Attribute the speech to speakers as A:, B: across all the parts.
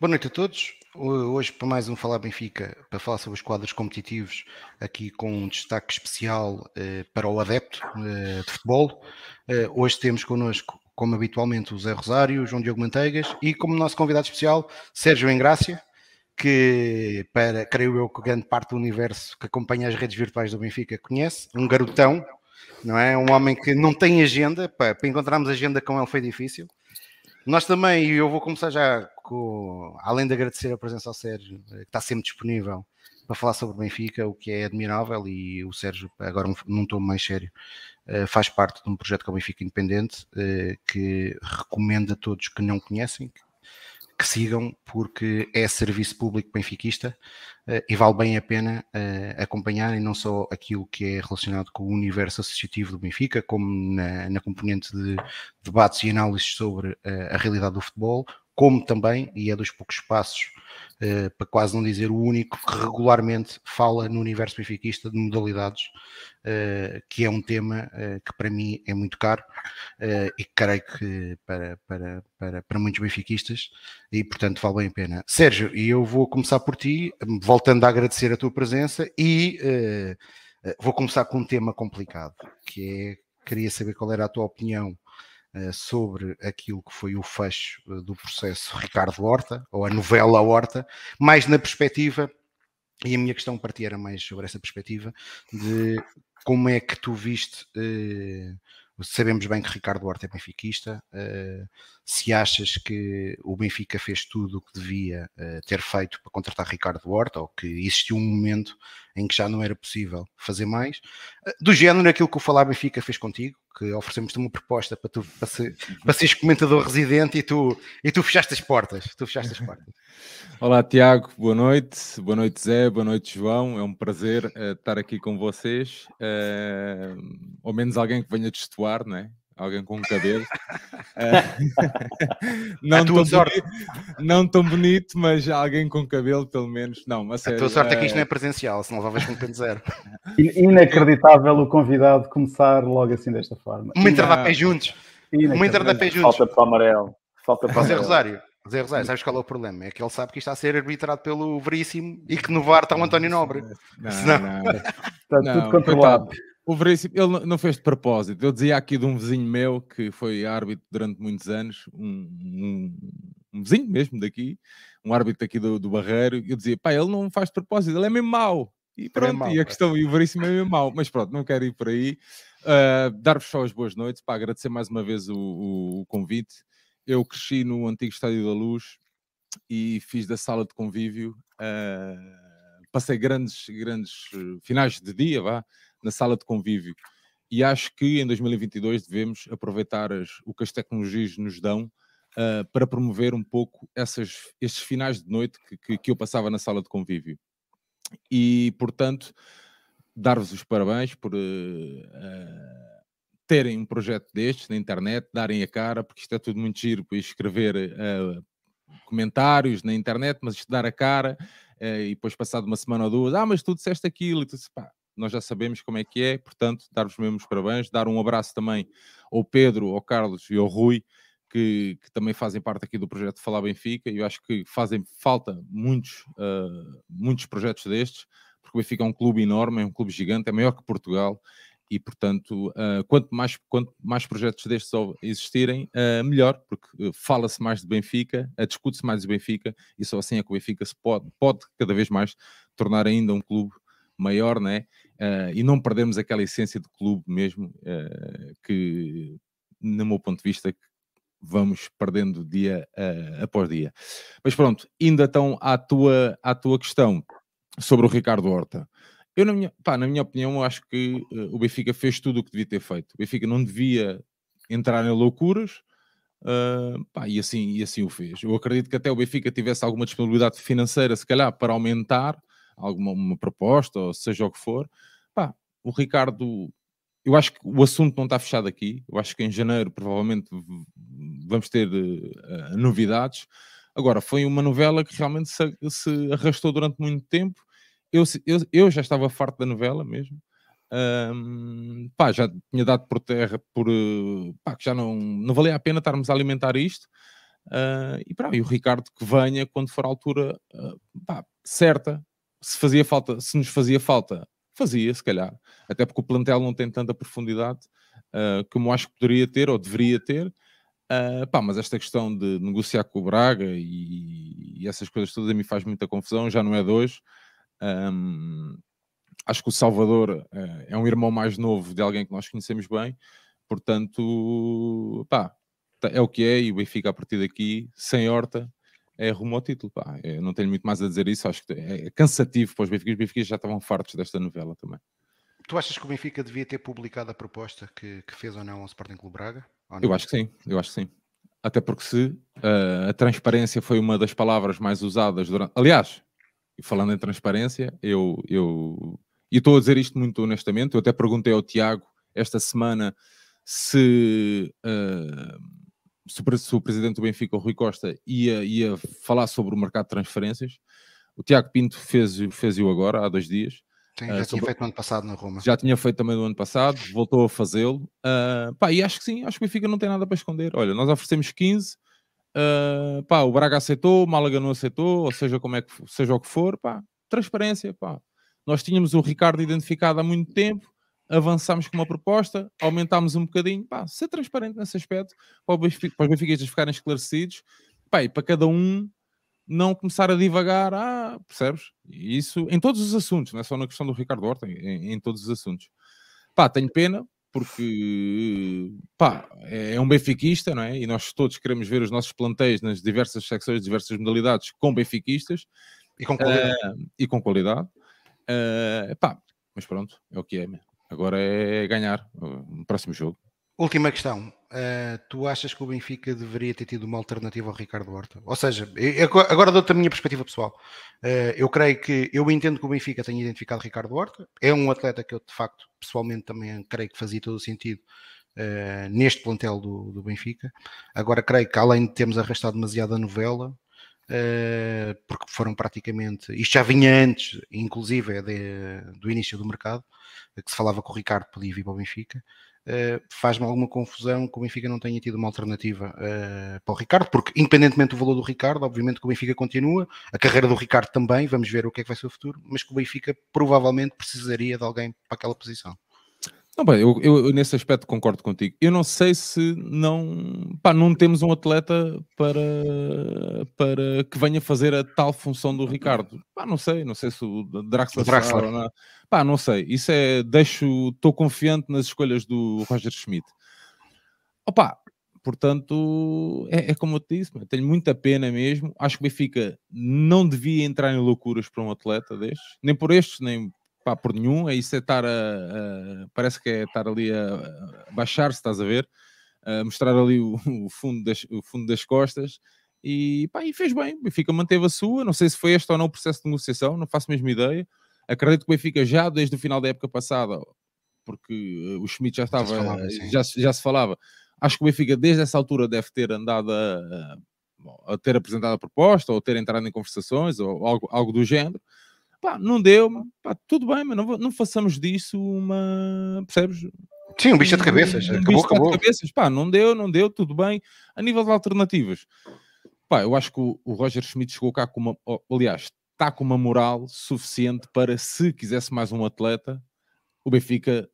A: Boa noite a todos. Hoje, para mais um Falar Benfica, para falar sobre os quadros competitivos, aqui com um destaque especial eh, para o adepto eh, de futebol. Eh, hoje temos connosco, como habitualmente, o Zé Rosário, o João Diogo Manteigas e, como nosso convidado especial, Sérgio Engrácia, que, para, creio eu, que grande parte do universo que acompanha as redes virtuais do Benfica conhece. Um garotão, não é? Um homem que não tem agenda, para, para encontrarmos agenda com ele foi difícil. Nós também, e eu vou começar já com, além de agradecer a presença ao Sérgio, eh, que está sempre disponível para falar sobre o Benfica, o que é admirável, e o Sérgio, agora num tom mais sério, eh, faz parte de um projeto que é o Benfica Independente, eh, que recomendo a todos que não conhecem, sigam, porque é serviço público benfiquista uh, e vale bem a pena uh, acompanharem não só aquilo que é relacionado com o universo associativo do Benfica, como na, na componente de debates e análises sobre uh, a realidade do futebol, como também, e é dos poucos espaços, para quase não dizer o único, que regularmente fala no universo benfiquista de modalidades, uh, que é um tema uh, que para mim é muito caro e que creio que para, para, para, para muitos benfiquistas, e portanto vale bem a pena. Sérgio, e eu vou começar por ti, voltando a agradecer a tua presença e vou começar com um tema complicado, que é, queria saber qual era a tua opinião eh, sobre aquilo que foi o fecho eh, do processo Ricardo Horta, ou a novela Horta, mais na perspectiva, e a minha questão partia era mais sobre essa perspectiva, de como é que tu viste eh, Sabemos bem que Ricardo Horta é benfiquista. Se achas que o Benfica fez tudo o que devia uh, ter feito para contratar Ricardo Horta, ou que existiu um momento em que já não era possível fazer mais, uh, do género aquilo que o Falar Benfica fez contigo, que oferecemos-te uma proposta para tu para, ser, para seres comentador residente e tu, e tu fechaste as portas. Tu fechaste as portas.
B: Olá Tiago, boa noite, boa noite Zé, boa noite João, é um prazer uh, estar aqui com vocês, uh, ou menos alguém que venha destoar, não é? Alguém com um cabelo. Uh, não, tão bonito, não tão bonito, mas alguém com cabelo, pelo menos. Não, a, sério,
A: a tua sorte é que isto não é presencial, senão levavas com um zero.
C: Inacreditável o convidado começar logo assim desta forma.
A: Uma entrada a pé juntos. Uma entrada a pé juntos.
D: Falta para o amarelo. Falta para o
A: amarelo. Rosário. Zé Rosário, sabes qual é o problema? É que ele sabe que está a ser arbitrado pelo Veríssimo e que no VAR está o António Nobre.
B: Não, Senão... não.
C: está não, tudo controlado.
B: O Veríssimo, ele não fez de propósito. Eu dizia aqui de um vizinho meu que foi árbitro durante muitos anos, um, um, um vizinho mesmo daqui, um árbitro aqui do, do Barreiro. Eu dizia, pá, ele não faz de propósito, ele é mesmo mau. E é pronto, é e a questão, e o Veríssimo é mesmo mau. Mas pronto, não quero ir por aí. Uh, Dar-vos só as boas noites, para agradecer mais uma vez o, o, o convite eu cresci no antigo Estádio da Luz e fiz da sala de convívio. Uh, passei grandes, grandes eh, finais de dia, vá, na sala de convívio. E acho que em 2022 devemos aproveitar as, o que as tecnologias nos dão uh, para promover um pouco essas, estes finais de noite que, que, que eu passava na sala de convívio. E, portanto, dar-vos os parabéns por uh, terem um projeto destes na internet, darem a cara, porque isto é tudo muito giro para escrever uh, comentários na internet, mas isto dar a cara uh, e depois passado uma semana ou duas, ah, mas tu disseste aquilo, e tu disse, pá, nós já sabemos como é que é, portanto, dar-vos mesmo os parabéns, dar um abraço também ao Pedro, ao Carlos e ao Rui, que, que, também fazem parte aqui do projeto Falar Benfica, e eu acho que fazem falta muitos, uh, muitos projetos destes, porque o Benfica é um clube enorme, é um clube gigante, é maior que Portugal, e, portanto, uh, quanto, mais, quanto mais projetos destes existirem, uh, melhor, porque fala-se mais de Benfica, discute-se mais de Benfica, e só assim é que o Benfica se pode, pode cada vez mais tornar ainda um clube maior, né? E não perdermos aquela essência de clube mesmo, que, no meu ponto de vista, vamos perdendo dia após dia. Mas pronto, ainda então à tua, à tua questão sobre o Ricardo Horta. Eu, na minha, pá, na minha opinião, acho que uh, o Benfica fez tudo o que devia ter feito. O Benfica não devia entrar em loucuras uh, pá, e, assim, e assim o fez. Eu acredito que até o Benfica tivesse alguma disponibilidade financeira, se calhar, para aumentar alguma uma proposta, ou seja o que for. O Ricardo, eu acho que o assunto não está fechado aqui. Eu acho que em janeiro, provavelmente, vamos ter uh, novidades. Agora, foi uma novela que realmente se, se arrastou durante muito tempo eu, eu, eu já estava farto da novela mesmo. Um, pá, já tinha dado por terra por pá, que já não, não valia a pena estarmos a alimentar isto. Uh, e, pá, e o Ricardo que venha quando for a altura uh, pá, certa. Se fazia falta, se nos fazia falta, fazia, se calhar. Até porque o plantel não tem tanta profundidade uh, como acho que poderia ter ou deveria ter. pá, mas esta questão de negociar com o Braga e, e, essas coisas todas a mim faz muita confusão, já não é de hoje. Um, acho que o Salvador é um irmão mais novo de alguém que nós conhecemos bem, portanto, pá, é o que é, e o Benfica a partir daqui, sem horta, é rumo ao título. Pá. Eu não tenho muito mais a dizer isso, acho que é cansativo para os Benfica. Os Benfica já estavam fartos desta novela também.
A: Tu achas que o Benfica devia ter publicado a proposta que, que fez ou não ao Sporting Clube Braga?
B: Eu acho que sim, eu acho que sim. Até porque se uh, a transparência foi uma das palavras mais usadas durante. Aliás, falando em transparência, eu, eu, e estou a dizer isto muito honestamente, eu até perguntei ao Tiago esta semana se. Uh, se o presidente do Benfica, o Rui Costa, ia, ia falar sobre o mercado de transferências. O Tiago Pinto fez-o fez agora, há dois dias.
A: Sim, já uh, tinha sobre... feito no ano passado na Roma.
B: Já tinha feito também no ano passado, voltou a fazê-lo. Uh, pá, e acho que sim, acho que o Benfica não tem nada para esconder. Olha, nós oferecemos 15, uh, ah, pá, o Braga aceitou, o Málaga não aceitou, ou seja, como é que, seja o que for, pá, transparência, pá. Nós tínhamos o Ricardo identificado há muito tempo, avançámos com uma proposta, aumentámos um bocadinho, pá, ser transparente nesse aspecto, para, os benfiquistas ficarem esclarecidos, pá, e para cada um não começar a divagar, ah, percebes? Isso em todos os assuntos, não é só na questão do Ricardo Horta, em, em todos os assuntos. Pá, tenho pena, porque pá, é um benfiquista, não é? E nós todos queremos ver os nossos plantéis nas diversas secções, diversas modalidades com benfiquistas
A: e com qualidade.
B: Uh, e com qualidade. Uh, pá, mas pronto, é o que é. Mesmo. Agora é ganhar no próximo jogo.
A: Última questão. Uh, tu achas que o Benfica deveria ter tido uma alternativa ao Ricardo Horta? Ou seja, eu, agora dou-te a minha perspectiva pessoal. Uh, eu creio que, eu entendo que o Benfica tenha identificado Ricardo Horta. É um atleta que eu, de facto, pessoalmente também creio que fazia todo o sentido uh, neste plantel do, do Benfica. Agora, creio que além de termos arrastado demasiado a novela, porque foram praticamente, isto já vinha antes, inclusive, de, do início do mercado, que se falava que o Ricardo podia vir para o Benfica. Uh, faz-me alguma confusão que o Benfica não tenha tido uma alternativa para o Ricardo, porque independentemente do valor do Ricardo, obviamente que o Benfica continua, a carreira do Ricardo também, vamos ver o que é que vai ser o futuro, mas que o Benfica provavelmente precisaria de alguém para aquela posição.
B: Não, bem, eu, eu, nesse aspecto concordo contigo. Eu não sei se não, pá, não temos um atleta para, para que venha fazer a tal função do Ricardo. Pá, não sei, não sei se o Draxler, o Draxler. Não, pá, não sei. Isso é, deixo, estou confiante nas escolhas do Roger Schmidt. Opa, portanto, é, é como eu te disse, tenho muita pena mesmo. Acho que o Benfica não devia entrar em loucuras para um atleta destes, nem por estes, nem pá, por nenhum, é isso é estar a, a, parece que é estar ali a, a baixar-se, estás a ver, a mostrar ali o, o, fundo, das, o fundo das costas e, pá, e fez bem, o Benfica manteve a sua, não sei se foi este ou não o processo de negociação, não faço a mesma ideia, acredito que o Benfica já desde o final da época passada, porque uh, o Schmidt já estava, já se, falava, já, já se falava, acho que o Benfica desde essa altura deve ter andado a, a ter apresentado a proposta ou ter entrado em conversações ou algo, algo do género, Pá, não deu, pá, tudo bem, mas não, não façamos disso uma. Percebes?
A: Sim, um bicho de cabeças. Um, acabou, acabou. De cabeças.
B: Pá, não deu, não deu, tudo bem. A nível de alternativas, pá, eu acho que o, o Roger Schmidt chegou cá com uma. Aliás, está com uma moral suficiente para, se quisesse mais um atleta, o Benfica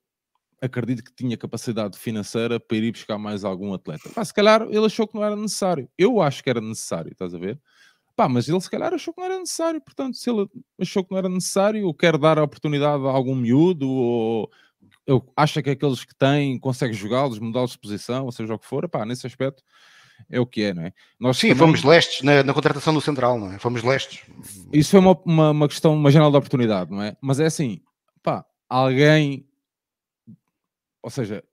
B: acredito que tinha capacidade financeira para ir buscar mais algum atleta. Pá, se calhar ele achou que não era necessário. Eu acho que era necessário, estás a ver? Pá, mas ele se calhar achou que não era necessário, portanto, se ele achou que não era necessário, ou quer dar a oportunidade a algum miúdo, ou acha que aqueles que têm consegue jogá-los, mudá-los de posição, ou seja o que for, pá, nesse aspecto é o que é, não é?
A: Nós Sim, também... fomos lestes na, na, contratação do Central, não é? Fomos lestes.
B: Isso foi uma, uma, uma questão, uma janela de oportunidade, não é? Mas é assim, pá, alguém, ou seja,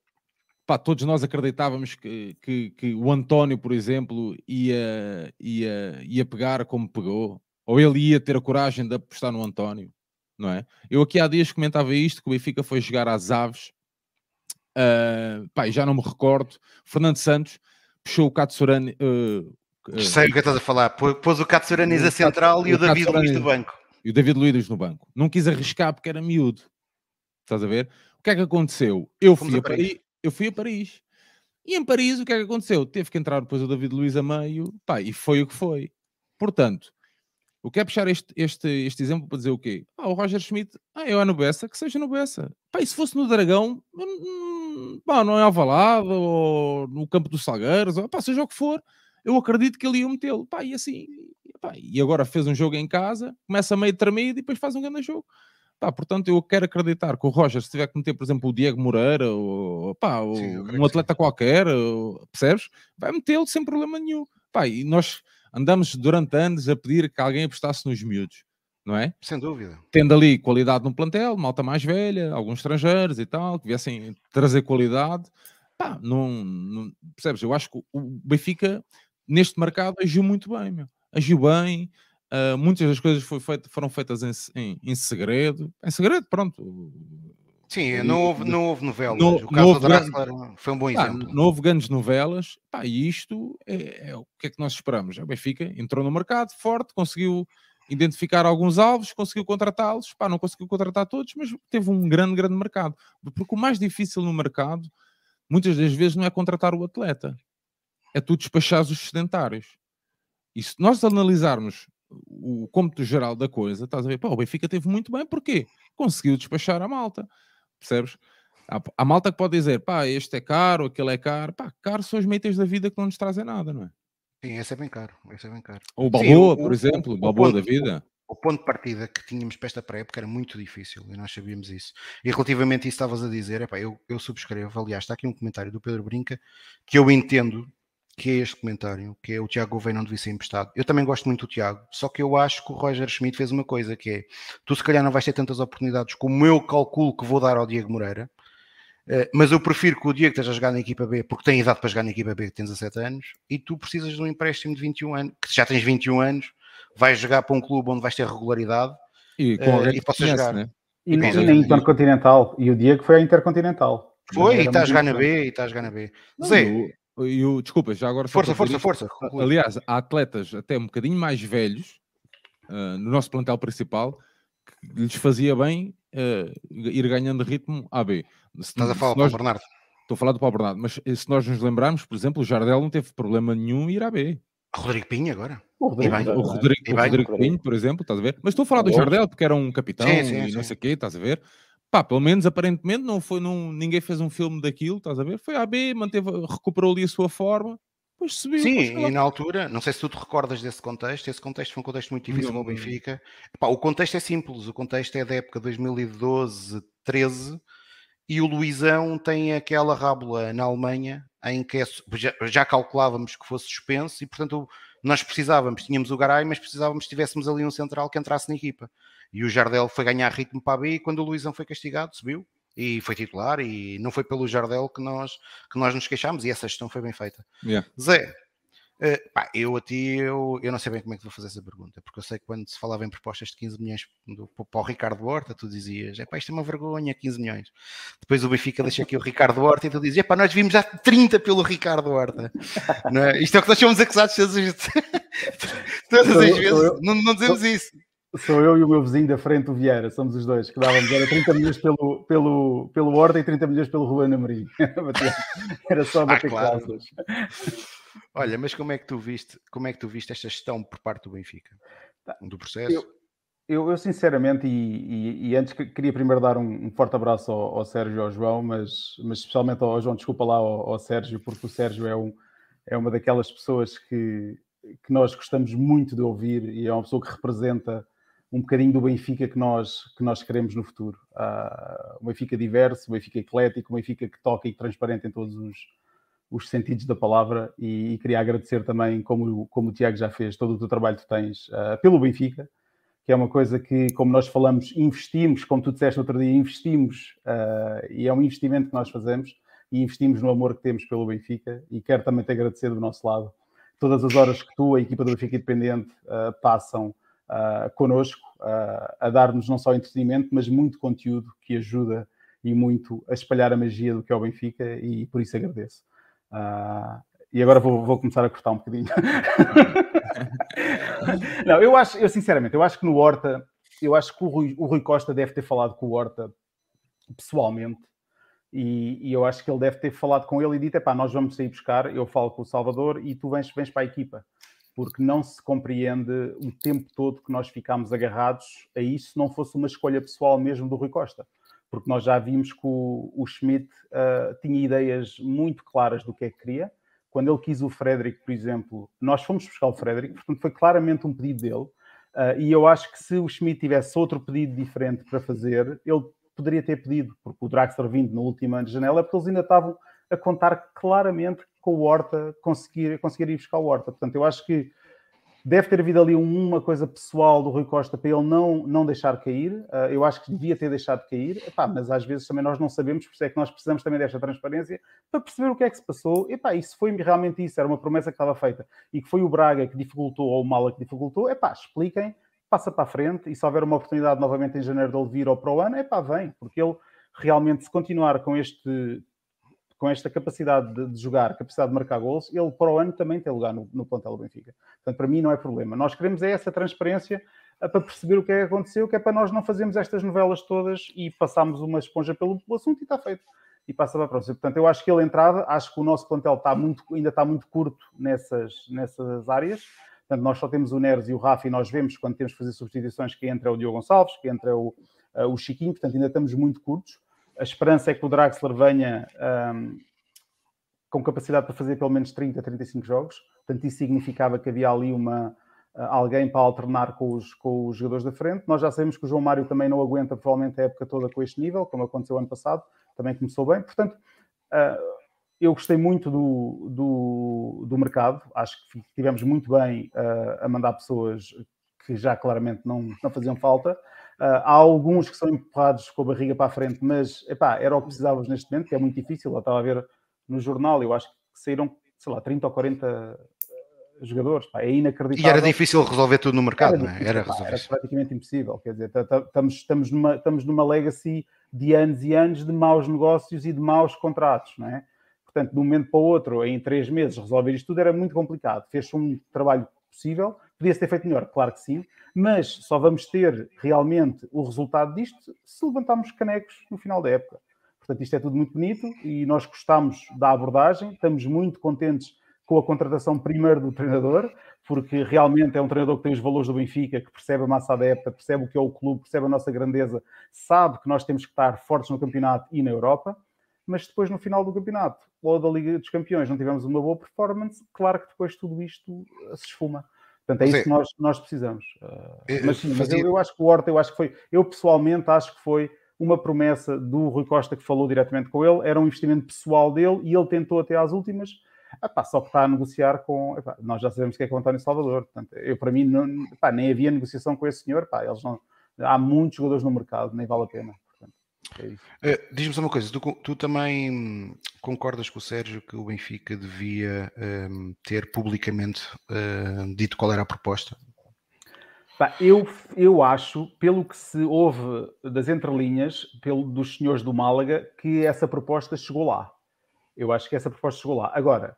B: pá, todos nós acreditávamos que, que, que, o António, por exemplo, ia, ia, ia pegar como pegou, ou ele ia ter a coragem de apostar no António, não é? Eu aqui há dias comentava isto, que o Benfica foi jogar às aves, uh, pá, já não me recordo, Fernando Santos puxou o Katsurani... Uh,
A: uh, Sei o que estás a falar, pôs o Katsurani a central e o, o David Luiz no banco.
B: E o David Luiz no banco. Não quis arriscar porque era miúdo. Estás a ver? O que é que aconteceu? Eu fui a Paris, eu fui a Paris E em Paris, o que é que aconteceu? Teve que entrar depois o David Luiz a meio, pá, e foi o que foi. Portanto, o que é puxar este, este, este exemplo para dizer o quê? Ah, o Roger Schmidt, ah, eu é no Bessa, que seja no Bessa. Pá, e se fosse no Dragão, pá, não é Alvalade, ou no Campo dos Salgueiros, ou pá, seja o que for, eu acredito que ele ia metê-lo. Pá, e assim, pá, e agora fez um jogo em casa, começa meio tremido e depois faz um grande jogo. Pá, portanto, eu quero acreditar que o Roger, se tiver que meter, por exemplo, o Diego Moreira, ou, pá, ou
A: Sim,
B: um atleta qualquer, ou- percebes? Vai metê-lo sem problema nenhum. Pá, e nós andamos durante anos a pedir que alguém apostasse nos miúdos, não é?
A: Sem dúvida.
B: Tendo ali qualidade no plantel, malta mais velha, alguns estrangeiros e tal, que viessem trazer qualidade. Pá, não, não- percebes? Eu acho que o Benfica, neste mercado, agiu muito bem, meu. Agiu bem, ah, muitas das coisas feita- foram feitas em, em- em segredo. Em segredo, pronto.
A: Sim, não houve, não houve novelas.
B: Não-
A: o caso do
B: grande-
A: Draxler foi um bom exemplo.
B: não houve grandes novelas, pá, e isto é, é o que é que nós esperamos. O Benfica entrou no mercado forte, conseguiu identificar alguns alvos, conseguiu contratá-los, pá, não conseguiu contratar todos, mas teve um grande, grande mercado. Porque o mais difícil no mercado, muitas das vezes, não é contratar o atleta, é tu despachares os sedentários. E se nós analisarmos o cômputo geral da coisa, estás a ver, pá, o Benfica teve muito bem, porquê? Conseguiu despachar a malta, percebes? Há, há malta que pode dizer, pá, este é caro, aquele é caro, pá, caro são os meios da vida que não nos trazem nada, não é?
A: Sim, esse é bem caro. Esse é bem caro.
B: Ou o
A: Sim,
B: Balboa,
A: o-
B: por
A: o-
B: exemplo,
A: o
B: o Balboa da
A: ponto-
B: vida.
A: O ponto de partida que tínhamos para esta pré-época era muito difícil e nós sabíamos isso. E relativamente a isso estavas a dizer, epá, eu, eu subscrevo. Aliás, está aqui um comentário do Pedro Brinca que eu entendo que é este comentário, que é o Tiago Gouveia não devia ser emprestado. Eu também gosto muito do Tiago, só que eu acho que o Roger Schmidt fez uma coisa que é, tu se calhar não vais ter tantas oportunidades como eu calculo que vou dar ao Diego Moreira, eh, mas eu prefiro que o Diego esteja a jogar na equipa B, porque tem idade para jogar na equipa B, tem 17 anos, e tu precisas de um empréstimo de 21 anos, que já tens 21 anos, vais jogar para um clube onde vais ter regularidade,
B: E com alguém
A: e
B: que
A: possa
B: conhece,
A: jogar.
B: né?
C: E, na- e na. Intercontinental. E o Diego foi à Intercontinental.
A: foi, e está a jogar na. B, e está a jogar na B.
B: Não,
A: Zé,
B: e o- e o- desculpa, já agora
A: força, força,
B: isto,
A: força. conclui.
B: Aliás, há atletas até um bocadinho mais velhos ah, no nosso plantel principal que lhes fazia bem ah, ir ganhando ritmo AB. Se-
A: Estás a falar
B: nós-
A: para o Bernardo.
B: Estou a falar do Paulo Bernardo, mas eh, se nós nos lembrarmos, por exemplo, o Jardel não teve problema nenhum em ir à B.
A: Rodrigo Pinho agora.
C: O Rodrigo,
B: O. Rodrigo, o Rodrigo. Pinho, por exemplo, estás a ver? Mas estou a falar do. Jardel porque era um capitão
A: Sim, sim,
B: e não sei o quê, estás a ver? Pá, pelo menos aparentemente não foi, não, ninguém fez um filme daquilo, estás a ver? Foi à B, manteve, recuperou ali a sua forma, depois subiu. depois
A: Sim,
B: lá.
A: e na altura, não sei se tu te recordas desse contexto, esse contexto foi um contexto muito difícil
B: Não,
A: para o. Benfica. Epá, o contexto é simples, o contexto é da época 2012, 13, e o Luizão tem aquela rábula na Alemanha em que é já, já calculávamos que fosse suspenso e, portanto, nós precisávamos, tínhamos o Garay, mas precisávamos que tivéssemos ali um central que entrasse na equipa. E o Jardel foi ganhar ritmo para a B e quando o Luizão foi castigado, subiu e foi titular e não foi pelo Jardel que nós, que nós nos queixámos e essa gestão foi bem feita.
B: Yeah.
A: Zé, eh, pá, eu a ti, eu, eu não sei bem como é que vou fazer essa pergunta, porque eu sei que quando se falava em propostas de 15 milhões do- para o Ricardo Horta, tu dizias, é pá, isto é uma vergonha, 15 milhões. Depois o Benfica deixa aqui o Ricardo Horta e tu dizes, é pá, nós vimos já 30 pelo Ricardo Horta. Não é? Isto é o que nós somos acusados todas as, todas as vezes, não, não dizemos isso.
C: Sou eu e o meu vizinho da frente, o Vieira, somos os dois, que dávamos era 30 milhões pelo, pelo, pelo Horta e 30 milhões pelo Ruben Amorim. Era só bater
A: claro.
C: cláusulas.
A: Olha, mas como é que tu viste, como é que tu viste esta gestão por parte do Benfica?
C: Tá.
A: Do processo?
C: Eu, eu, eu sinceramente, e, e- e antes que- queria primeiro dar um, um forte abraço ao, ao Sérgio e ao João, mas, mas especialmente ao João, desculpa lá ao, ao Sérgio, porque o Sérgio é, um, é uma daquelas pessoas que, que nós gostamos muito de ouvir e é uma pessoa que representa um bocadinho do Benfica que nós, que nós queremos no futuro. Ah, um Benfica diverso, um Benfica eclético, um Benfica que toca e transparente em todos os, os sentidos da palavra. E, e queria agradecer também, como, como o Tiago já fez, todo o teu trabalho que tu tens ah, pelo Benfica, que é uma coisa que, como nós falamos, investimos, como tu disseste outro dia, investimos, ah, e é um investimento que nós fazemos, e investimos no amor que temos pelo Benfica, e quero também te agradecer do nosso lado. Todas as horas que tu, a equipa do Benfica Independente, passam ah, connosco, ah, a dar-nos não só entretenimento, mas muito conteúdo que ajuda e muito a espalhar a magia do que é o Benfica, e por isso agradeço. Ah, e agora vou, vou começar a cortar um bocadinho. não, eu acho, eu sinceramente, eu acho que no Horta, eu acho que o Rui, o Rui Costa deve ter falado com o Horta pessoalmente E, e, eu acho que ele deve ter falado com ele e dito: pá, nós vamos sair buscar, eu falo com o Salvador e tu vens, vens para a equipa. Porque não se compreende o tempo todo que nós ficámos agarrados a isso, se não fosse uma escolha pessoal mesmo do Rui Costa. Porque nós já vimos que o, o Schmidt uh, tinha ideias muito claras do que é que queria. Quando ele quis o Frederick, por exemplo, nós fomos buscar o Frederick, portanto foi claramente um pedido dele. Uh, e eu acho que se o Schmidt tivesse outro pedido diferente para fazer, ele poderia ter pedido, porque o Draxler vindo ano de janela, porque eles ainda estavam a contar claramente com o Horta conseguir, conseguir ir buscar o Horta. Portanto, eu acho que deve ter havido ali uma coisa pessoal do Rui Costa para ele não, não deixar cair. Uh, eu acho que devia ter deixado cair, Epá, mas às vezes também nós não sabemos, por isso é que nós precisamos também desta transparência para perceber o que é que se passou. Epá, e se foi realmente isso, era uma promessa que estava feita e que foi o Braga que dificultou ou o Mala que dificultou, epá, expliquem passa para a frente e se houver uma oportunidade novamente em janeiro de ele vir ou para o ano, é pá, vem, porque ele realmente, se continuar com este com esta capacidade de, de, jogar, capacidade de marcar gols, ele para o ano também tem lugar no, no plantel do Benfica. Portanto, para mim não é problema. Nós queremos é essa transparência eh, para perceber o que é que aconteceu, que é para nós não fazermos estas novelas todas e passarmos uma esponja pelo, assunto e está feito. E passa para a próxima. Portanto, eu acho que ele entrava, acho que o nosso plantel está muito, ainda está muito curto nessas, nessas áreas. Portanto, nós só temos o Neres e o Rafa e nós vemos quando temos que fazer substituições que entra o Diogo Gonçalves, que entra o, uh, o Chiquinho, portanto ainda estamos muito curtos. A esperança é que o Draxler venha um, com capacidade para fazer pelo menos 30, 35 jogos. Portanto, isso significava que havia ali uma, uh, alguém para alternar com os, com os jogadores da frente. Nós já sabemos que o João Mário também não aguenta provavelmente a época toda com este nível, como aconteceu ano passado, também começou bem. Portanto, uh, eu gostei muito do, do, do, mercado, acho que tivemos muito bem uh, a mandar pessoas que já claramente não, não faziam falta. Uh, há alguns que são empurrados com a barriga para a frente, mas epá, era o que precisávamos neste momento, que é muito difícil. Eu estava a ver no jornal, eu acho que saíram, sei lá, 30 ou 40 ah, jogadores, pá, é inacreditável.
A: E era difícil resolver tudo no mercado,
C: era
A: não é? Era,
C: pá, era praticamente impossível, quer dizer, estamos, estamos, numa, estamos numa legacy de anos e anos de maus negócios e de maus contratos, não é? Portanto, de um momento para o outro, em três meses, resolver isto tudo era muito complicado. Fez-se um trabalho possível, podia-se ter feito melhor, claro que sim, mas só vamos ter realmente o resultado disto se levantarmos canecos no final da época. Portanto, isto é tudo muito bonito e nós gostamos da abordagem, estamos muito contentes com a contratação primeiro do treinador, porque realmente é um treinador que tem os valores do Benfica, que percebe a massa época, percebe o que é o clube, percebe a nossa grandeza, sabe que nós temos que estar fortes no campeonato e na Europa mas depois no final do campeonato ou da Liga dos Campeões não tivemos uma boa performance, claro que depois tudo isto se esfuma. Portanto, é isso que nós, nós precisamos. Uh, mas sim, mas eu, eu, acho que o Horta, eu acho que foi, eu pessoalmente acho que foi uma promessa do Rui Costa que falou diretamente com ele, era um investimento pessoal dele e ele tentou até às últimas, epá, só que está a negociar com. Epá, nós já sabemos que é com o António Salvador. Portanto, eu, para mim, não, epá, nem havia negociação com esse senhor. Epá, eles não, há muitos jogadores no mercado, nem vale a pena.
A: É uh, Diz-me só uma coisa, tu, tu, também concordas com o Sérgio que o Benfica devia um, ehm, ter publicamente uh, dito qual era a proposta?
C: eu, eu acho, pelo que se ouve das entrelinhas, pelo, dos senhores do Málaga, que essa proposta chegou lá. Eu acho que essa proposta chegou lá. Agora,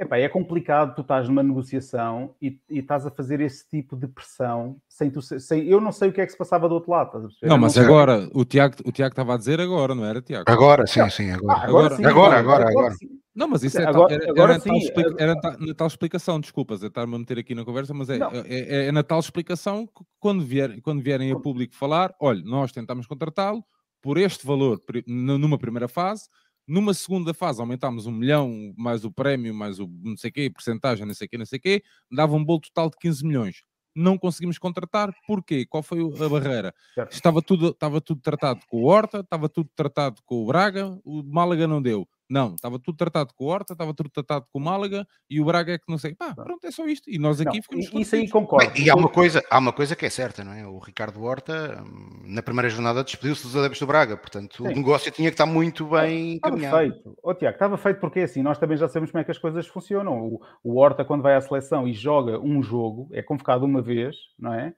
C: Epá, é complicado, tu estás numa negociação e, e, estás a fazer esse tipo de pressão sem tu sem, eu não sei o que é que se passava do outro lado.
B: Não, mas não agora, o Tiago, o Tiago estava a dizer agora, não era, Tiago?
A: Agora, sim, sim, agora. Ah, agora, sim, agora, agora, agora, agora.
B: Não, mas isso é agora, tal, era, agora era, sim, tal, era na tal explicação, desculpas, eu estar-me a meter aqui na conversa, mas é, é, é, é, na tal explicação que quando, vier, quando vierem a público falar, olha, nós tentamos contratá-lo por este valor numa primeira fase, numa segunda fase aumentámos um milhão, mais o prémio, mais o não sei quê, porcentagem, não sei quê, não sei quê, dava um bolo total de 15 milhões. Não conseguimos contratar, porquê? Qual foi a barreira? Estava tudo, estava tudo tratado com o Horta, estava tudo tratado com o Braga, o Málaga não deu. Não, estava tudo tratado com o Horta, estava tudo tratado com o Málaga e o Braga é que não sei. Pá, pronto, é só isto. E nós aqui não, ficamos.
C: Isso aí concordo.
A: Bem, e há uma, coisa, há uma coisa que é certa, não é? O Ricardo Horta, hum, na primeira jornada, despediu-se dos adeptos do Braga. Portanto, Sim. o negócio tinha que estar muito bem
C: estava
A: caminhado.
C: feito. Oh, Tiago, estava feito porque assim, nós também já sabemos como é que as coisas funcionam. O, o Horta, quando vai à seleção e joga um jogo, é convocado uma vez, não é?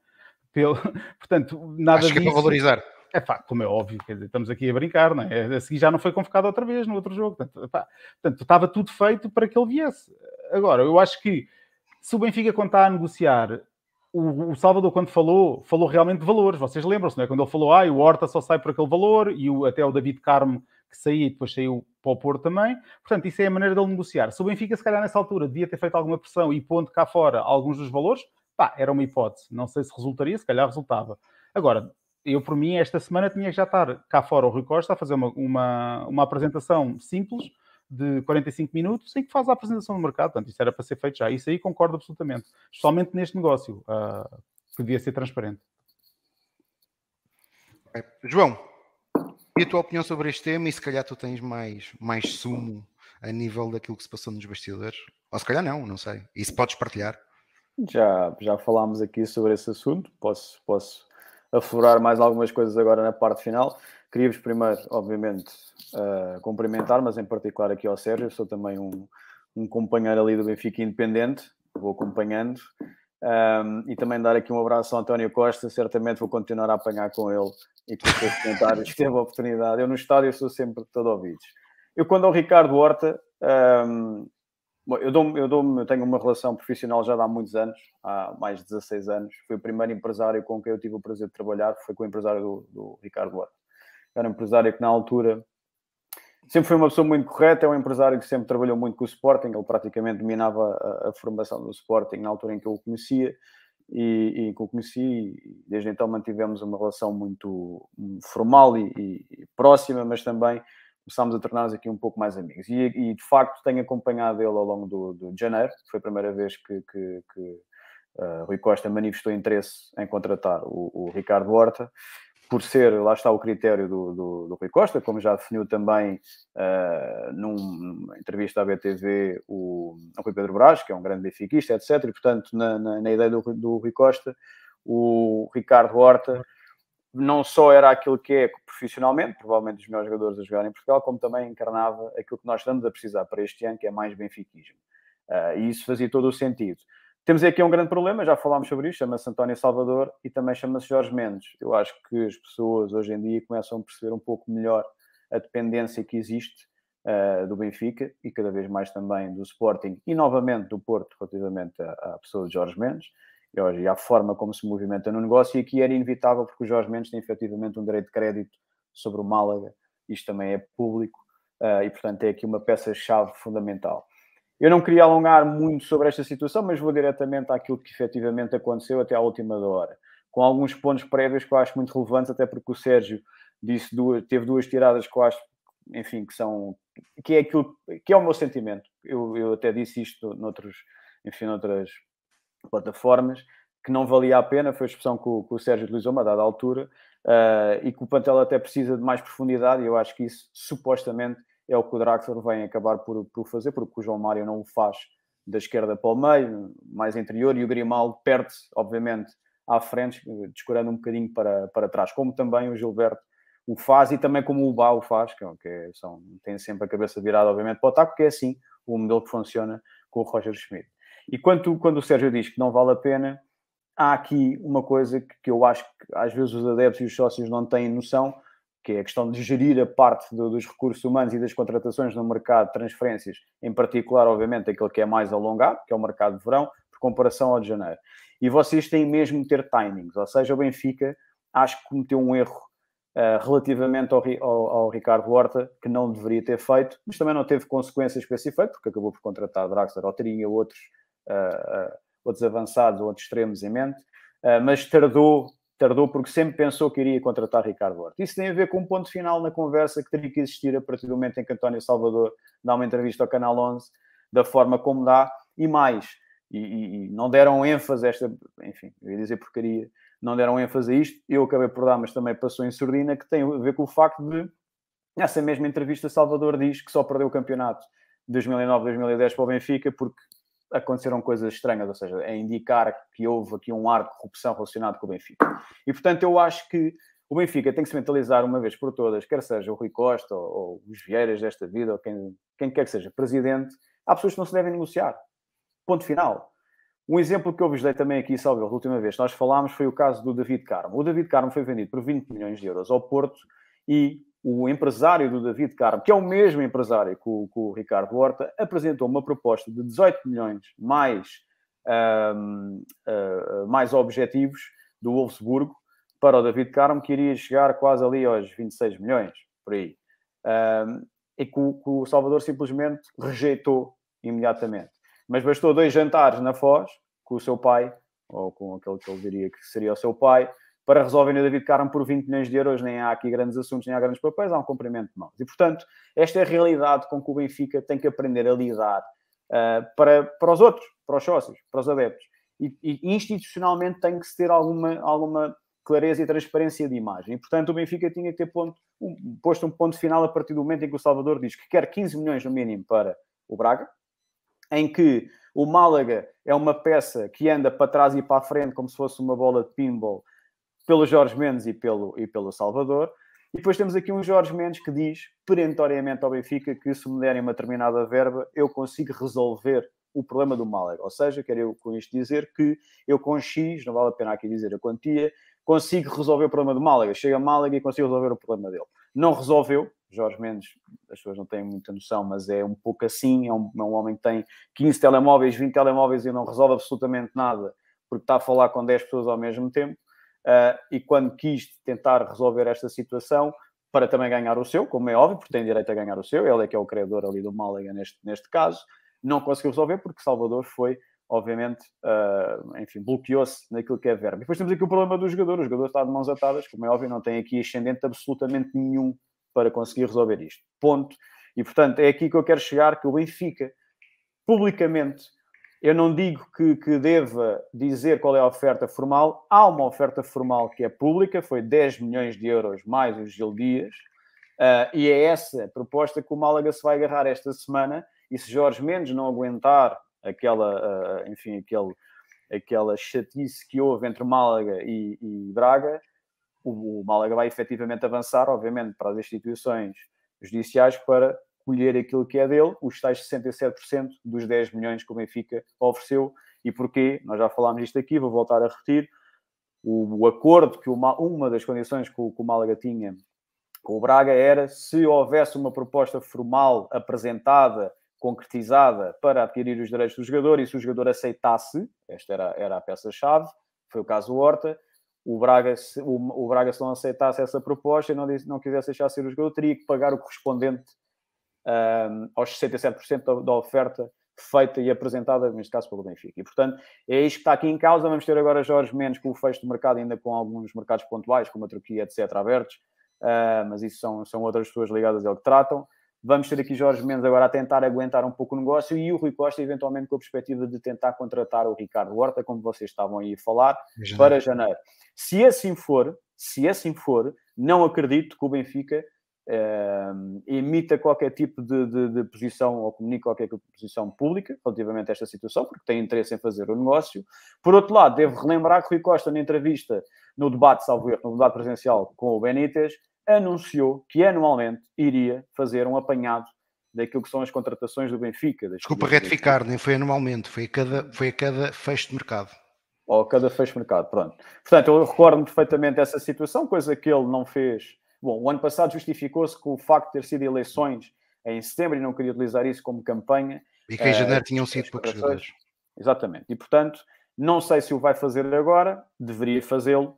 C: Pelo... Portanto, nada
A: Acho que
C: disso...
A: é para valorizar.
C: É pá, como é óbvio, quer dizer, estamos aqui a brincar, não é? A seguir já não foi convocado outra vez no outro jogo. Portanto, pá, portanto, estava tudo feito para que ele viesse. Agora, eu acho que se o Benfica contar a negociar o, o, Salvador, quando falou, falou realmente de valores. Vocês lembram-se, não é? Quando ele falou, ah, o Horta só sai por aquele valor e o, até o David Carmo que saía e depois saiu para o Porto também. Portanto, isso é a maneira dele negociar. Se o Benfica, se calhar, nessa altura, devia ter feito alguma pressão e pondo cá fora alguns dos valores, pá, era uma hipótese. Não sei se resultaria, se calhar resultava. Agora, eu, por mim, esta semana tinha que já estar cá fora o Rui Costa a fazer uma, uma, uma apresentação simples de 45 minutos em que faz a apresentação do mercado. Portanto, isso era para ser feito já. Isso aí concordo absolutamente. Especialmente neste negócio, uh, que devia ser transparente.
A: João, e a tua opinião sobre este tema? E se calhar tu tens mais, mais sumo a nível daquilo que se passou nos bastidores? Ou se calhar não, não sei. Isso podes partilhar?
D: Já, já falámos aqui sobre esse assunto. Posso, posso aflorar mais algumas coisas agora na parte final. Queria-vos primeiro, obviamente, uh, cumprimentar, mas em particular aqui ao Sérgio. sou também um, um companheiro ali do Benfica Independente, vou acompanhando. Um, e também dar aqui um abraço ao António Costa. Certamente vou continuar a apanhar com ele e com os seus comentários teve a oportunidade. Eu no estádio sou sempre todo ouvidos. Eu, quando ao Ricardo Horta, um, eu, dou eu, dou eu tenho uma relação profissional já há muitos anos, há mais de 16 anos. Foi o primeiro empresário com quem eu tive o prazer de trabalhar, foi com o empresário do, do Ricardo Horta. Era um empresário que, na altura, sempre foi uma pessoa muito correta. É um empresário que sempre trabalhou muito com o Sporting. Ele praticamente dominava a, a formação do Sporting na altura em que eu o conhecia e, e que conheci. E desde então mantivemos uma relação muito formal e, e próxima, mas também começámos a tornar-nos aqui um pouco mais amigos. E, e, de facto tenho acompanhado ele ao longo do, do de janeiro, foi a primeira vez que, que, que uh, Rui Costa manifestou interesse em contratar o, o, Ricardo Horta, por ser, lá está o critério do, do, do Rui Costa, como já definiu também uh, numa entrevista à BTV o, o Rui Pedro Brás, que é um grande benfiquista, etc. E, portanto, na, na, na ideia do, do Rui Costa, o Ricardo Horta não só era aquilo que é profissionalmente, provavelmente os melhores jogadores a jogar em Portugal, como também encarnava aquilo que nós estamos a precisar para este ano, que é mais benfiquismo. Uh, e isso fazia todo o sentido. Temos aqui um grande problema, já falámos sobre isso, chama-se António Salvador e também chama-se Jorge Mendes. Eu acho que as pessoas hoje em dia começam a perceber um pouco melhor a dependência que existe uh, do Benfica e cada vez mais também do Sporting e novamente do Porto relativamente à, à pessoa de Jorge Mendes e à forma como se movimenta no negócio, e aqui era inevitável porque o Jorge Mendes tem efetivamente um direito de crédito sobre o Málaga, isto também é público, uh, e portanto é aqui uma peça-chave fundamental. Eu não queria alongar muito sobre esta situação, mas vou diretamente àquilo que efetivamente aconteceu até à última hora, com alguns pontos prévios que eu acho muito relevantes, até porque o Sérgio disse duas, teve duas tiradas que eu acho, enfim, que são, que é aquilo, que é o meu sentimento. Eu, eu até disse isto noutros, enfim, noutras plataformas, que não valia a pena, foi a expressão que o, que o Sérgio utilizou uma dada altura, uh, e que o Pantel até precisa de mais profundidade, e eu acho que isso supostamente é o que o Draxler vem acabar por, por fazer, porque o João Mário não o faz da esquerda para o meio, mais interior, e o Grimaldo perde-se, obviamente, à frente, descurando um bocadinho para, para trás, como também o Gilberto o faz e também como o Bá o faz, que, é que são, tem sempre a cabeça virada, obviamente, para o ataque, porque é assim o modelo que funciona com o Roger Schmidt. E quando, quando o Sérgio diz que não vale a pena, há aqui uma coisa que, que eu acho que às vezes os adeptos e os sócios não têm noção, que é a questão de gerir a parte do, dos recursos humanos e das contratações no mercado de transferências, em particular, obviamente, aquele que é mais alongado, que é o mercado de verão, por comparação ao de janeiro. E vocês têm mesmo de ter timings, ou seja, o Benfica acho que cometeu um erro uh, relativamente ao, ao, ao, Ricardo Horta, que não deveria ter feito, mas também não teve consequências para esse efeito, porque acabou por contratar Draxler ou teria outros outros avançados ou outros extremos em mente, mas tardou, tardou porque sempre pensou que iria contratar Ricardo Horta. Isso tem a ver com um ponto final na conversa que teria que existir a partir do momento em que António Salvador dá uma entrevista ao Canal 11, da forma como dá, e mais, e, e, e, não deram ênfase a esta, enfim, eu ia dizer porcaria, não deram ênfase a isto, eu acabei por dar, mas também passou em surdina, que tem a ver com o facto de, nessa mesma entrevista, Salvador diz que só perdeu o campeonato 2009-2010 para o Benfica porque aconteceram coisas estranhas, ou seja, é indicar que houve aqui um ar de corrupção relacionado com o Benfica. E, portanto, eu acho que o Benfica tem que se mentalizar uma vez por todas, quer seja o Rui Costa ou, ou os Vieiras desta vida, ou quem, quem quer que seja presidente, há pessoas que não se devem negociar. Ponto final. Um exemplo que eu vos dei também aqui, salve, a última vez nós falámos foi o caso do David Carmo. O David Carmo foi vendido por 20 milhões de euros ao Porto e o empresário do David Carmo, que é o mesmo empresário que o, que o Ricardo Horta, apresentou uma proposta de 18 milhões mais um, uh, mais objetivos do Wolfsburgo para o David Carmo, que iria chegar quase ali aos 26 milhões, por aí. Um, e que o, que o, Salvador simplesmente rejeitou imediatamente. Mas bastou dois jantares na Foz com o seu pai, ou com aquele que ele diria que seria o seu pai, para resolverem o David Carmo por 20 milhões de euros. Nem há aqui grandes assuntos, nem há grandes papéis, há um cumprimento de mãos. E, portanto, esta é a realidade com que o Benfica tem que aprender a lidar uh, para, para os outros, para os sócios, para os adeptos. E, e institucionalmente tem que se ter alguma, alguma clareza e transparência de imagem. E, portanto, o Benfica tinha que ter ponto, um, posto um ponto final a partir do momento em que o Salvador diz que quer 15 milhões no mínimo para o Braga, em que o Málaga é uma peça que anda para trás e para a frente como se fosse uma bola de pinball pelo Jorge Mendes e pelo, e pelo Salvador. E depois temos aqui um Jorge Mendes que diz perentoriamente ao Benfica que se me derem uma determinada verba, eu consigo resolver o problema do Málaga. Ou seja, quero eu com isto dizer que eu com X, não vale a pena aqui dizer a quantia, consigo resolver o problema do Málaga. Chega a Málaga e consigo resolver o problema dele. Não resolveu. Jorge Mendes, as pessoas não têm muita noção, mas é um pouco assim. É um, é um homem que tem 15 telemóveis, 20 telemóveis e não resolve absolutamente nada porque está a falar com 10 pessoas ao mesmo tempo. Uh, e quando quis tentar resolver esta situação, para também ganhar o seu, como é óbvio, porque tem direito a ganhar o seu, ele é que é o criador ali do Málaga neste, neste caso, não conseguiu resolver porque Salvador foi obviamente, uh, enfim, bloqueou-se naquilo que é verbo. E depois temos aqui o problema do jogador. O jogador está de mãos atadas, como é óbvio, não tem aqui ascendente absolutamente nenhum para conseguir resolver isto. Ponto. E, portanto, é aqui que eu quero chegar, que o Benfica, publicamente, eu não digo que, que deva dizer qual é a oferta formal. Há uma oferta formal que é pública, foi 10 milhões de euros mais os Gil Dias, uh, e é essa proposta que o Málaga se vai agarrar esta semana, e se Jorge Mendes não aguentar aquela, uh, enfim, aquele, aquela chatice que houve entre Málaga e, e Braga, o, o, Málaga vai efetivamente avançar, obviamente, para as instituições judiciais para colher aquilo que é dele, os tais 67% dos 10 milhões que o Benfica ofereceu. E porquê? Nós já falámos isto aqui, vou voltar a repetir. O, o acordo que uma, uma das condições que o, que o Málaga tinha com o Braga era se houvesse uma proposta formal apresentada concretizada para adquirir os direitos do jogador e se o jogador aceitasse, esta era, era a peça-chave, foi o caso do Horta, o Braga, se, o, o, Braga se não aceitasse essa proposta e não, não quisesse deixar ser o jogador, teria que pagar o correspondente um, aos 67% da, da oferta feita e apresentada, neste caso, pelo Benfica. E, portanto, é isto que está aqui em causa. Vamos ter agora Jorge Mendes com o fecho do mercado, ainda com alguns mercados pontuais, como a Turquia, etc., abertos. Uh, mas isso são, são outras pessoas ligadas ao que tratam. Vamos ter aqui Jorge Mendes agora a tentar aguentar um pouco o negócio e o Rui Costa, eventualmente, com a perspectiva de tentar contratar o Ricardo Horta, como vocês estavam aí a falar, janeiro. para janeiro. Se assim for, se assim for, não acredito que o Benfica emita qualquer tipo de, de, de, posição ou comunique qualquer tipo posição pública relativamente a esta situação, porque tem interesse em fazer o negócio. Por outro lado, devo relembrar que Rui Costa, na entrevista, no debate, salvo erro, no debate presencial com o Benítez, anunciou que anualmente iria fazer um apanhado daquilo que são as contratações do Benfica.
A: Desculpa retificar, nem foi anualmente, foi a cada, foi a cada fecho de mercado.
D: Ou a cada fecho de mercado, pronto. Portanto, eu recordo-me perfeitamente dessa situação, coisa que ele não fez. Bom, o ano passado justificou-se com o facto de ter sido eleições em setembro e não queria utilizar isso como campanha.
A: E que em janeiro uh, tinham sido poucos jogadores.
D: Exatamente. E, portanto, não sei se o vai fazer agora, deveria fazê-lo,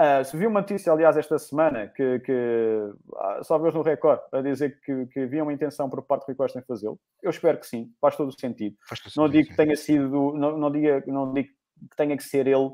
D: Uh, se viu uma notícia, aliás, esta semana, que, que uh, só veio no Record, a dizer que, que havia uma intenção por parte do Rui Costa em fazê-lo. Eu espero que sim, faz todo o sentido. Todo não digo sim. que tenha sido, não, não, diga, não digo que tenha que ser ele,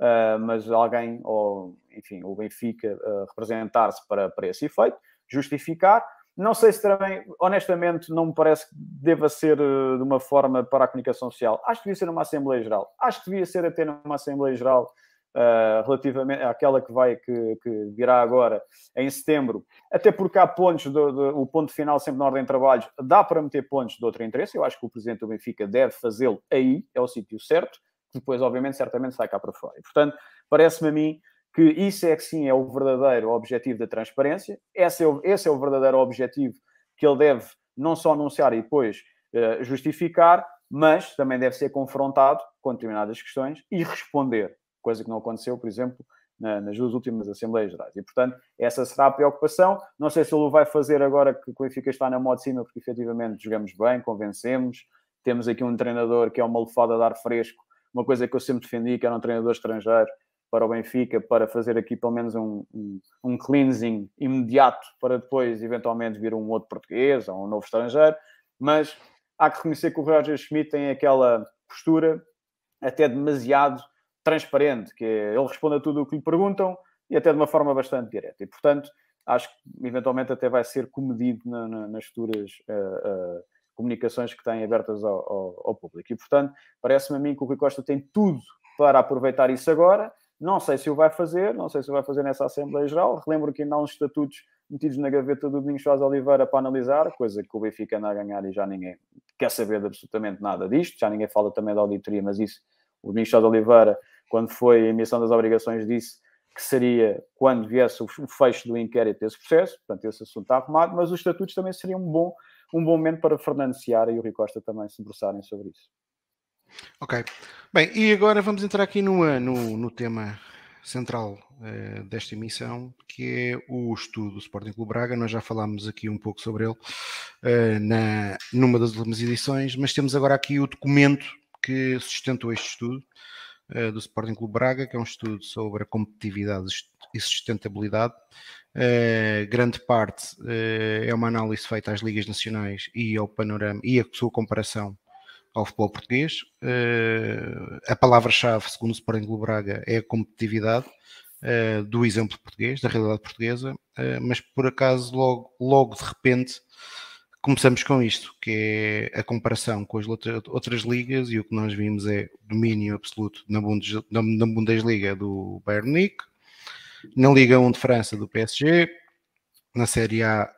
D: uh, mas alguém, ou enfim, o Benfica, representar-se para, para esse efeito, justificar. Não sei se também, honestamente, não me parece que deva ser de uma forma para a comunicação social. Acho que devia ser numa Assembleia Geral. Acho que devia ser até numa Assembleia Geral uh, relativamente àquela que vai, que, que, virá agora em setembro, até porque há pontos, do, o ponto final sempre na ordem de trabalhos, dá para meter pontos de outro interesse, eu acho que o Presidente do Benfica deve fazê-lo aí, é o sítio certo, depois, obviamente, certamente sai cá para fora. E, portanto, parece-me a mim que isso é que sim é o verdadeiro objetivo da transparência, esse é o, esse é o verdadeiro objetivo que ele deve não só anunciar e depois uh, justificar, mas também deve ser confrontado com determinadas questões e responder coisa que não aconteceu, por exemplo, na, nas duas últimas Assembleias Gerais. E, portanto, essa será a preocupação. Não sei se ele o vai fazer agora que o Benfica está na moda de cima, porque efetivamente jogamos bem, convencemos. Temos aqui um treinador que é uma lefada de ar fresco uma coisa que eu sempre defendi, que era um treinador estrangeiro para o Benfica, para fazer aqui pelo menos um, um, um cleansing imediato, para depois eventualmente vir um outro português ou um novo estrangeiro, mas há que reconhecer que o Roger Schmidt tem aquela postura até demasiado transparente, que é, ele responde a tudo o que lhe perguntam e até de uma forma bastante direta. E, portanto, acho que eventualmente até vai ser comedido na, na, nas futuras uh, uh, comunicações que têm abertas ao, ao, ao público. E, portanto, parece-me a mim que o Rui Costa tem tudo para aproveitar isso agora. Não sei se o vai fazer, não sei se o vai fazer nessa Assembleia Geral. Relembro que ainda há uns estatutos metidos na gaveta do Domingos Soares Oliveira para analisar, coisa que o Benfica anda a ganhar e já ninguém quer saber de absolutamente nada disto. Já ninguém fala também da auditoria, mas isso, o Domingos Soares Oliveira, quando foi a emissão das obrigações, disse que seria quando viesse o fecho do inquérito desse processo, portanto, esse assunto está arrumado, mas os estatutos também seriam bom, um bom momento para Fernando Seara e o Rui Costa também se debruçarem sobre isso.
A: Ok. Bem, e agora vamos entrar aqui no, no, no tema central uh, desta emissão, que é o estudo do Sporting Clube Braga. Nós já falámos aqui um pouco sobre ele uh, na, numa das últimas edições, mas temos agora aqui o documento que sustentou este estudo, do Sporting Clube Braga, que é um estudo sobre a competitividade e sustentabilidade. Uh, grande parte uh, é uma análise feita às ligas nacionais e ao panorama e a sua comparação ao futebol português. a palavra-chave, segundo o Sporting Clube Braga, é a competitividade do exemplo português, da realidade portuguesa, mas por acaso, logo, logo de repente, começamos com isto, que é a comparação com as outras ligas, e o que nós vimos é domínio absoluto na, Bundesliga do Bayern Munique, na Liga 1 de França do PSG, na Série A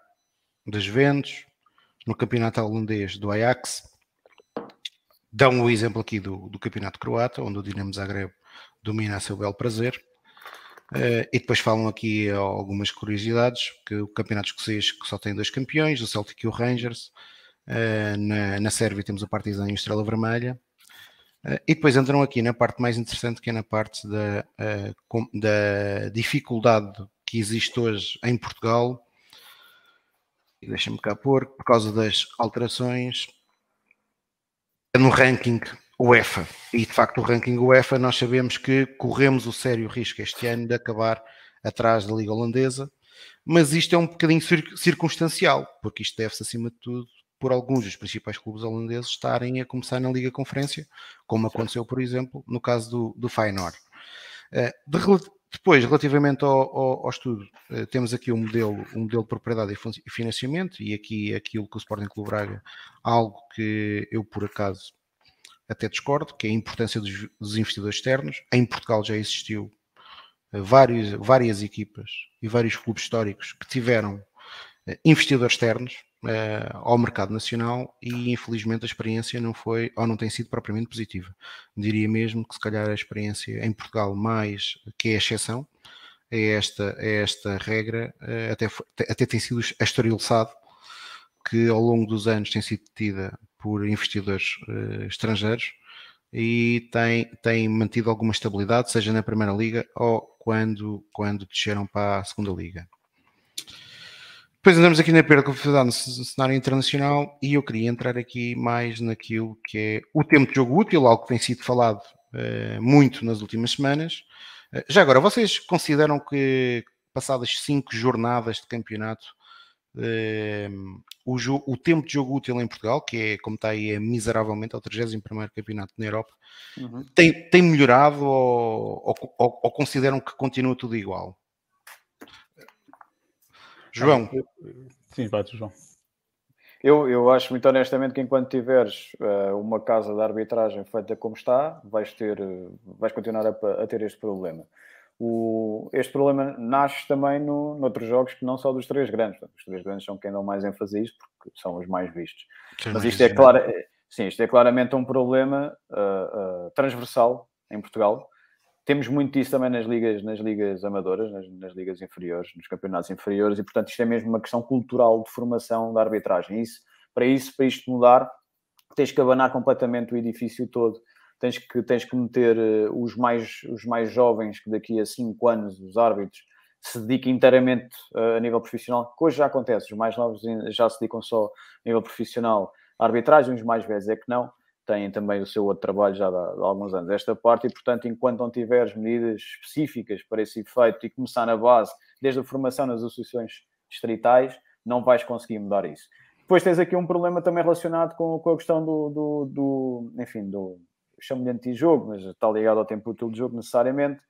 A: das Juventus, no Campeonato Holandês do Ajax. Dão o exemplo aqui do, do Campeonato Croata, onde o Dinamo Zagreb domina a seu belo prazer. Uh, e depois falam aqui algumas curiosidades, que o campeonato escocês que só tem dois campeões, o Celtic e o Rangers. Uh, na, na Sérvia temos o Partizan e o Estrela Vermelha. Uh, e depois entram aqui na parte mais interessante, que é na parte da, da dificuldade que existe hoje em Portugal. Deixa-me cá pôr, por causa das alterações no ranking UEFA. E de facto, o ranking UEFA, nós sabemos que corremos o sério risco este ano de acabar atrás da Liga Holandesa, mas isto é um bocadinho circunstancial, porque isto deve-se acima de tudo por alguns dos principais clubes holandeses estarem a começar na Liga Conferência, como aconteceu, por exemplo, no caso do, do Feyenoord. Eh, de, depois, relativamente ao, ao, ao estudo, eh, temos aqui um modelo, um modelo de propriedade e financiamento, e aqui aquilo que o Sporting Clube Braga, algo que eu por acaso até discordo, que é a importância dos, dos investidores externos. Em Portugal já existiu uh, vários, várias equipas e vários clubes históricos que tiveram uh, investidores externos uh, ao mercado nacional e infelizmente a experiência não foi ou não tem sido propriamente positiva. Diria mesmo que se calhar a experiência em Portugal mais que é a exceção é esta, é esta regra, até, foi, até tem sido estoriçado que ao longo dos anos tem sido tida por investidores uh, estrangeiros e tem, tem mantido alguma estabilidade, seja na Primeira Liga ou quando, quando desceram para a Segunda Liga. Depois andamos aqui na perda competitividade no cenário internacional e eu queria entrar aqui mais naquilo que é o tempo de jogo útil, algo que tem sido falado uh, muito nas últimas semanas. Uh, já agora, vocês consideram que passadas cinco jornadas de campeonato uh, o, o, tempo de jogo útil em Portugal, que é, como está aí, é miseravelmente ao 31 campeonato na Europa, uhum. tem, tem melhorado ou, ou, ou, consideram que continua tudo igual? João.
C: Sim, vai, João.
D: Eu, eu acho muito honestamente que enquanto tiveres uh, uma casa de arbitragem feita como está, vais, ter, vais continuar a, a ter este problema o, este problema nasce também no, noutros jogos que não só dos três grandes. Os três grandes são quem dão mais ênfase a isto porque são os mais vistos. Sim, Mas isto é, claro, sim, isto é claramente um problema uh, uh, transversal em Portugal. Temos muito disso também nas ligas, nas ligas amadoras, nas, nas, ligas inferiores, nos campeonatos inferiores, e portanto isto é mesmo uma questão cultural de formação da arbitragem. Isso, para isso, para isto mudar, tens que abanar completamente o edifício todo tens que, tens que meter uh, os, mais, os mais jovens, que daqui a 5 anos os árbitros se dediquem inteiramente uh, a nível profissional, que hoje já acontece, os mais novos já se dedicam só a nível profissional à arbitragem, os mais velhos é que não. têm também o seu outro trabalho já há, alguns anos esta parte e, portanto, enquanto não tiveres medidas específicas para esse efeito e começar na base, desde a formação nas associações distritais, não vais conseguir mudar isso. Depois tens aqui um problema também relacionado com, com a questão do, do, do enfim, do chamo-lhe antijogo, mas está ligado ao tempo útil de jogo necessariamente.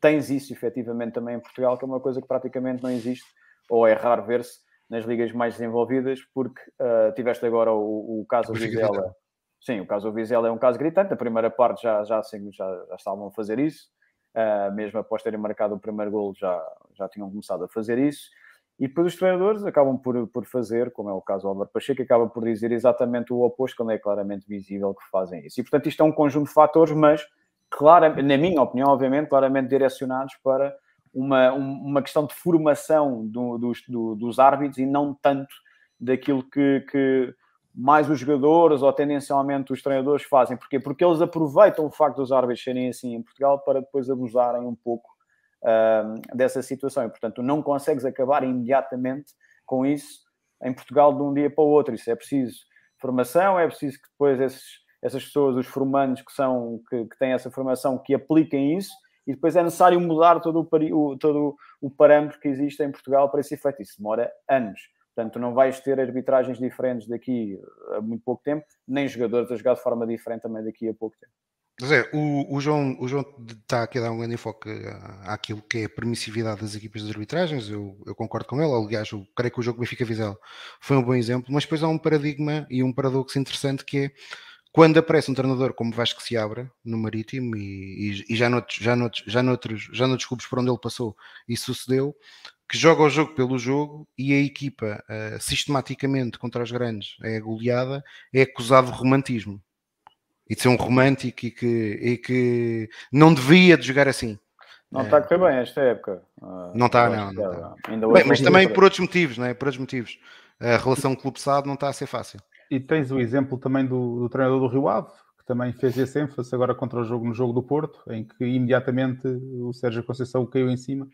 D: Tens isso efetivamente também em Portugal, que é uma coisa que praticamente não existe, ou é raro ver-se nas ligas mais desenvolvidas, porque uh, tiveste agora o, o caso do Vizela. Sim, o caso do Vizela é um caso gritante. A primeira parte já, já, já, já estavam a fazer isso, uh, mesmo após terem marcado o primeiro gol, já, já tinham começado a fazer isso. E depois os treinadores acabam por, por fazer, como é o caso do Álvaro Pacheco, acaba por dizer exatamente o oposto, quando é claramente visível que fazem isso. E portanto isto é um conjunto de fatores, mas, claro, na minha opinião, obviamente, claramente direcionados para uma, uma questão de formação do, dos, do, dos árbitros e não tanto daquilo que, que, mais os jogadores ou tendencialmente os treinadores fazem. Porquê? Porque eles aproveitam o facto dos árbitros serem assim em Portugal para depois abusarem um pouco dessa situação. E, portanto, não consegues acabar imediatamente com isso em Portugal de um dia para o outro. Isso é preciso formação, é preciso que depois esses, essas pessoas, os formandos que, são, que, que têm essa formação, que apliquem isso e depois é necessário mudar todo o, todo o parâmetro que existe em Portugal para esse efeito. Isso demora anos. Portanto, não vais ter arbitragens diferentes daqui a muito pouco tempo, nem jogadores a jogar de forma diferente também daqui a pouco tempo.
A: Zé, o, o, João, o João está aqui a dar um grande enfoque àquilo que é a permissividade das equipas de arbitragens, eu, eu, concordo com ele, aliás, eu creio que o jogo Benfica-Vizela foi um bom exemplo, mas depois há um paradigma e um paradoxo interessante que é quando aparece um treinador como Vasco se abra no Marítimo e, e, e, já, noutros, já, noutros, já, noutros, já noutros clubes por onde ele passou e sucedeu, que joga o jogo pelo jogo e a equipa uh, sistematicamente contra os grandes é goleada, é acusado de romantismo e de ser um romântico e que, e que não devia de jogar assim.
D: Não está a correr bem esta época.
A: Ah, não está, não. não está. Ainda bem, mas também por outros motivos, não é? Por outros motivos. A relação clube-sado não está a ser fácil.
C: E tens o exemplo também do, do, treinador do Rio Ave, que também fez esse ênfase agora contra o jogo no jogo do Porto, em que imediatamente o Sérgio Conceição caiu em cima.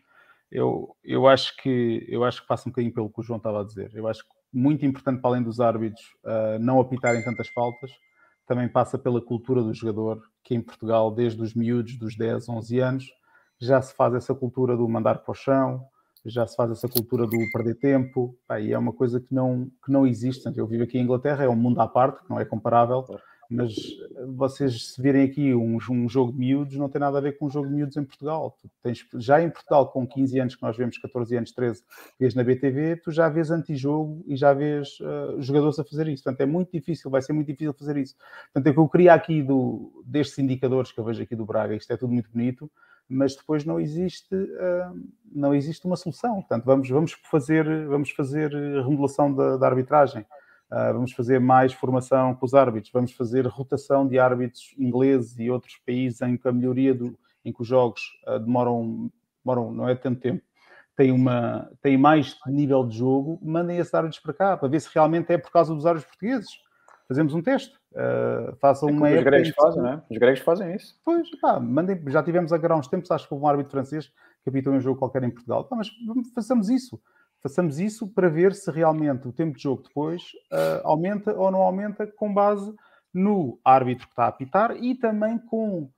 C: Eu, eu, acho que, eu acho que passa um bocadinho pelo que o João estava a dizer. Eu acho que muito importante, para além dos árbitros, uh, não apitarem tantas faltas, também passa pela cultura do jogador, que em Portugal, desde os miúdos dos 10, 11 anos, já se faz essa cultura do mandar para o chão, já se faz essa cultura do perder tempo, pá, e é uma coisa que não, que não existe. Eu vivo aqui em Inglaterra, é um mundo à parte, que não é comparável, mas vocês se virem aqui um, um, jogo de miúdos, não tem nada a ver com um jogo de miúdos em Portugal. Tu tens, já em Portugal, com 15 anos, que nós vemos 14 anos, 13, vês na BTV, tu já vês antijogo e já vês uh, jogadores a fazer isso. Portanto, é muito difícil, vai ser muito difícil fazer isso. Portanto, é que eu queria aqui do, destes indicadores que eu vejo aqui do Braga, isto é tudo muito bonito, mas depois não existe, uh, não existe uma solução. Portanto, vamos, vamos, fazer, vamos fazer remodelação da, da arbitragem vamos fazer mais formação com os árbitros, vamos fazer rotação de árbitros ingleses e outros países em que a melhoria do, em que os jogos uh, demoram, demoram, não é tanto tempo, tem, uma, tem mais nível de jogo, mandem esses árbitros para cá, para ver se realmente é por causa dos árbitros portugueses. Fazemos um teste. Uh, façam é uma
D: os gregos fazem, não é? Os gregos fazem isso.
C: Pois, pá, mandem, já tivemos agora há uns tempos, acho que houve um árbitro francês que apitou um jogo qualquer em Portugal. Pá, mas façamos isso façamos isso para ver se realmente o tempo de jogo depois uh, aumenta ou não aumenta com base no árbitro que está a apitar e também com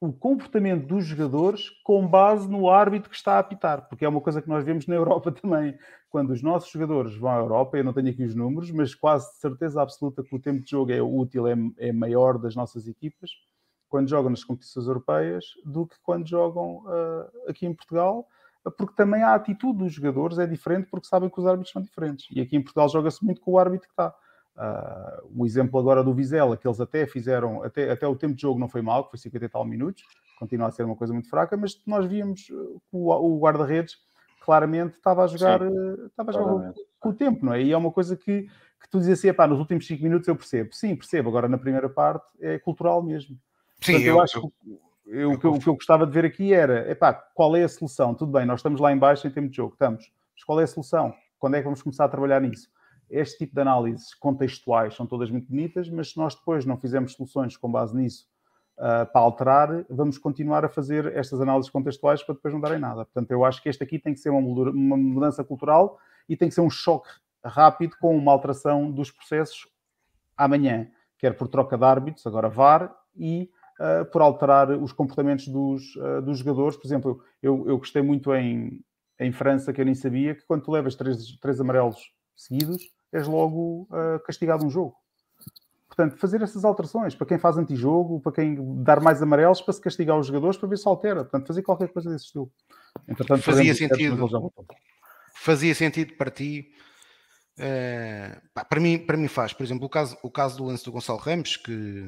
C: o comportamento dos jogadores com base no árbitro que está a apitar, porque é uma coisa que nós vemos na Europa também. Quando os nossos jogadores vão à Europa, eu não tenho aqui os números, mas quase de certeza absoluta que o tempo de jogo é útil, é, é maior das nossas equipas, quando jogam nas competições europeias, do que quando jogam uh, aqui em Portugal porque também a atitude dos jogadores é diferente porque sabem que os árbitros são diferentes. E aqui em Portugal joga-se muito com o árbitro que está. Uh, o exemplo agora do Vizela, que eles até fizeram, até, até o tempo de jogo não foi mal, que foi 50 e tal minutos, continua a ser uma coisa muito fraca, mas nós víamos que o, o guarda-redes claramente estava a jogar, Sim, estava a jogar com, com, o tempo, não é? E é uma coisa que, que tu dizes assim, pá, nos últimos 5 minutos eu percebo. Sim, percebo, agora na primeira parte é cultural mesmo.
A: Sim, Portanto, eu, eu acho que
C: eu, o, que eu, o, que eu, gostava de ver aqui era, epá, qual é a solução? Tudo bem, nós estamos lá embaixo em tempo de jogo, estamos. Mas qual é a solução? Quando é que vamos começar a trabalhar nisso? Este tipo de análises contextuais são todas muito bonitas, mas se nós depois não fizermos soluções com base nisso uh, para alterar, vamos continuar a fazer estas análises contextuais para depois não darem nada. Portanto, eu acho que este aqui tem que ser uma mudança cultural e tem que ser um choque rápido com uma alteração dos processos amanhã quer por troca de árbitros, agora VAR, e uh, por alterar os comportamentos dos, uh, dos jogadores. Por exemplo, eu, eu gostei muito em, em França, que eu nem sabia, que quando tu levas três, três amarelos seguidos, és logo uh, castigado um jogo. Portanto, fazer essas alterações para quem faz antijogo, para quem dar mais amarelos, para se castigar os jogadores, para ver se altera. Portanto, fazer qualquer coisa desse estilo.
A: Entretanto, fazia sentido. Fazia sentido para ti. Uh, pá, para, mim, para mim faz, por exemplo, o caso, o caso do lance do Gonçalo Ramos, que,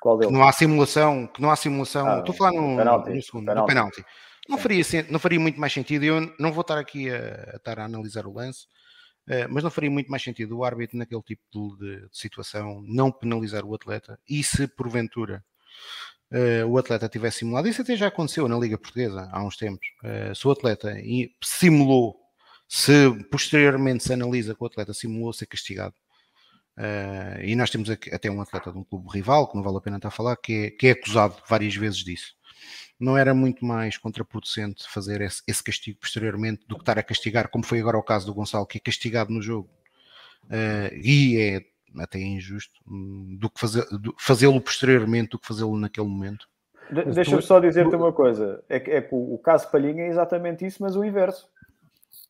A: que não há simulação, que não há simulação. Ah, estou a falar no, penalti, no segundo, penalti. no penalti. Não faria, não faria muito mais sentido. Eu não vou estar aqui a, a estar a analisar o lance, uh, mas não faria muito mais sentido o árbitro, naquele tipo de, de situação, não penalizar o atleta. E se porventura uh, o atleta tivesse simulado, isso até já aconteceu na Liga Portuguesa há uns tempos. Uh, se o atleta simulou, se posteriormente se analisa que o atleta simulou ser castigado. Uh, e nós temos aqui, até um atleta de um clube rival, que não vale a pena estar a falar, que é, que é acusado várias vezes disso. Não era muito mais contraproducente fazer esse, esse, castigo posteriormente do que estar a castigar, como foi agora o caso do Gonçalo, que é castigado no jogo. Uh, e é até injusto, hum, do que fazer, fazê-lo posteriormente do que fazê-lo naquele momento.
D: De, Deixa-me só dizer-te uma coisa: é que, é que o, o, caso Palhinha é exatamente isso, mas o inverso.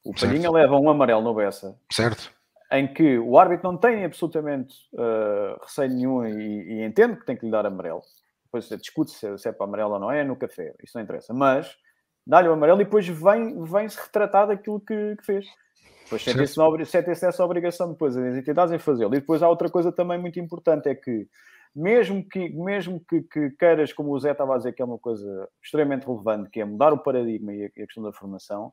D: O Palhinha certo. leva um amarelo no Bessa.
A: Certo.
D: Em que o árbitro não tem absolutamente uh, receio nenhum e, e, entende que tem que lhe dar amarelo. Depois discute se, se é para amarelo ou não é, no café, isso não interessa. Mas dá-lhe o amarelo e depois vem, vem-se retratar daquilo que, que fez. Depois sentem-se sentem essa obrigação depois as entidades em fazê-lo. E depois há outra coisa também muito importante, é que mesmo que, mesmo que, que, queiras, como o Zé estava a dizer, que é uma coisa extremamente relevante, que é mudar o paradigma e a, a questão da formação,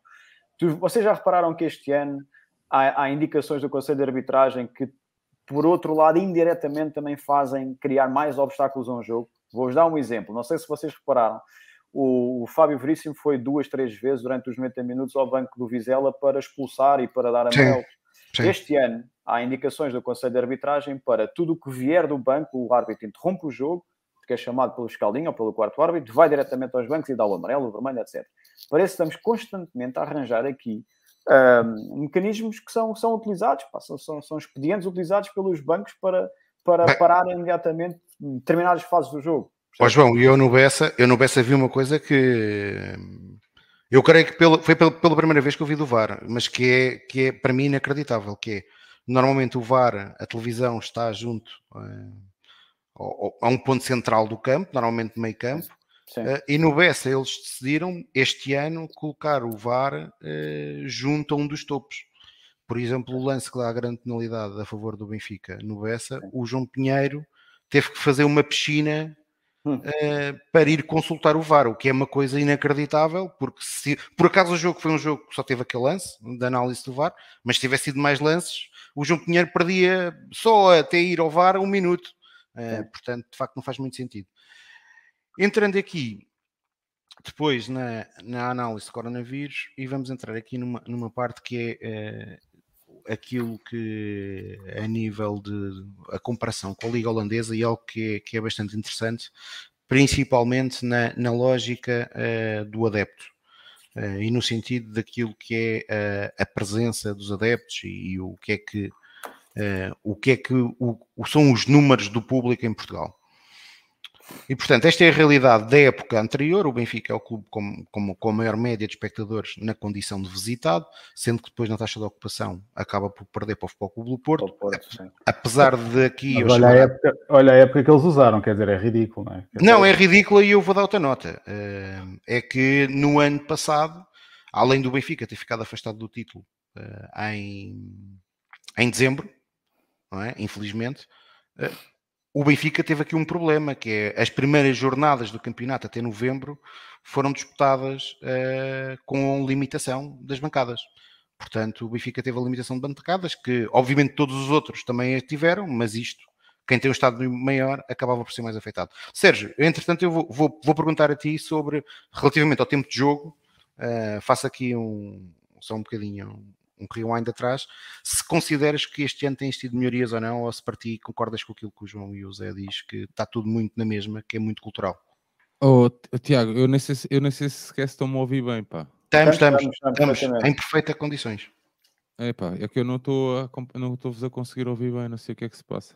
D: tu, vocês já repararam que este ano há, há, indicações do Conselho de Arbitragem que, por outro lado, indiretamente também fazem criar mais obstáculos a um jogo? Vou-vos dar um exemplo. Não sei se vocês repararam, o, o Fábio Veríssimo foi duas, três vezes durante os 90 minutos ao banco do Vizela para expulsar e para dar amarelo. Este ano há indicações do Conselho de Arbitragem para tudo o que vier do banco, o árbitro interrompe o jogo, que é chamado pelo escaldinho ou pelo quarto árbitro, vai diretamente aos bancos e dá o amarelo, o vermelho, etc. Parece que estamos constantemente a arranjar aqui um, mecanismos que são, são utilizados, pá, são, são, são expedientes utilizados pelos bancos para, para parar imediatamente determinadas fases do jogo.
A: Ó João, eu no Bessa, eu no Bessa vi uma coisa que eu creio que pela, foi pela, pela, primeira vez que eu vi do VAR, mas que é, que é para mim inacreditável, que é normalmente o VAR, a televisão está junto uh, a um ponto central do campo, normalmente meio campo, uh, e no Bessa eles decidiram este ano colocar o VAR uh, junto a um dos topos. Por exemplo, o lance que dá a grande penalidade a favor do Benfica no Bessa, o João Pinheiro teve que fazer uma piscina uh, para ir consultar o VAR, o que é uma coisa inacreditável, porque se por acaso o jogo foi um jogo que só teve aquele lance de análise do VAR, mas se tivesse sido mais lances, o João Pinheiro perdia só até ir ao VAR um minuto. Portanto, de facto, não faz muito sentido. Entrando aqui depois na, na análise do coronavírus, e vamos entrar aqui numa, numa parte que é uh, aquilo que a nível de a comparação com a Liga Holandesa e algo que é, que é bastante interessante, principalmente na, na lógica uh, do adepto uh, e no sentido daquilo que é a presença dos adeptos e, e, o que é que o que é que o, são os números do público em Portugal. E portanto, esta é a realidade da época anterior. O Benfica é o clube com, com, com a maior média de espectadores na condição de visitado, sendo que depois na taxa de ocupação acaba por perder para o Futebol Clube do Porto. Porto apesar de aqui.
C: olha, chamar... a época, olha a época que eles usaram, quer dizer, é ridículo, não é?
A: Quer não, dizer... é ridículo e eu vou dar outra nota. Eh, é que no ano passado, além do Benfica ter ficado afastado do título eh, em, em dezembro, não é? infelizmente eh, o Benfica teve aqui um problema, que é as primeiras jornadas do campeonato até novembro foram disputadas uh, com limitação das bancadas. Portanto, o Benfica teve a limitação de bancadas, que obviamente todos os outros também tiveram, mas isto, quem tem um estado maior, acabava por ser mais afetado. Sérgio, entretanto, eu vou, vou, vou perguntar a ti sobre, relativamente ao tempo de jogo, uh, faço aqui um, só um bocadinho um rewind atrás, se consideras que este ano tens tido melhorias ou não, ou se para ti concordas com aquilo que o João e o Zé diz, que está tudo muito na mesma, que é muito cultural.
B: Oh, Tiago, eu nem sei se, eu nem sei se sequer estão-me a ouvir bem, pá.
A: Estamos, estamos, estamos, estamos em perfeitas condições.
B: É pá, é que eu não estou a, não estou a conseguir ouvir bem, não sei o que é que se passa.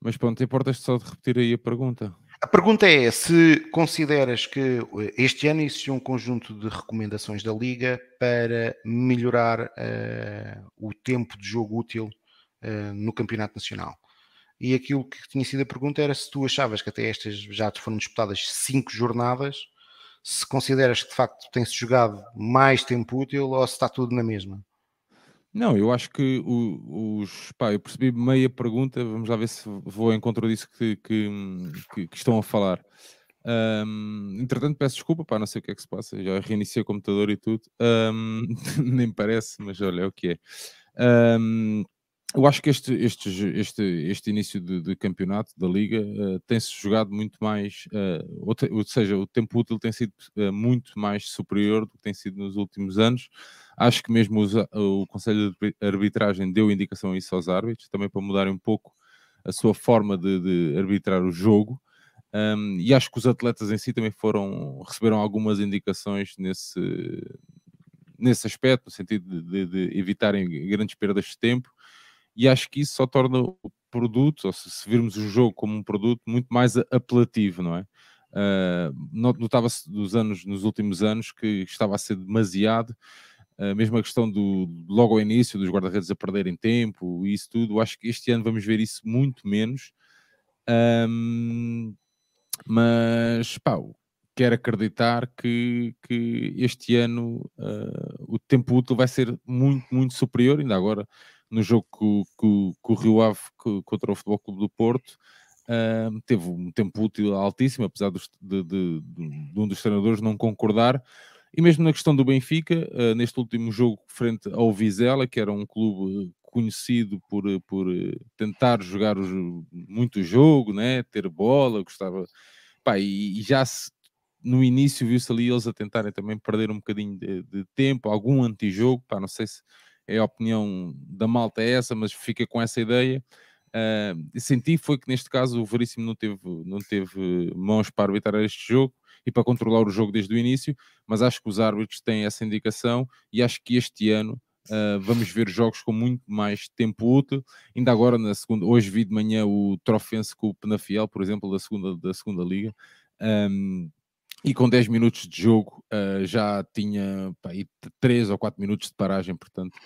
B: Mas pronto, importas só de repetir aí a pergunta.
A: A pergunta é se consideras que eh, este ano existiu um conjunto de recomendações da Liga para melhorar uh, o tempo de jogo útil uh, no Campeonato Nacional. E aquilo que tinha sido a pergunta era se tu achavas que até estas já te foram disputadas cinco jornadas, se consideras que de facto tem-se jogado mais tempo útil ou se está tudo na mesma.
B: Não, eu acho que os. Pá, eu percebi meia pergunta, vamos lá ver se vou ao encontro disso que, que, que, que estão a falar. Um, entretanto, peço desculpa, pá, não sei o que é que se passa, já reiniciei o computador e tudo, um, nem parece, mas olha, é o que é. Um, eu acho que este, este, este, este início de, de campeonato da Liga uh, tem-se jogado muito mais, uh, ou, te, ou, seja, o tempo útil tem sido uh, muito mais superior do que tem sido nos últimos anos. Acho que mesmo os, o Conselho de Arbitragem deu indicação a isso aos árbitros, também para mudarem um pouco a sua forma de, de arbitrar o jogo. Um, e acho que os atletas em si também foram, receberam algumas indicações nesse, nesse aspecto, no sentido de, de evitarem grandes perdas de tempo e acho que isso só torna o produto, ou se, virmos o jogo como um produto, muito mais apelativo, não é? Uh, Notava-se dos anos, nos últimos anos que estava a ser demasiado, uh, mesmo a questão do logo ao início dos guarda-redes a perderem tempo e isso tudo, acho que este ano vamos ver isso muito menos. Um, mas pá, quero acreditar que, que este ano uh, o tempo útil vai ser muito, muito superior, ainda agora no jogo que, que, que o Rio Ave contra o Futebol Clube do Porto, uh, teve um tempo útil altíssimo, apesar de, de, de, de, um dos treinadores não concordar. E mesmo na questão do Benfica, uh, neste último jogo frente ao Vizela, que era um clube conhecido por, por tentar jogar o, muito jogo, né? ter bola, gostava. Pá, e, e já se, no início viu-se ali eles a tentarem também perder um bocadinho de, de tempo, algum antijogo, pá, não sei se é a opinião da malta é essa, mas fica com essa ideia. Uh, senti foi que neste caso o Veríssimo não teve, não teve mãos para arbitrar este jogo e para controlar o jogo desde o início, mas acho que os árbitros têm essa indicação e acho que este ano uh, vamos ver jogos com muito mais tempo útil. Ainda agora, na segunda, hoje vi de manhã o Trofense com o Penafiel, por exemplo, da segunda, da segunda Liga. Um, e com 10 minutos de jogo uh, já tinha pá, 3 ou 4 minutos de paragem, portanto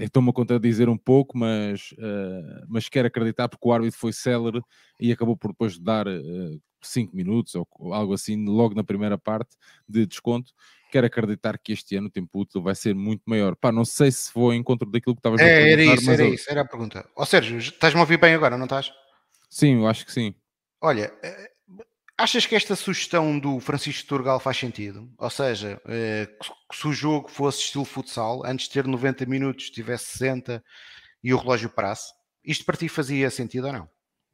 B: estou-me a contradizer um pouco, mas, uh, mas quero acreditar porque o árbitro foi célere e acabou por depois dar 5 uh, minutos ou algo assim, logo na primeira parte de desconto. Quero acreditar que este ano o tempo útil vai ser muito maior. Pá, não sei se vou ao encontro daquilo que estavas
A: é, a perguntar. Era isso, era eu... isso, era a pergunta. Ó Sérgio, estás-me a ouvir bem agora, não estás?
B: Sim, eu acho que sim.
A: Olha, eh, Achas que esta sugestão do Francisco Turgal faz sentido? Ou seja, eh, se o jogo fosse estilo futsal, antes de ter 90 minutos, tivesse 60 e o relógio parasse, isto para ti fazia sentido ou não?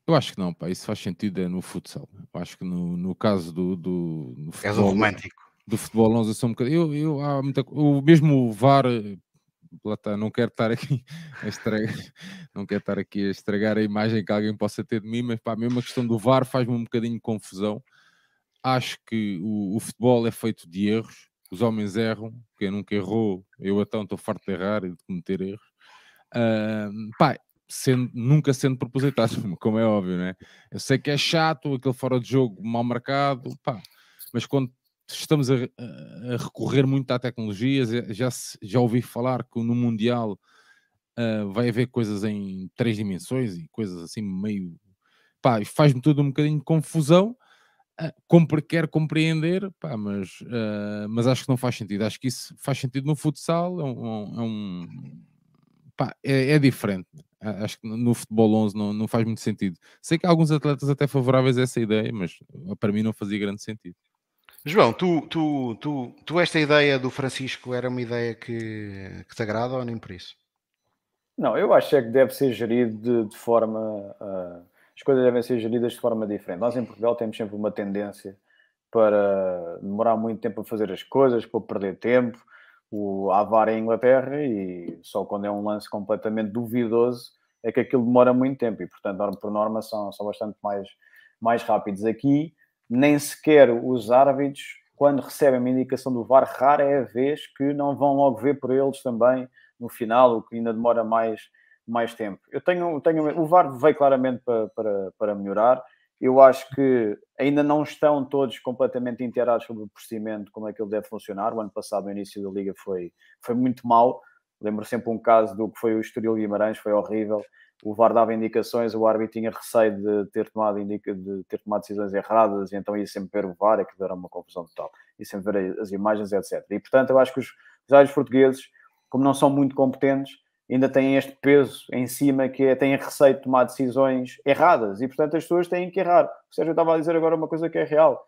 B: Eu acho que não, pá, isso faz sentido é no futsal. Eu acho que no, no caso do, do no
A: futebol, És um romântico.
B: Do futebol, nós sou um bocadinho. Eu, eu, há muita, o mesmo VAR tá, não quero estar aqui a estragar, não quero estar aqui a estragar a imagem que alguém possa ter de mim, mas pá, mesmo a questão do VAR faz-me um bocadinho de confusão. Acho que o, o, futebol é feito de erros, os homens erram, quem nunca errou, eu então estou farto de errar e de cometer erros. Uh, pá, sendo, nunca sendo propositado, como é óbvio, né? Eu sei que é chato, aquele fora de jogo mal marcado, pá, mas quando estamos a, a, recorrer muito à tecnologia. Já, já ouvi falar que no Mundial uh, vai haver coisas em três dimensões e coisas assim meio. Pá, faz-me tudo um bocadinho de confusão. Uh, compre, quero compreender, pá, mas, uh, mas acho que não faz sentido. Acho que isso faz sentido no futsal, é um, é, um, pá, é, é, diferente. Acho que no futebol 11 não, não faz muito sentido. Sei que há alguns atletas até favoráveis a essa ideia, mas para mim não fazia grande sentido.
A: João, tu, tu, tu, tu esta ideia do Francisco era uma ideia que, que te agrada ou nem por isso?
D: Não, eu acho é que deve ser gerido de, de forma. Uh, as coisas devem ser geridas de forma diferente. Nós em Portugal temos sempre uma tendência para demorar muito tempo a fazer as coisas, para perder tempo. O Avar em Inglaterra e só quando é um lance completamente duvidoso é que aquilo demora muito tempo e, portanto, por norma, são, são bastante mais, mais rápidos. Aqui nem sequer os árbitros, quando recebem uma indicação do VAR, rara é a vez que não vão logo ver por eles também no final, o que ainda demora mais, mais tempo. Eu tenho, tenho o VAR veio claramente para, para, para melhorar. Eu acho que ainda não estão todos completamente inteirados sobre o procedimento, como é que ele deve funcionar. O ano passado, no início da Liga, foi, foi muito mal. Lembro sempre um caso do que foi o Estoril Guimarães, foi horrível. O VAR dava indicações, o árbitro tinha receio de ter tomado, indica, de ter tomado decisões erradas, e então ia sempre ver o VAR, é que era uma confusão total. Ia sempre ver as imagens, etc. E portanto, eu acho que os, os árbitros portugueses, como não são muito competentes, ainda têm este peso em cima que é, têm receio de tomar decisões erradas e, portanto, as pessoas têm que errar. Seja, eu estava a dizer agora uma coisa que é real.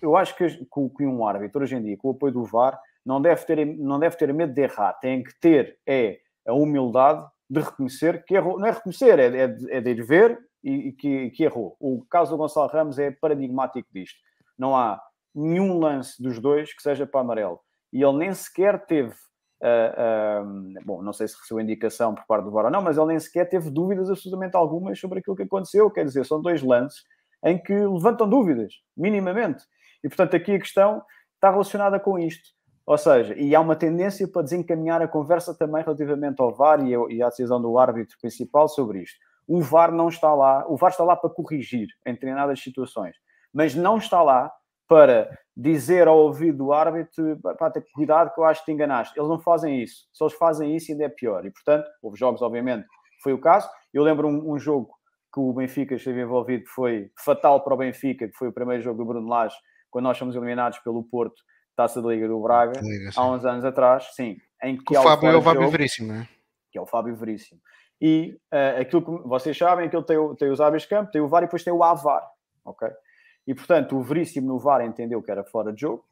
D: Eu acho que, que um árbitro, hoje em dia, com o apoio do VAR, não deve ter, não deve ter medo de errar. Tem que ter é, a humildade de reconhecer que errou. Não é reconhecer, é, é, de, é de ir ver e, e que, que errou. O caso do Gonçalo Ramos é paradigmático disto. Não há nenhum lance dos dois que seja para amarelo. E ele nem sequer teve Uh, uh, bom, não sei se recebeu indicação por parte do VAR ou não, mas ele nem sequer teve dúvidas absolutamente algumas sobre aquilo que aconteceu. Quer dizer, são dois lances em que levantam dúvidas, minimamente. E, portanto, aqui a questão está relacionada com isto. Ou seja, e há uma tendência para desencaminhar a conversa também relativamente ao VAR e à decisão do árbitro principal sobre isto. O VAR não está lá, o VAR está lá para corrigir em determinadas situações, mas não está lá para dizer ao ouvido do árbitro para ter cuidado que eu acho que te enganaste. Eles não fazem isso. Se eles fazem isso, ainda é pior. E, portanto, houve jogos, obviamente, foi o caso. Eu lembro um, um jogo que o Benfica esteve envolvido que foi fatal para o Benfica, que foi o primeiro jogo do Bruno Lage, quando nós fomos eliminados pelo Porto, Taça da Liga do Braga, Liga, há uns anos atrás, sim. Em que,
A: o Fábio é o Fábio Veríssimo, é?
D: Que é o Fábio Veríssimo. E uh, aquilo que vocês sabem, que ele tem, tem os hábitos de campo, tem o VAR e depois tem o AVAR, ok? E, portanto, o Veríssimo no VAR entendeu que era fora de jogo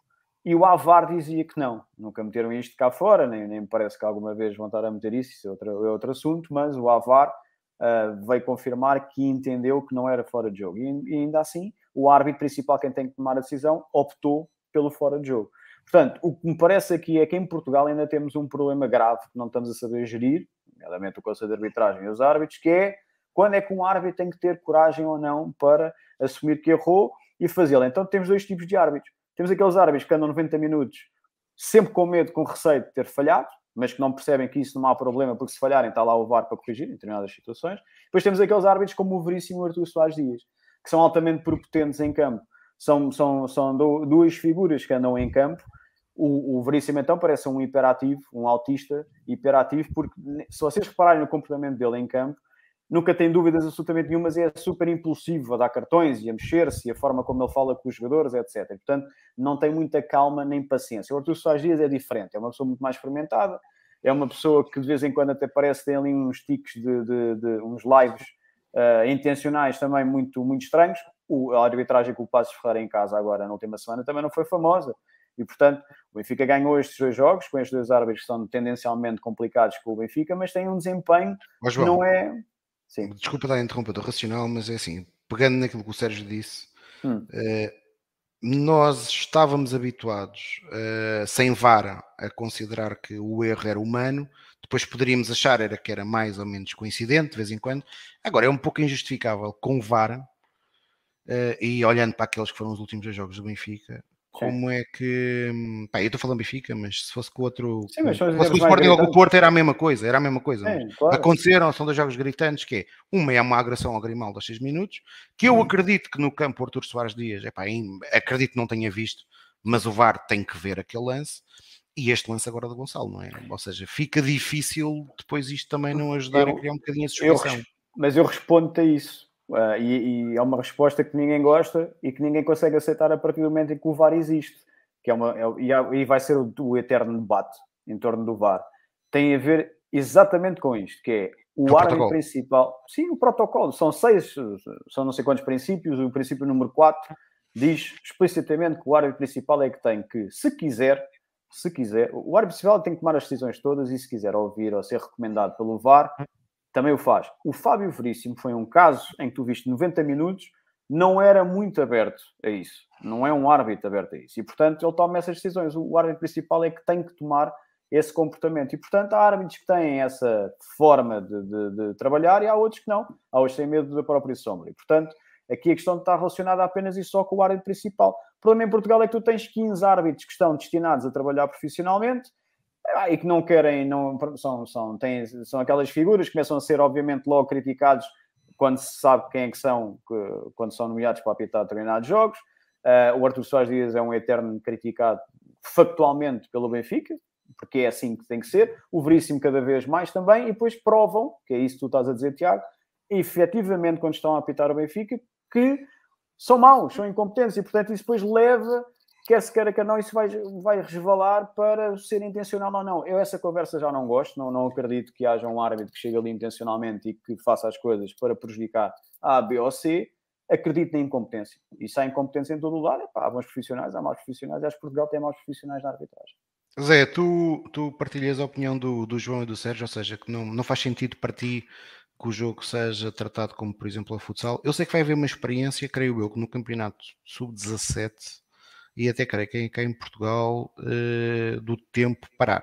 D: e o AVAR dizia que não. Nunca meteram isto cá fora, nem, nem me parece que alguma vez vão estar a meter isso, isso é outro, é outro assunto, mas o AVAR uh, veio confirmar que entendeu que não era fora de jogo. E, e, ainda assim, o árbitro principal, quem tem que tomar a decisão, optou pelo fora de jogo. Portanto, o que me parece aqui é que em Portugal ainda temos um problema grave que não estamos a saber gerir, nomeadamente o Conselho de Arbitragem e os árbitros, que é quando é que um árbitro tem que ter coragem ou não para assumir que errou e fazê-lo. Então temos dois tipos de árbitros. Temos aqueles árbitros que andam 90 minutos sempre com medo, com receio de ter falhado, mas que não percebem que isso não há problema, porque se falharem está lá o VAR para corrigir em determinadas situações. Depois temos aqueles árbitros como o Veríssimo Artur Soares Dias, que são altamente prepotentes em campo. São, são, são duas figuras que andam em campo. O, o Veríssimo, então, parece um hiperativo, um autista hiperativo, porque se vocês repararem no comportamento dele em campo, nunca tem dúvidas absolutamente nenhumas e é super impulsivo a dar cartões e a mexer-se e a forma como ele fala com os jogadores, etc. Portanto, não tem muita calma nem paciência. O Artur Soares Dias é diferente, é uma pessoa muito mais experimentada, é uma pessoa que de vez em quando até parece ter ali uns tiques de, de, de uns lives uh, intencionais também muito, muito estranhos. O, a arbitragem com o Passos Ferreira em casa agora na última semana também não foi famosa. E, portanto, o Benfica ganhou estes dois jogos, com estes dois árbitros que são tendencialmente complicados com o Benfica, mas tem um desempenho que não é
A: Sim. Desculpa estar a interromper do racional, mas é assim, pegando naquilo que o Sérgio disse, hum. uh, nós estávamos habituados, uh, sem vara, a considerar que o erro era humano, depois poderíamos achar era que era mais ou menos coincidente de vez em quando. Agora é um pouco injustificável com vara, uh, e olhando para aqueles que foram os últimos dois jogos do Benfica, como é que. Pá, eu estou falando Benfica, mas se fosse com outro. Sim, mas se fosse com o Sporting ou com o Porto, era a mesma coisa. Era a mesma coisa. Claro. Aconteceram, são dois jogos gritantes, que é uma é uma agressão ao Grimaldo aos 6 minutos, que eu hum. acredito que no campo Artur Soares Dias, epá, acredito que não tenha visto, mas o VAR tem que ver aquele lance. E este lance agora do Gonçalo, não é? Ou seja, fica difícil depois isto também não ajudar eu, a criar um bocadinho a suspensão.
D: mas eu respondo-te a isso Uh, e, e, é uma resposta que ninguém gosta e que ninguém consegue aceitar a partir do momento em que o VAR existe. Que é uma, é, e vai ser o, o, eterno debate em torno do VAR. Tem a ver exatamente com isto, que é o, o árbitro principal. Sim, o protocolo. São seis, são não sei quantos princípios. O princípio número 4 diz explicitamente que o árbitro principal é que tem que, se quiser, se quiser, o árbitro principal tem que tomar as decisões todas e se quiser ouvir ou ser recomendado pelo VAR, também o faz. O Fábio Veríssimo foi um caso em que tu viste 90 minutos, não era muito aberto a isso. Não é um árbitro aberto a isso. E, portanto, ele toma essas decisões. O árbitro principal é que tem que tomar esse comportamento. E, portanto, há árbitros que têm essa forma de, de, de trabalhar e há outros que não. Há outros que têm medo da própria sombra. E, portanto, aqui a questão está relacionada apenas e só com o árbitro principal. O problema em Portugal é que tu tens 15 árbitros que estão destinados a trabalhar profissionalmente e que não querem, não, são, são, têm, são aquelas figuras que começam a ser, obviamente, logo criticados quando se sabe quem é que são, que, quando são nomeados para apitar determinados jogos. Uh, o Arthur Soares Dias é um eterno criticado factualmente pelo Benfica, porque é assim que tem que ser. O Veríssimo cada vez mais também, e depois provam, que é isso que tu estás a dizer, Tiago, efetivamente, quando estão a apitar o Benfica, que são maus, são incompetentes, e portanto isso depois leva quer se queira, quer não, isso vai, vai resvalar para ser intencional ou não. Eu essa conversa já não gosto, não, não acredito que haja um árbitro que chegue ali intencionalmente e que faça as coisas para prejudicar A, B ou C. Acredito na incompetência. E se há incompetência em todo o lado, há bons profissionais, há maus profissionais, acho que Portugal tem maus profissionais na arbitragem.
A: Zé, tu, tu partilhas a opinião do, do João e do Sérgio, ou seja, que não, não faz sentido para ti que o jogo seja tratado como, por exemplo, a futsal. Eu sei que vai haver uma experiência, creio eu, que no campeonato sub-17 e até creio que cá em Portugal uh, do tempo parar.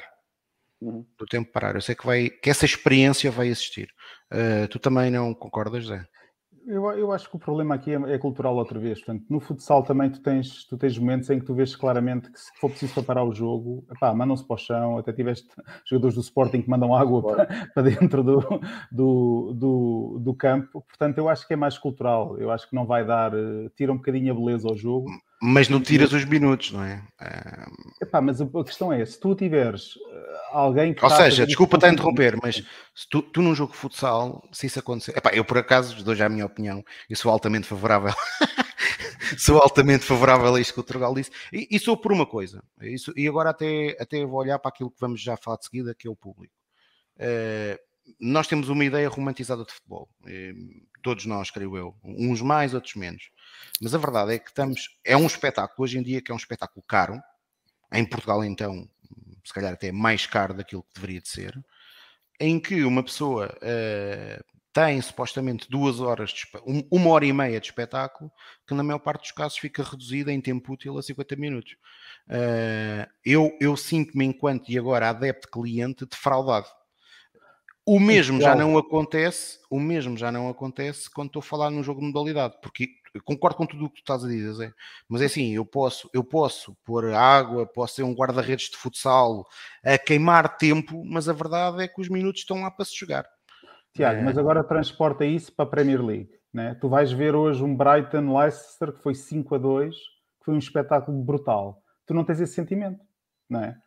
A: Uhum. Do tempo parar. Eu sei que, vai, que essa experiência vai existir. Uh, tu também não concordas, Zé?
C: Eu, eu acho que o problema aqui é, é, cultural outra vez. Portanto, no futsal também tu tens, tu tens momentos em que tu vês claramente que se for preciso para parar o jogo, mandam-se para o chão, até tiveste jogadores do Sporting que mandam água para, para, dentro do, do, do, do, campo. Portanto, eu acho que é mais cultural. Eu acho que não vai dar, eh, tira um bocadinho a beleza ao jogo.
A: Mas não tiras os minutos, não é?
C: Epá, mas a questão é, se tu tiveres eh, alguém que...
A: Ou seja, desculpa estar a interromper, mas se tu, tu num jogo de futsal, se isso acontecer... Epá, eu por acaso dou já a minha opinião, eu sou altamente favorável... sou altamente favorável a isto que o Trugal disse. E, e, sou por uma coisa, isso, e agora até, até vou olhar para aquilo que vamos já falar de seguida, que é o público. Uh, nós temos uma ideia romantizada de futebol. Todos nós, creio eu. Uns mais, outros menos. Mas a verdade é que estamos. É um espetáculo, hoje em dia, que é um espetáculo caro. Em Portugal, então, se calhar até mais caro daquilo que deveria de ser. Em que uma pessoa uh, tem supostamente duas horas, de, uma hora e meia de espetáculo, que na maior parte dos casos fica reduzida em tempo útil a 50 minutos. Uh, eu eu sinto-me, enquanto e agora adepto cliente, defraudado o mesmo já não acontece, o mesmo já não acontece quando estou a falar num jogo de modalidade, porque concordo com tudo o que tu estás a dizer, Zé, mas é assim, eu posso, eu posso pôr água, posso ser um guarda-redes de futsal a queimar tempo, mas a verdade é que os minutos estão lá para se jogar.
C: Tiago, é... mas agora transporta isso para a Premier League, né? Tu vais ver hoje um Brighton Leicester que foi 5 a 2, que foi um espetáculo brutal. Tu não tens esse sentimento, não é?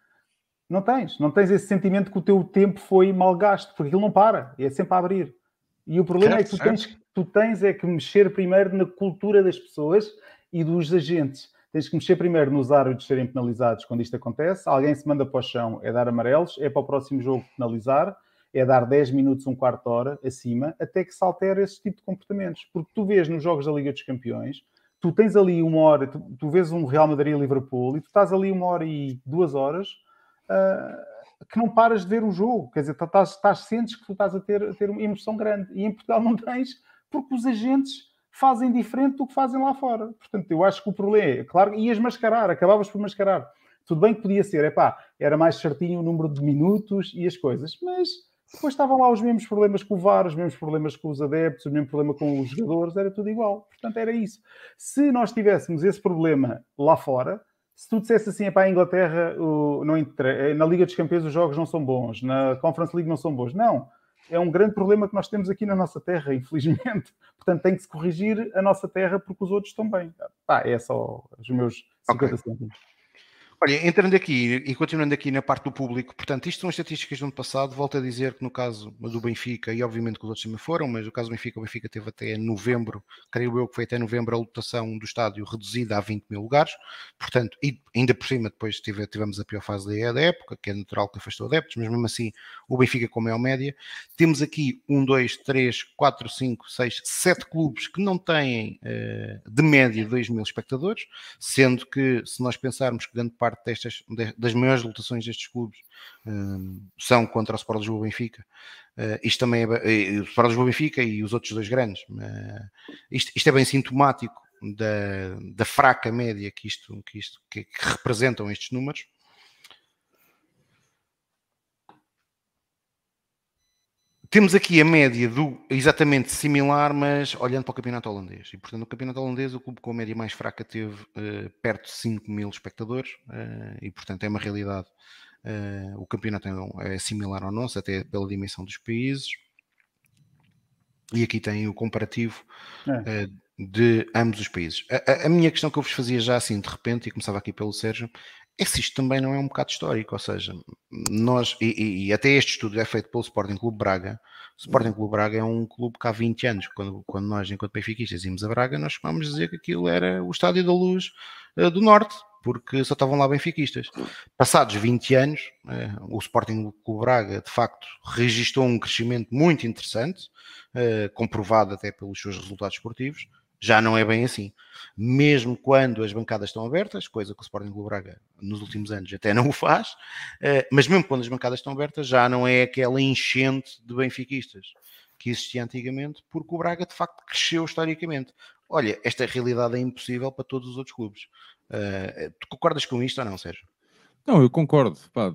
C: Não tens, não tens esse sentimento que o teu tempo foi mal gasto, porque aquilo não para, é sempre a abrir. E o problema certo, é que tu tens, tu tens é que mexer primeiro na cultura das pessoas e dos agentes. Tens que mexer primeiro nos árbitros serem penalizados quando isto acontece. Alguém se manda para o chão, é dar amarelos, é para o próximo jogo penalizar, é dar 10 minutos, um quarto de hora acima, até que se altere esse tipo de comportamentos. Porque tu vês nos jogos da Liga dos Campeões, tu tens ali uma hora, tu, tu vês um Real Madrid-Liverpool e tu estás ali uma hora e duas horas uh, que não paras de ver o jogo. Quer dizer, estás, estás, sentes que tu estás a ter, a ter uma emoção grande. E em Portugal não tens, porque os agentes fazem diferente do que fazem lá fora. Portanto, eu acho que o problema é, claro, ias mascarar, acabavas por mascarar. Tudo bem que podia ser, é pá, era mais certinho o número de minutos e as coisas, mas depois estavam lá os mesmos problemas com o VAR, os mesmos problemas com os adeptos, o mesmo problema com os jogadores, era tudo igual. Portanto, era isso. Se nós tivéssemos esse problema lá fora, se tu dissesse assim, para a Inglaterra, o, não, eh, na Liga dos Campeões os jogos não são bons, na Conference League não são bons. Não, é um grande problema que nós temos aqui na nossa terra, infelizmente. Portanto, tem que se corrigir a nossa terra porque os outros estão bem. Pá, é só os meus 50 okay. cêntimos.
A: Olha, entrando aqui e continuando aqui na parte do público, portanto, isto são estatísticas do ano passado. Volto a dizer que no caso do Benfica, e obviamente que os outros também foram, mas no caso do Benfica, o Benfica teve até novembro, creio eu que foi até novembro, a lotação do estádio reduzida a 20 mil lugares. Portanto, e ainda por cima, depois tive, tivemos a pior fase da época, que é natural que afastou adeptos, mas mesmo assim, o Benfica com maior média. Temos aqui um, dois, três, quatro, cinco, seis, sete clubes que não têm uh, de média 2 mil espectadores, sendo que se nós pensarmos que grande parte parte destas, das maiores lotações destes clubes um, são contra o Sport Lisboa Benfica. Uh, isto também é o Sport Lisboa Benfica e os outros dois grandes. Uh, isto, isto, é bem sintomático da, da fraca média que isto, que isto que, que representam estes números. Temos aqui a média do exatamente similar, mas olhando para o campeonato holandês. E portanto, no campeonato holandês, o clube com a média mais fraca teve uh, perto de 5 mil espectadores, uh, e portanto é uma realidade Uh, o campeonato é, é similar ao nosso, até pela dimensão dos países. E aqui tem o comparativo é. de ambos os países. A, a, a, minha questão que eu vos fazia já assim de repente, e começava aqui pelo Sérgio, é se isto também não é um bocado histórico, ou seja, nós, e, e, até este estudo é feito pelo Sporting Clube Braga, o Sporting Clube Braga é um clube que há 20 anos, quando, quando nós, enquanto benfiquistas, íamos a Braga, nós vamos dizer que aquilo era o Estádio da Luz uh, do Norte, porque só estavam lá benfiquistas. Passados 20 anos, uh, o Sporting Clube Braga, de facto, registrou um crescimento muito interessante, uh, comprovado até pelos seus resultados esportivos, já não é bem assim. Mesmo quando as bancadas estão abertas, coisa que o Sporting Clube Braga nos últimos anos até não o faz, eh, mas mesmo quando as bancadas estão abertas, já não é aquela enchente de benfiquistas que existia antigamente, porque o Braga de facto cresceu historicamente. Olha, esta realidade é impossível para todos os outros clubes. Uh, tu concordas com isto ou não, Sérgio?
B: Não, eu concordo. Pá,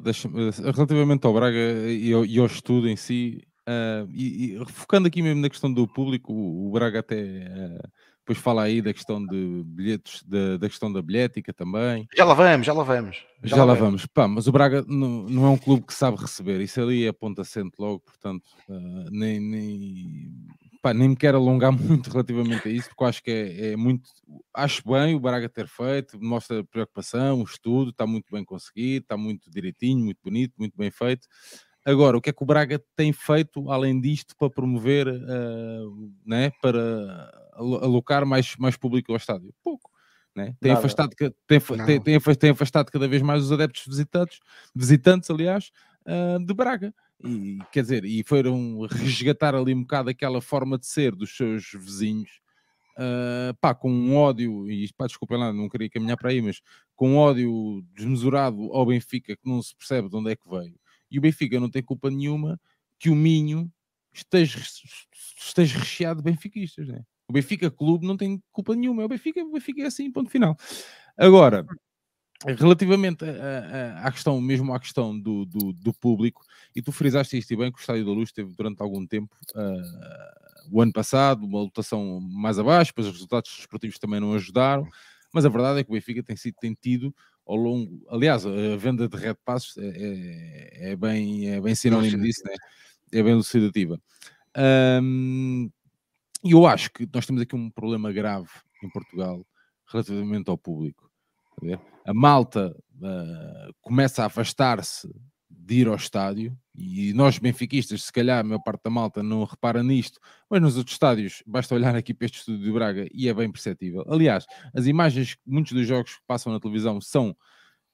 B: relativamente ao Braga e ao, e ao estudo em si, uh, e, e, focando aqui mesmo na questão do público, o, o Braga até uh, depois fala aí da questão de bilhetes, da, da questão da bilhética também.
A: Já lá vamos, já lá vamos.
B: Já, já lá vamos. vamos. Pá, mas o Braga não, não, é um clube que sabe receber. Isso ali é ponta assente logo, portanto, uh, nem, nem, pá, nem me quero alongar muito relativamente a isso, porque eu acho que é, é, muito. Acho bem o Braga ter feito, mostra preocupação, o estudo, está muito bem conseguido, está muito direitinho, muito bonito, muito bem feito. Agora, o que é que o Braga tem feito além disto para promover, uh, né, para alocar mais, mais público ao estádio? Pouco. Né? Tem, afastado, tem, tem, tem, tem, afastado cada vez mais os adeptos visitantes, visitantes aliás, uh, de Braga. E, quer dizer, e foram resgatar ali um bocado aquela forma de ser dos seus vizinhos, uh, pá, com um ódio, e pá, desculpem lá, não queria caminhar para aí, mas com um ódio desmesurado ao Benfica que não se percebe de onde é que veio e o Benfica não tem culpa nenhuma que o Minho esteja, esteja recheado de benfiquistas. Né? O Benfica Clube não tem culpa nenhuma. É o Benfica, o Benfica é assim, ponto final. Agora, relativamente à questão, mesmo à questão do, do, do, público, e tu frisaste isto e bem que o Estádio da Luz teve durante algum tempo, uh, o ano passado, uma lotação mais abaixo, pois os resultados esportivos também não ajudaram, mas a verdade é que o Benfica tem, sido, tem tido ao longo. Aliás, a venda de Red Passos é, é, é, bem, é bem sinónimo disso, né? é bem elucidativa. Um, e eu acho que nós temos aqui um problema grave em Portugal relativamente ao público. A malta uh, começa a afastar-se de ir ao estádio, e nós benfiquistas, se calhar a maior parte da malta não repara nisto, mas nos outros estádios, basta olhar aqui para este estúdio de Braga e é bem perceptível. Aliás, as imagens, muitos dos jogos que passam na televisão são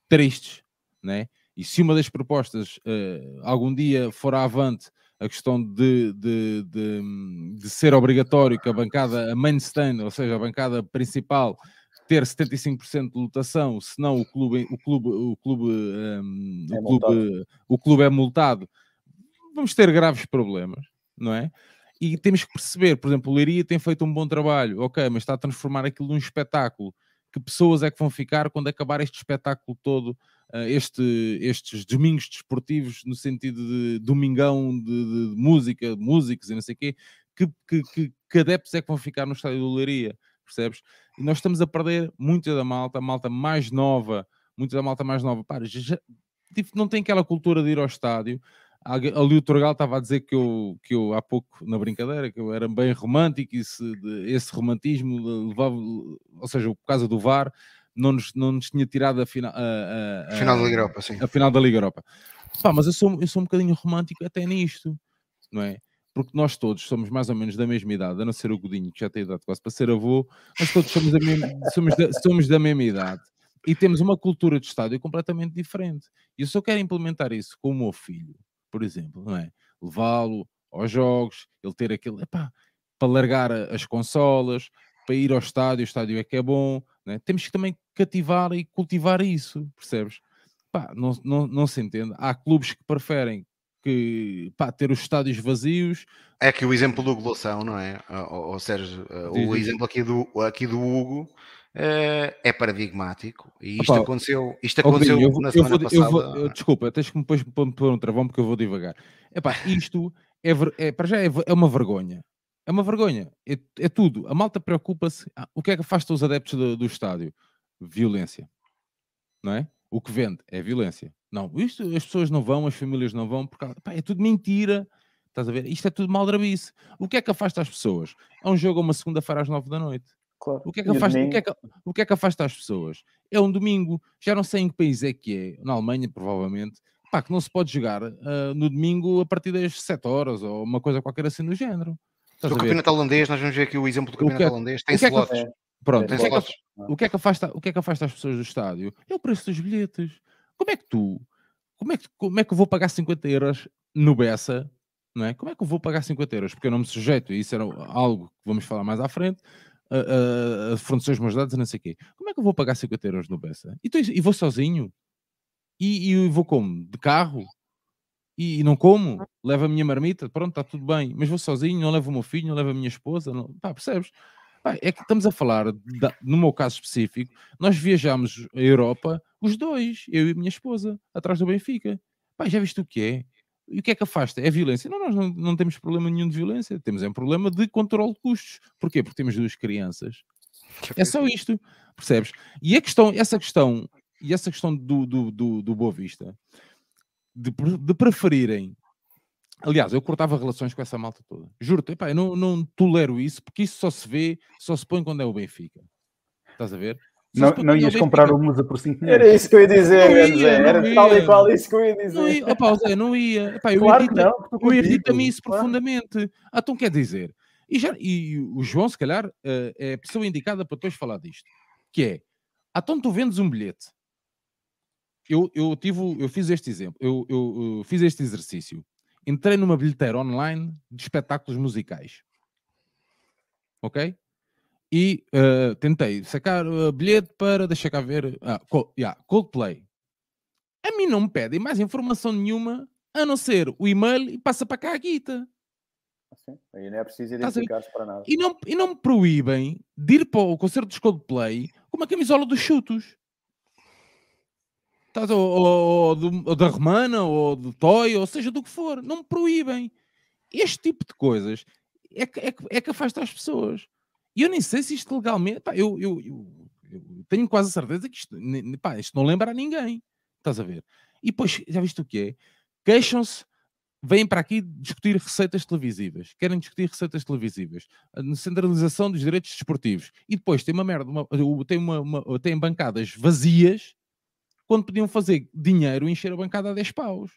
B: tristes, né? E se uma das propostas uh, algum dia for avante a questão de, de, de, de, ser obrigatório que a bancada, a main stand, ou seja, a bancada principal, ter 75% de lotação, senão o clube, o clube, o clube, um, é o, clube o clube é multado, vamos ter graves problemas, não é? E temos que perceber, por exemplo, o Leiria tem feito um bom trabalho, ok, mas está a transformar aquilo num espetáculo. Que pessoas é que vão ficar quando acabar este espetáculo todo, uh, este, estes domingos desportivos, no sentido de domingão de, de, música, de músicos e não sei o quê, que, que, que, que adeptos é que vão ficar no estádio do Leiria? Percebes? E nós estamos a perder muita da malta, a malta mais nova, muita da malta mais nova. Para, já, tipo, não tem aquela cultura de ir ao estádio. Ali o Torgal estava a dizer que eu, que eu há pouco, na brincadeira, que eu era bem romântico e esse, esse romantismo levava, ou seja, por causa do VAR, não nos, não nos tinha tirado a, final, a,
A: a, a final da Liga Europa, sim.
B: A final da Liga Europa. Pá, mas eu sou, eu sou um bocadinho romântico até nisto, não é? Porque nós todos somos mais ou menos da mesma idade, a não ser o Godinho, que já tem idade quase para ser avô, mas todos somos da mesma, somos da, somos da mesma idade e temos uma cultura de estádio completamente diferente. E eu só quero implementar isso com o meu filho, por exemplo, não é? Levá-lo aos jogos, ele ter aquele, epá, para largar as consolas, para ir ao estádio, o estádio é que é bom, é? temos que também cativar e cultivar isso, percebes? Não, não, não se entende. Há clubes que preferem que pá, ter os estádios vazios.
A: É que o exemplo do Gloção, não é? Ou, Sérgio, eh, o exemplo aqui do, aqui do Hugo uh, é paradigmático. E isto Opa, aconteceu, isto aconteceu eu, na semana
B: vou,
A: passada.
B: Vou, desculpa, tens que me depois pôr um travão porque eu vou devagar. Epá, isto é, é, para já é, é uma vergonha. É uma vergonha. É, é tudo. A malta preocupa-se. Ah, o que é que afasta os adeptos do, do estádio? Violência. Não é? O que vende é violência. Não, isto, as pessoas não vão, as famílias não vão, porque pá, é tudo mentira. Estás a ver? Isto é tudo maldrabice. O que é que afasta as pessoas? É um jogo uma segunda-feira às nove da noite.
D: Claro.
B: O que, é que afasta, o, que é que, o que é que afasta as pessoas? É um domingo. Já não sei em que país é que é. Na Alemanha, provavelmente. Pá, que não se pode jogar uh, no domingo a partir das 7 horas ou uma coisa qualquer assim do género.
A: o campeonato holandês, nós vamos ver aqui o exemplo do campeonato é, holandês, tem slots.
B: É, pronto, tem o, que slots. É que, o, que é que afasta, o que é que afasta as pessoas do estádio? É o preço dos bilhetes. Como é que tu, como é que, como é que eu vou pagar 50 euros no Bessa não é? Como é que eu vou pagar 50 euros? Porque eu não me sujeito, e isso era algo que vamos falar mais à frente, a, a, a fornecer os meus dados, não sei o quê. Como é que eu vou pagar 50 euros no Bessa? E, e vou sozinho? E, e vou como? De carro? E, e, não como? Levo a minha marmita? Pronto, está tudo bem. Mas vou sozinho, não levo o meu filho, não levo a minha esposa. Não... Pá, percebes? Pá, é que estamos a falar, da, no meu caso específico, nós viajamos a Europa, os dois, eu e a minha esposa, atrás do Benfica. Pá, já viste o que é? E o que é que afasta? É violência. Não, nós não, não temos problema nenhum de violência, temos é um problema de controle de custos. Porquê? Porque temos duas crianças. É só isto, percebes? E a questão, essa questão, e essa questão do, do, do, do Boa Vista, de, de preferirem Aliás, eu cortava relações com essa malta toda. Juro-te, eu não, não tolero isso, porque isso só se vê, só se põe quando é o Benfica. Estás a ver?
C: Não, não ias comprar o Musa por 5 milhões.
D: Era isso que eu ia dizer, não ia, Zé. Era ia. tal e qual isso que eu ia dizer. Não ia,
B: opa, Zé, não ia. Epá, eu claro irrita, não, eu irrita-me isso claro. profundamente. Ah, então quer dizer, e, já, e o João, se calhar, uh, é a pessoa indicada para depois falar disto, que é, então tu vendes um bilhete. Eu, eu, tive, eu fiz este exemplo, eu, eu, eu fiz este exercício. Entrei numa bilheteira online de espetáculos musicais. Ok? E uh, tentei sacar uh, bilhete para, deixa cá ver, ah, Cold, yeah, Coldplay. A mim não me pedem mais informação nenhuma a não ser o e-mail e passa para cá a guita.
D: Sim, aí não é preciso identificar-se para nada.
B: E não, e não me proíbem de ir para o concerto dos Coldplay com uma camisola dos chutos. Estás, ou, ou, ou, ou, da Romana, ou do Toy, ou seja, do que for. Não me proíbem. Este tipo de coisas é que, é que, é que afasta as pessoas. E eu nem sei se isto legalmente. Pá, eu, eu, eu, eu, tenho quase a certeza que isto, pá, isto não lembra a ninguém. Estás a ver? E depois, já viste o que é? Queixam-se, vêm para aqui discutir receitas televisivas. Querem discutir receitas televisivas. A centralização dos direitos desportivos. E depois tem uma merda, uma, tem, uma, uma, tem bancadas vazias quando podiam fazer dinheiro e encher a bancada a 10 paus.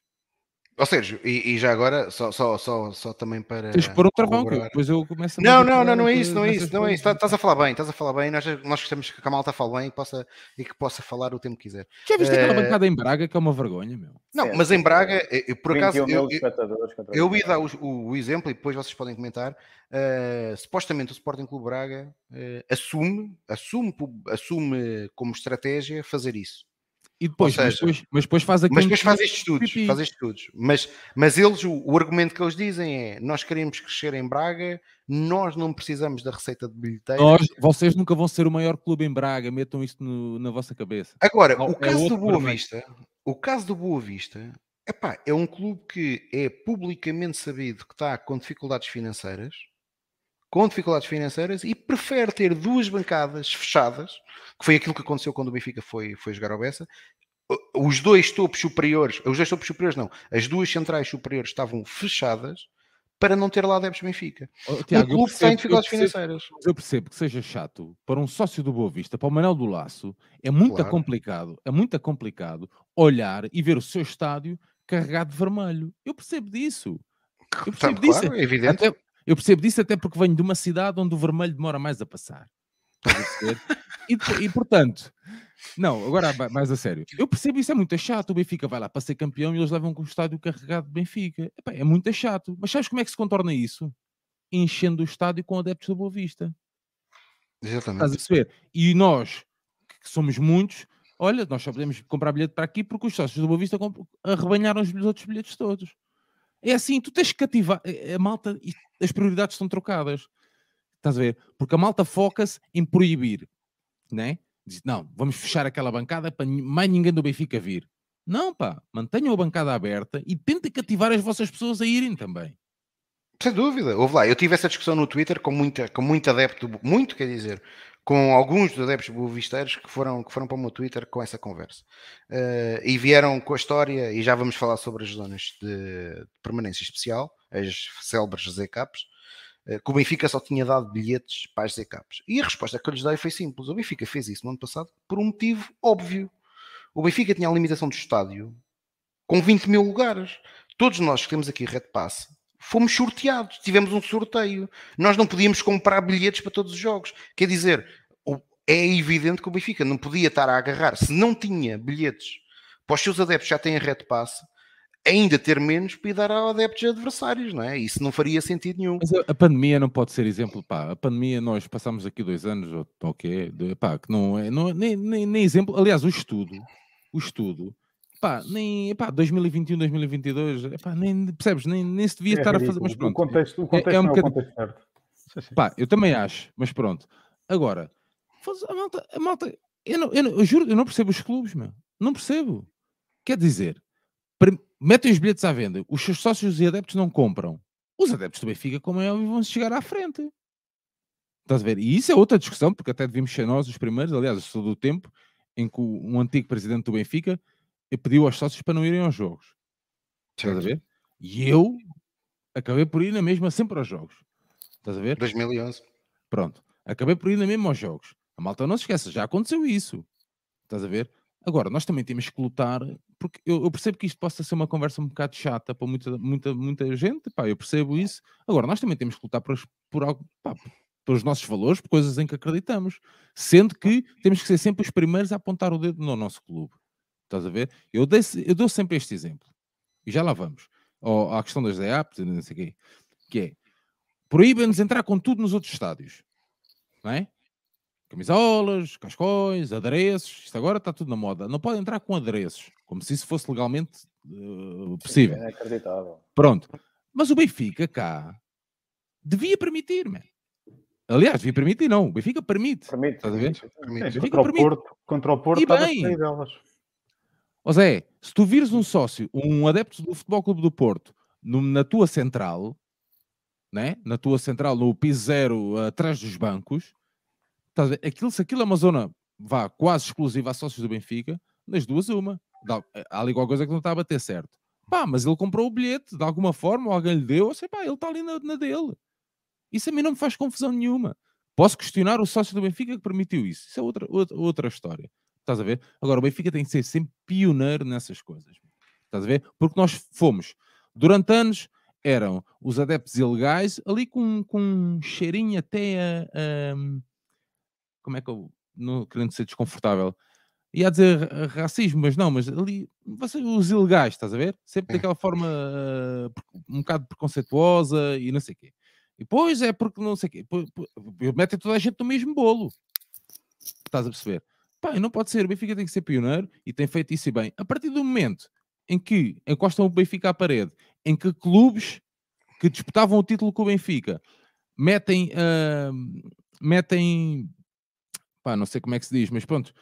A: Ou seja, e, e, já agora, só, só, só, só também para.
B: Tens um travão, que depois eu começo a.
A: Não, não, não, não é isso, não é isso, não é isso. Estás a falar bem, estás a falar bem. Nós, nós gostamos que a Malta fale bem e, possa, e que possa falar o tempo que quiser.
B: Já viste aquela eh, bancada em Braga que é uma vergonha, meu?
A: Não, mas em Braga, eu, por acaso. Eu, eu, eu ia dar o, o, o, exemplo e depois vocês podem comentar. Uh, supostamente o Sporting Clube Braga uh, assume, assume, assume como estratégia fazer isso.
B: E depois, seja, mas, depois mas depois faz
A: Mas depois faz estes estudos, faz estes estudos. Mas, mas eles, o, o, argumento que eles dizem é: nós queremos crescer em Braga, nós não precisamos da receita de bilheteiro. Nós,
B: vocês nunca vão ser o maior clube em Braga, metam isto no, na vossa cabeça.
A: Agora, não, o é caso do Boa Vista, o caso do Boa Vista, epá, é um clube que é publicamente sabido que está com dificuldades financeiras com dificuldades financeiras e prefere ter duas bancadas fechadas, que foi aquilo que aconteceu quando o Benfica foi, foi jogar ao Bessa. Os dois topos superiores, os dois topos superiores não, as duas centrais superiores estavam fechadas para não ter lá adeptos Benfica.
B: Oh, Tiago, o clube percebo, tem dificuldades eu percebo, financeiras. Eu percebo que seja chato para um sócio do Boa Vista, para o Manel do Laço, é muito claro. complicado, é muito complicado olhar e ver o seu estádio carregado de vermelho. Eu percebo disso.
A: Eu percebo disso. Claro, é evidente.
B: Até, eu percebo disso até porque venho de uma cidade onde o vermelho demora mais a passar. e, e, portanto, não, agora mais a sério. Eu percebo isso, é muito chato. O Benfica vai lá para ser campeão e eles levam com o estádio carregado de Benfica. Epá, é muito chato. Mas sabes como é que se contorna isso? Enchendo o estádio com adeptos da Boa Vista.
A: Exatamente.
B: Estás a perceber? E nós, que somos muitos, olha, nós só podemos comprar bilhete para aqui porque os sócios da Boa Vista arrebanharam os outros bilhetes todos. É assim, tu tens que cativar. A malta, as prioridades estão trocadas. Estás a ver? Porque a malta foca-se em proibir, né? Diz, não, vamos fechar aquela bancada para mais ninguém do Benfica vir. Não, pá, mantenham a bancada aberta e tentem cativar as vossas pessoas a irem também.
A: Sem dúvida, houve lá. Eu tive essa discussão no Twitter com, muita, com muito adepto, muito quer dizer, com alguns dos adeptos boavisteiros que foram, que foram para o meu Twitter com essa conversa. Uh, e vieram com a história, e já vamos falar sobre as zonas de, de permanência especial, as célebres ZCAPs, que o Benfica só tinha dado bilhetes para as ZCAPs. E a resposta que eu lhes dei foi simples. O Benfica fez isso no ano passado por um motivo óbvio. O Benfica tinha a limitação do estádio com 20 mil lugares. Todos nós que temos aqui Red Pass fomos sorteados, tivemos um sorteio. Nós não podíamos comprar bilhetes para todos os jogos. Quer dizer, é evidente que o Benfica não podia estar a agarrar, se não tinha bilhetes para os seus adeptos já têm Red Pass, ainda ter menos para ir dar a adeptos adversários, não é? Isso não faria sentido nenhum.
B: Mas a, a pandemia não pode ser exemplo, pá. A pandemia, nós passamos aqui dois anos, ou o okay, pá, que não é, não, nem, nem, nem exemplo. Aliás, o estudo, o estudo Pá, nem, epá, 2021, 2022, epá, nem, percebes, nem, nem se devia é estar ridículo. a fazer, mas pronto. O
C: contexto, o contexto é, é um bocadinho... contexto certo.
B: Pá, eu também acho, mas pronto. Agora, a malta, a malta eu, não, eu, não, eu juro, eu não percebo os clubes, meu. Não percebo. Quer dizer, metem os bilhetes à venda, os seus sócios e adeptos não compram. Os adeptos do Benfica, como é óbvio, vão chegar à frente. Estás a ver? E isso é outra discussão, porque até devíamos ser nós os primeiros. Aliás, eu sou do tempo em que um antigo presidente do Benfica e pediu aos sócios para não irem aos jogos. Estás a ver? E eu acabei por ir na mesma sempre aos jogos. Estás a ver?
A: 2011.
B: Pronto. Acabei por ir na mesma aos jogos. A malta não se esqueça, já aconteceu isso. Estás a ver? Agora, nós também temos que lutar, porque eu, eu, percebo que isto possa ser uma conversa um bocado chata para muita, muita, muita gente, pá, eu percebo isso. Agora, nós também temos que lutar por, por algo, pá, pelos nossos valores, por coisas em que acreditamos. Sendo que temos que ser sempre os primeiros a apontar o dedo no nosso clube. Estás a ver? Eu, dei, eu dou sempre este exemplo. E já lá vamos. Ou à questão das DAPs, não sei o quê. Que é, proíbem-nos entrar com tudo nos outros estádios. Não é? Camisolas, cascóis, adereços. Isto agora está tudo na moda. Não pode entrar com adereços. Como se isso fosse legalmente uh, possível.
D: É acreditável.
B: Pronto. Mas o Benfica cá devia permitir, man. Aliás, devia permitir, não. O Benfica permite.
D: Permite.
B: Estás a ver?
C: Permite. contra, o Porto, contra o Porto,
B: e bem, delas. Ó Zé, se tu vires um sócio, um adepto do Futebol Clube do Porto, no, na tua central, né? na tua central, no piso zero, atrás dos bancos, estás a ver? Aquilo, se aquilo é uma zona vá, quase exclusiva a sócios do Benfica, nas duas uma. Há ali qualquer coisa que não está a bater certo. Pá, mas ele comprou o bilhete, de alguma forma, ou alguém lhe deu, ou sei pá, ele está ali na, na dele. Isso a mim não me faz confusão nenhuma. Posso questionar o sócio do Benfica que permitiu isso. Isso é outra, outra, outra história. Estás a ver? Agora, o Benfica tem que ser sempre pioneiro nessas coisas. Estás a ver? Porque nós fomos, durante anos, eram os adeptos ilegais, ali com, com um cheirinho até a, a, Como é que eu. Não querendo ser desconfortável. Ia dizer racismo, mas não, mas ali. Vocês, os ilegais, estás a ver? Sempre daquela forma uh, um bocado preconceituosa e não sei o quê. E depois é porque não sei o quê. Metem toda a gente no mesmo bolo. Estás a perceber? Pá, não pode ser. O Benfica tem que ser pioneiro e tem feito isso bem. A partir do momento em que encostam o Benfica à parede, em que clubes que disputavam o título com o Benfica metem, uh, metem, pá, não sei como é que se diz, mas pronto,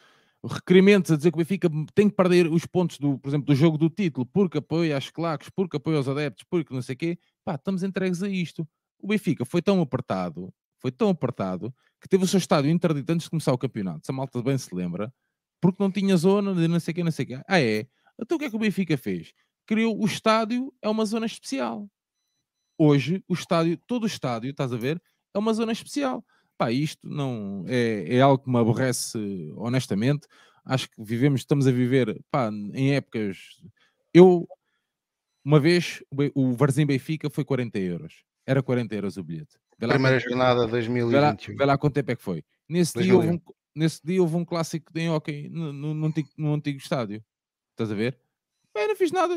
B: requerimentos a dizer que o Benfica tem que perder os pontos, do, por exemplo, do jogo do título, porque apoia as claques, porque apoia os adeptos, porque não sei o quê, pá, estamos entregues a isto. O Benfica foi tão apertado foi tão apertado que teve o seu estádio interdito antes de começar o campeonato. Se a malta bem se lembra, porque não tinha zona de não sei o que, não sei o que. Ah, é? Então o que é que o Benfica fez? Criou o estádio, é uma zona especial. Hoje, o estádio, todo o estádio, estás a ver, é uma zona especial. Pá, isto não é, é algo que me aborrece honestamente. Acho que vivemos, estamos a viver pá, em épocas. Eu, uma vez, o Varzim Benfica foi 40 euros. Era 40 euros o bilhete.
A: Primeira jornada 2021. Vê lá,
B: vê lá quanto tempo é que foi. Nesse dia, houve um, nesse dia houve um clássico de hockey no, no, no, antigo, no antigo estádio. Estás a ver? Eu não fiz nada.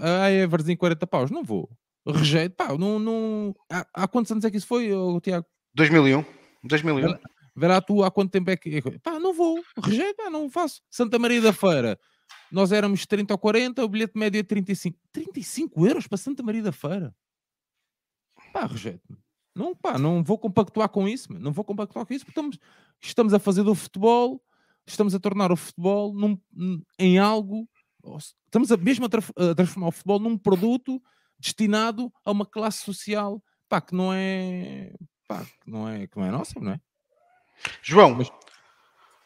B: Ah, é Varzim 40 paus. Não vou. Rejeito. Pá, não, não... Há, há quantos anos é que isso foi, Tiago?
A: 2001. 2001.
B: Vê lá, tu há quanto tempo é que. Pá, não vou. Rejeito, pá, não faço. Santa Maria da Feira. Nós éramos 30 ou 40, o bilhete médio é 35. 35 euros para Santa Maria da Feira. Pá, rejeito. Não, pá, não vou compactuar com isso, não vou compactuar com isso, porque estamos, estamos a fazer do futebol, estamos a tornar o futebol num, em algo, estamos a, mesmo a, transformar o futebol num produto destinado a uma classe social, pá, que não é, pá, que não é, que não é nossa, não é?
A: João, Mas...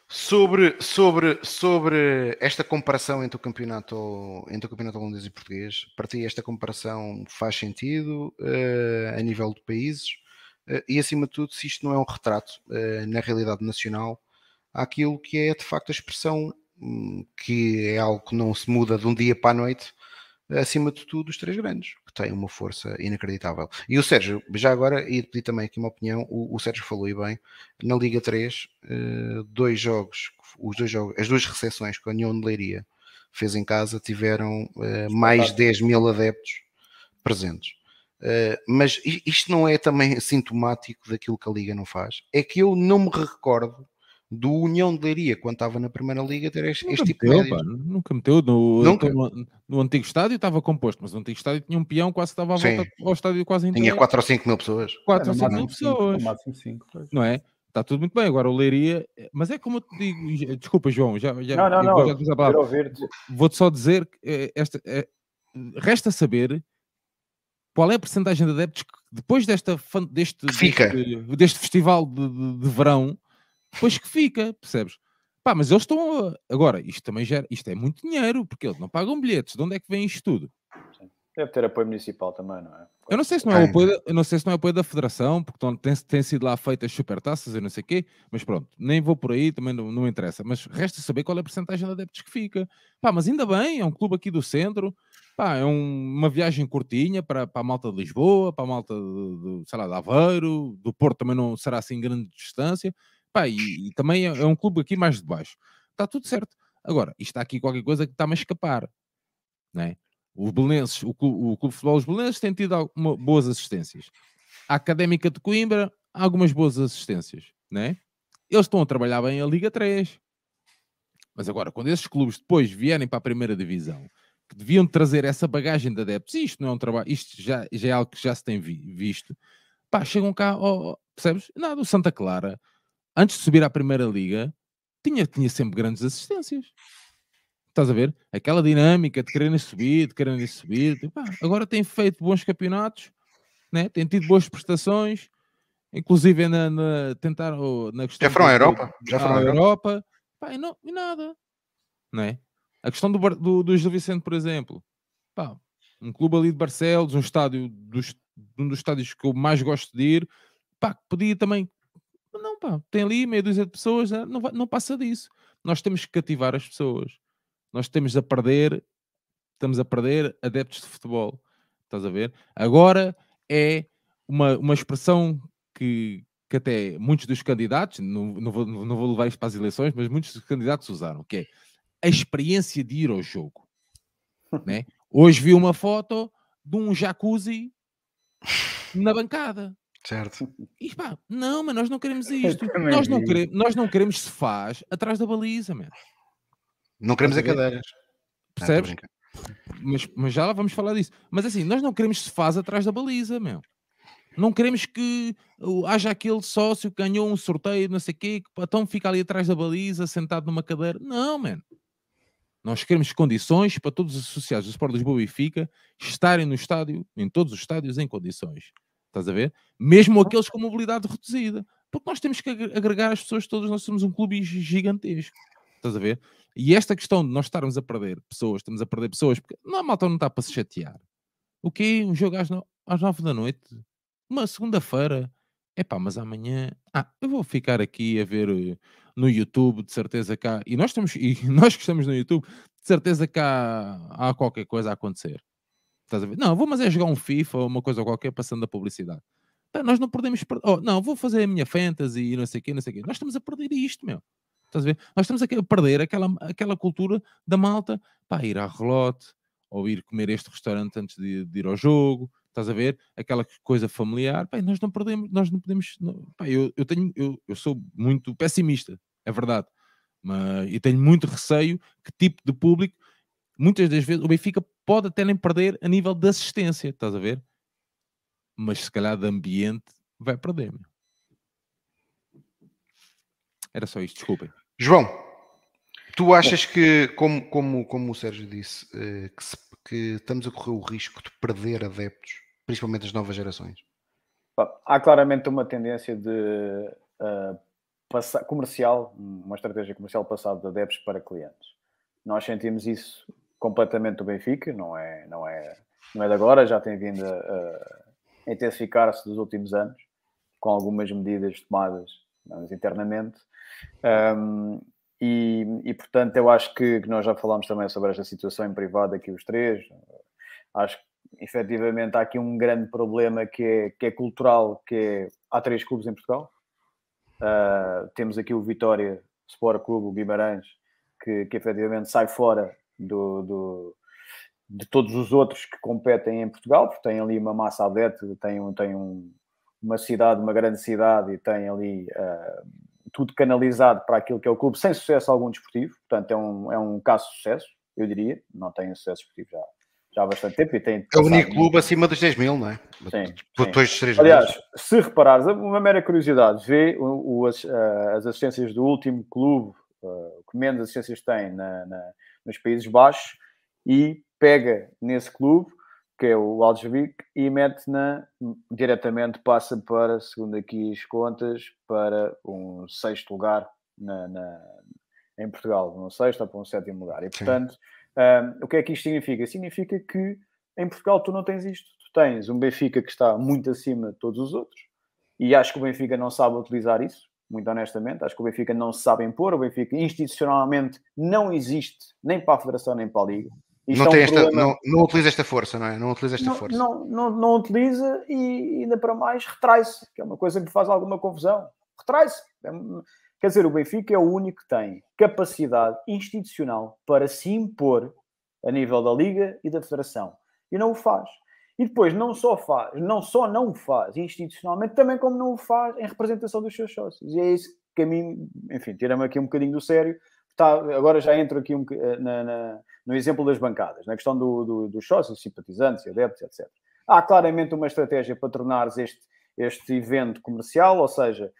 A: sobre, sobre, sobre esta comparação entre o campeonato, entre o campeonato holandês e português, para ti esta comparação faz sentido uh, a nível de países uh, e acima de tudo se isto não é um retrato uh, na realidade nacional àquilo que é de facto a expressão um, que é algo que não se muda de um dia para a noite acima de tudo os três grandes, que têm uma força inacreditável. E o Sérgio, já agora, ia pedir também aqui uma opinião, o, o Sérgio falou e bem, na Liga 3, eh, dois jogos, os dois jogos, as duas recepções que a União de Leiria fez em casa tiveram eh, mais de 10 mil adeptos presentes. Uh, mas isto não é também sintomático daquilo que a Liga não faz. É que eu não me recordo do União de Leiria, quando estava na Primeira Liga, ter este,
B: nunca
A: tipo
B: meteu, de pá, Nunca meteu. No, nunca. No, no, antigo estádio estava composto, mas o antigo estádio tinha um peão quase estava à volta Sim. ao estádio quase inteiro.
A: Tinha 4 ou 5 mil pessoas.
B: 4 ou 5 mil pessoas. máximo 5. Não é? Está tudo muito bem. Agora o Leiria, mas é como eu te digo, desculpa, João, já, já,
D: não, não, não,
B: já Vou-te só dizer que eh, esta, é, resta saber qual é a porcentagem de adeptos que depois desta, deste, deste, deste, festival de, de, de verão depois que fica, percebes? Pá, mas eles estão. A... Agora, isto também gera. Isto é muito dinheiro, porque eles não pagam bilhetes. De onde é que vem isto tudo?
D: Deve ter apoio municipal também, não é?
B: Eu não sei se não é, apoio, da, eu não sei se não é apoio da Federação, porque tem, tem sido lá feitas supertaças e não sei o quê, mas pronto, nem vou por aí, também não, não interessa. Mas resta saber qual é a porcentagem de adeptos que fica. Pá, mas ainda bem, é um clube aqui do centro, pá, é um, uma viagem curtinha para, para a malta de Lisboa, para a malta de, de, sei lá, de Aveiro, do Porto também não será assim grande distância. Pá, e, e também é, é, um clube aqui mais de baixo. Está tudo certo. Agora, isto está aqui qualquer coisa que está-me a escapar. Não é? Os belenenses, o, clube, o Clube de Futebol dos Belenenses tem tido alguma, boas assistências. A Académica de Coimbra, algumas boas assistências. Não é? Eles estão a trabalhar bem a Liga 3. Mas agora, quando esses clubes depois vierem para a primeira divisão, que deviam trazer essa bagagem de adeptos, isto não é um trabalho, isto já, já é algo que já se tem vi, visto, pá, chegam cá, oh, percebes? Nada, o Santa Clara antes de subir à Primeira Liga, tinha, tinha sempre grandes assistências. Estás a ver? Aquela dinâmica de quererem subir, de quererem subir. Tipo, ah, agora tem feito bons campeonatos, né? tem tido boas prestações, inclusive na, na tentar na
A: questão. Já foram à Europa?
B: Já foram à Europa. Pá, e, não, e nada. Não é? A questão do, do, do Gil Vicente, por exemplo. Pá, um clube ali de Barcelos, um estádio dos, um dos estádios que eu mais gosto de ir, pá, podia também não, pá, tem ali meia dúzia de pessoas, não, vai, não passa disso. Nós temos que cativar as pessoas. Nós temos a perder, estamos a perder adeptos de futebol. Estás a ver? Agora é uma, uma expressão que, que até muitos dos candidatos, não, não, vou, não vou levar isto para as eleições, mas muitos dos candidatos usaram, que é a experiência de ir ao jogo. né? Hoje vi uma foto de um jacuzzi na bancada.
A: Certo.
B: E pá, não, mas nós não queremos isto. Nós não, queremos, nós não queremos se faz atrás da baliza, man.
A: Não queremos a cadeiras.
B: Percebes? mas, mas já lá vamos falar disso. Mas assim, nós não queremos se faz atrás da baliza, meu. Não queremos que haja aquele sócio que ganhou um sorteio, não sei o quê, que então fica ali atrás da baliza, sentado numa cadeira. Não, mano. Nós queremos condições para todos os associados do Sport Lisboa e Fica estarem no estádio, em todos os estádios, em condições. Estás a ver? Mesmo uhum. aqueles com mobilidade reduzida. Porque nós temos que agregar as pessoas todas, nós somos um clube gigantesco. Estás a ver? E esta questão de nós estarmos a perder pessoas, estamos a perder pessoas, porque não, a malta não está para se chatear. O quê? Um jogo às, no... às nove da noite? Uma segunda-feira? É pá, mas amanhã. Ah, eu vou ficar aqui a ver uh, no YouTube, de certeza cá. E nós estamos, e nós que estamos no YouTube, de certeza cá há qualquer coisa a acontecer. Estás a ver? Não, vou mas é jogar um FIFA ou uma coisa qualquer passando a publicidade. Pá, nós não podemos perder. Oh, não, vou fazer a minha fantasy e não sei o quê, não sei o quê. Nós estamos a perder isto, meu. Estás a ver? Nós estamos a perder aquela, aquela cultura da malta para ir à relote ou ir comer este restaurante antes de, de ir ao jogo. Estás a ver? Aquela coisa familiar. Pá, nós não perdemos, nós não podemos. Não, pá, eu, eu, tenho, eu, eu sou muito pessimista, é verdade. Mas, e tenho muito receio que tipo de público muitas das vezes o Benfica pode até nem perder a nível de assistência, estás a ver? Mas se calhar de ambiente vai perder. Meu. Era só isto, desculpem.
A: João, tu achas que, como, como, como o Sérgio disse, eh, que, se, que estamos a correr o risco de perder adeptos, principalmente as novas gerações?
D: Há claramente uma tendência de uh, comercial, uma estratégia comercial passada de adeptos para clientes. Nós sentimos isso completamente do Benfica, não é, não é, não é de agora, já tem vindo a, a intensificar-se dos últimos anos, com algumas medidas tomadas internamente. Um, e, e, portanto, eu acho que, que, nós já falámos também sobre esta situação em privado aqui os três. Acho que efetivamente há aqui um grande problema que é, que é cultural, que é há três clubes em Portugal. Uh, temos aqui o Vitória Sport Clube, o Guimarães, que, que efetivamente sai fora do, do, de todos os outros que competem em Portugal, porque tem ali uma massa adepta, tem, tem um, uma cidade, uma grande cidade e tem ali uh, tudo canalizado para aquilo que é o clube, sem sucesso algum desportivo, portanto é um, é um caso de sucesso, eu diria, não tem sucesso desportivo já, já há bastante tempo e tem...
A: É o único clube acima dos 10 mil, não é?
D: Sim.
A: Depois dos 3
D: Aliás, mil. se reparares, uma mera curiosidade, vê o, o, as, uh, as assistências do último clube, uh, que menos assistências tem na, na, nos Países Baixos, e pega nesse clube que é o Algesvik, e mete na diretamente, passa para, segundo aqui as contas, para um sexto lugar na, na em Portugal, um sexto ou para um sétimo lugar. E portanto, um, o que é que isto significa? Significa que em Portugal tu não tens isto. Tu tens um Benfica que está muito acima de todos os outros, e acho que o Benfica não sabe utilizar isso, muito honestamente. Acho que o Benfica não se sabe impor, o Benfica institucionalmente não existe nem para a Federação nem para a Liga.
A: Isto não, é um esta, não, não, utiliza esta força, não é? Não utiliza esta
D: não,
A: força.
D: Não, não, não utiliza e ainda para mais retrai-se, que é uma coisa que faz alguma confusão. Retrai-se. É quer dizer, o Benfica é o único que tem capacidade institucional para se impor a nível da Liga e da Federação. E não o faz. E depois não só faz, não só não faz institucionalmente, também como não o faz em representação dos seus sócios. E é isso que a mim, enfim, tira-me aqui um bocadinho do sério. Está, agora já entro aqui um, na, na no exemplo das bancadas, na questão do, do, dos sócios, simpatizantes, adeptos, etc. Há claramente uma estratégia para tornares este, este evento comercial, ou seja,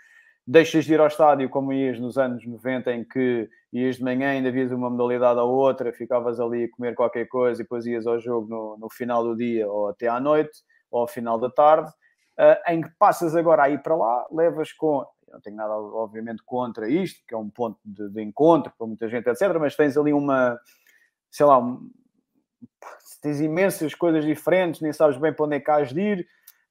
D: deixas de ir ao estádio como ias nos anos 90, em que ias de manhã, ainda vias uma modalidade ou outra, ficavas ali a comer qualquer coisa e depois ias ao jogo no, no final do dia ou até à noite ou ao final da tarde, uh, em que passas agora a ir para lá, levas com. não tenho nada, obviamente, contra isto, que é um ponto de, de encontro para muita gente, etc., mas tens ali uma sei lá, tens imensas coisas diferentes, nem sabes bem para onde é que has de ir,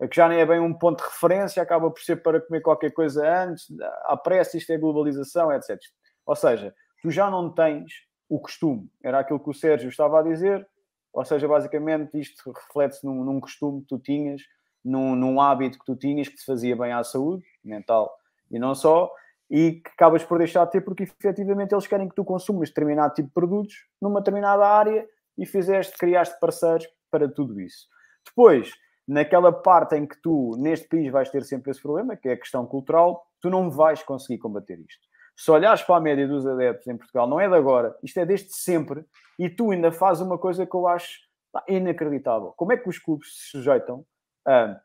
D: que já nem é bem um ponto de referência, acaba por ser para comer qualquer coisa antes, à pressa, isto é globalização, etc. Ou seja, tu já não tens o costume, era aquilo que o Sérgio estava a dizer, ou seja, basicamente isto reflete-se num, num, costume que tu tinhas, num, num hábito que tu tinhas que te fazia bem à saúde mental e não só, e que acabas por deixar de ter porque efetivamente eles querem que tu consumas determinado tipo de produtos numa determinada área e fizeste, criaste parceiros para tudo isso. Depois, naquela parte em que tu, neste país, vais ter sempre esse problema, que é a questão cultural, tu não vais conseguir combater isto. Se olhares para a média dos adeptos em Portugal, não é de agora, isto é desde sempre, e tu ainda fazes uma coisa que eu acho inacreditável. Como é que os clubes se sujeitam a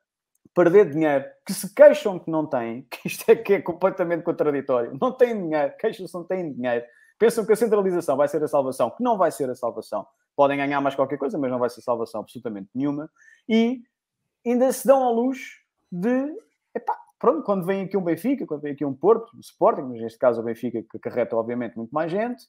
D: perder dinheiro, que se queixam que não têm, que isto é que é completamente contraditório, não têm dinheiro, queixam-se não têm dinheiro, pensam que a centralização vai ser a salvação, que não vai ser a salvação. Podem ganhar mais qualquer coisa, mas não vai ser salvação absolutamente nenhuma. E ainda se dão à luz de, epá, pronto, quando vem aqui um Benfica, quando vem aqui um Porto, um Sporting, mas neste caso o Benfica que carreta obviamente muito mais gente,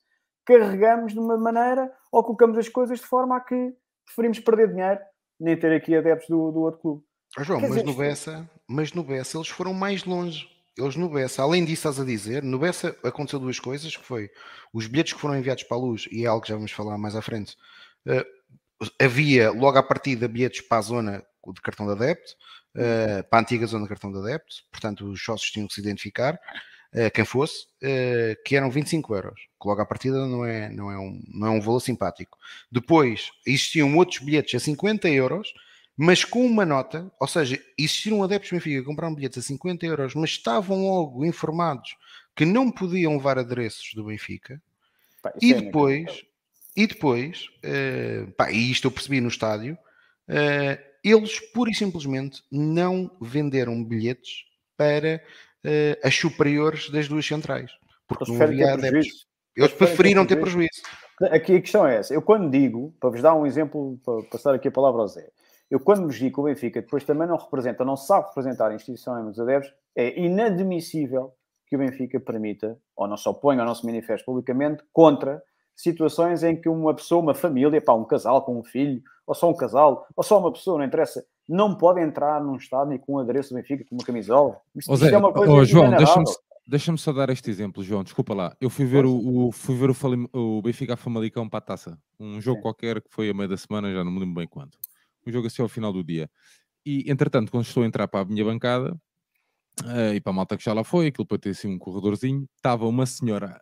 D: carregamos de uma maneira ou colocamos as coisas de forma a que preferimos perder dinheiro nem ter aqui adeptos do, do outro clube.
A: Oh, João, mas no, Bessa, mas no Bessa eles foram mais longe. Eles no Bessa, além disso, estás a dizer, no Bessa aconteceu duas coisas, que foi os bilhetes que foram enviados para a luz, e é algo que já vamos falar mais à frente, uh, havia logo à partida bilhetes para a zona de cartão de adepto, uh, para a antiga zona de cartão de adepto, portanto os sócios tinham que se identificar, uh, quem fosse, que eram 25 euros, que logo à partida não é, não, é um, não é um valor simpático. Depois existiam outros bilhetes a 50 euros, mas com uma nota, ou seja, existiram adeptos do Benfica que compraram bilhetes a 50 euros, mas estavam logo informados que não podiam levar adereços do Benfica. E, é depois, e depois, uh, pá, e isto eu percebi no estádio, uh, eles pura e simplesmente não venderam bilhetes para uh, as superiores das duas centrais, porque não havia adeptos. Eles preferiram ter prejuízo.
D: Aqui a questão é essa. Eu quando digo, para vos dar um exemplo, para passar aqui a palavra ao Zé, eu, quando me digo que o Benfica depois também não representa, não sabe representar instituições dos adeptos, é inadmissível que o Benfica permita, ou não se oponha ou não se manifeste publicamente, contra situações em que uma pessoa, uma família, pá, um casal com um filho, ou só um casal, ou só uma pessoa, não interessa, não pode entrar num estádio com um adereço do Benfica, com uma camisola.
B: Isto, é uma coisa oh, João, deixa-me deixa só dar este exemplo, João, desculpa lá. Eu fui ver, o, o, fui ver o, o Benfica a Famalicão para a taça. Um jogo Sim. qualquer que foi a meio da semana, já não me lembro bem quanto. Um jogo assim ao final do dia. E, entretanto, quando estou a entrar para a minha bancada, uh, e para a malta que já lá foi, aquilo para ter assim um corredorzinho, estava uma senhora,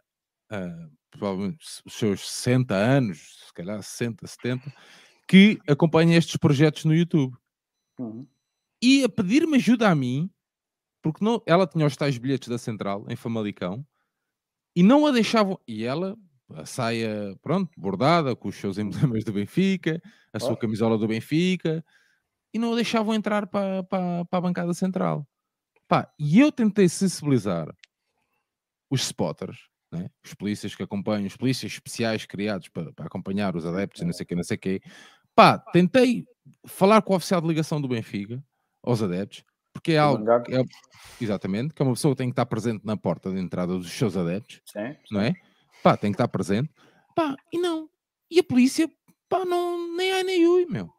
B: uh, provavelmente os seus 60 anos, se calhar 60, 70, que acompanha estes projetos no YouTube. Uhum. E a pedir-me ajuda a mim, porque não, ela tinha os tais bilhetes da Central, em Famalicão, e não a deixavam. E ela, a saia, pronto, bordada, com os seus emblemas do Benfica, a sua camisola do Benfica, e não a deixavam entrar para, para, para a bancada central. Pá, e eu tentei sensibilizar os spotters, né? os polícias que acompanham, os polícias especiais criados para, para acompanhar os adeptos e não sei o que, não sei o que. Pá, tentei falar com o oficial de ligação do Benfica, aos adeptos, porque é algo. É, exatamente, que é uma pessoa que tem que estar presente na porta de entrada dos seus adeptos, sim, não é? Pá, tem que estar presente. Pá, e não. E a polícia, pá, não, nem ai nem ui, meu.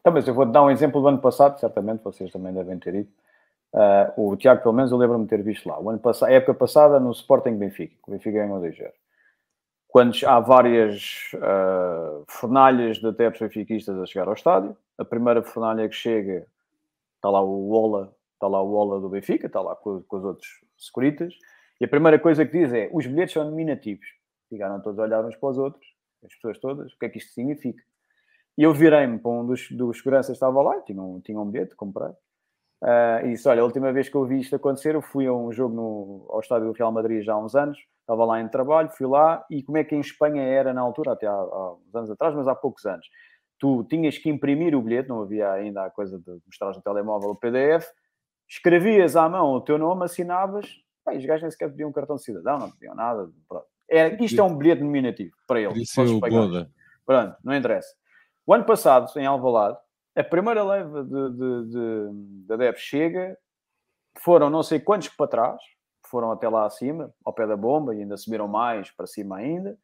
D: Então, mas eu vou-te dar um exemplo do ano passado, certamente vocês também devem ter ido. Uh, o Tiago, pelo menos, eu lembro-me de ter visto lá. O ano passado, a época passada, no Sporting Benfica, o Benfica ganhou 2 Quando há várias uh, fornalhas de adeptos benfiquistas a chegar ao estádio, a primeira fornalha que chega, está lá o Ola, está lá o Ola do Benfica, está lá com, com os outros securitas, e a primeira coisa que diz é, os bilhetes são nominativos. Ficaram todos a olhar uns para os outros, as pessoas todas, o que é que isto significa? E eu virei-me para um dos, dos seguranças que estava lá, tinha um, tinha um bilhete, comprei. Uh, e disse: Olha, a última vez que eu vi isto acontecer, eu fui a um jogo no, ao estádio do Real Madrid já há uns anos, estava lá em trabalho, fui lá, e como é que em Espanha era na altura, até há, há uns anos atrás, mas há poucos anos, tu tinhas que imprimir o bilhete, não havia ainda a coisa de mostrar no telemóvel o PDF, escrevias à mão o teu nome, assinavas, os gajos nem sequer pediam um cartão de cidadão, não pediam nada. Pronto. É, isto é um bilhete nominativo para eles.
B: Isso é o Boda.
D: Pronto, não interessa. O ano passado, em Alvalade, a primeira leva de, de, de, de adeptos chega, foram não sei quantos para trás, foram até lá acima, ao pé da bomba, e ainda subiram mais para cima ainda.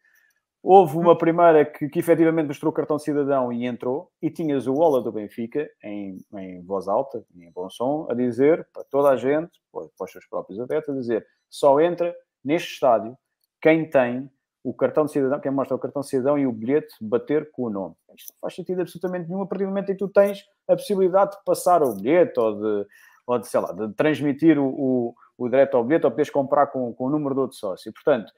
D: Houve uma primeira que, que efetivamente mostrou o cartão cidadão e entrou, e tinhas o Ola do Benfica, em, em voz alta, em bom som, a dizer para toda a gente, para os seus próprios adeptos, a dizer só entra neste estádio quem tem o cartão de cidadão, quem mostra o cartão de cidadão e o bilhete bater com o nome. Isto não faz sentido absolutamente nenhum a partir do momento em que tu tens a possibilidade de passar o bilhete ou de, ou de sei lá, de transmitir o, o, o ao bilhete ou poderes comprar com, com o número do outro sócio. Portanto,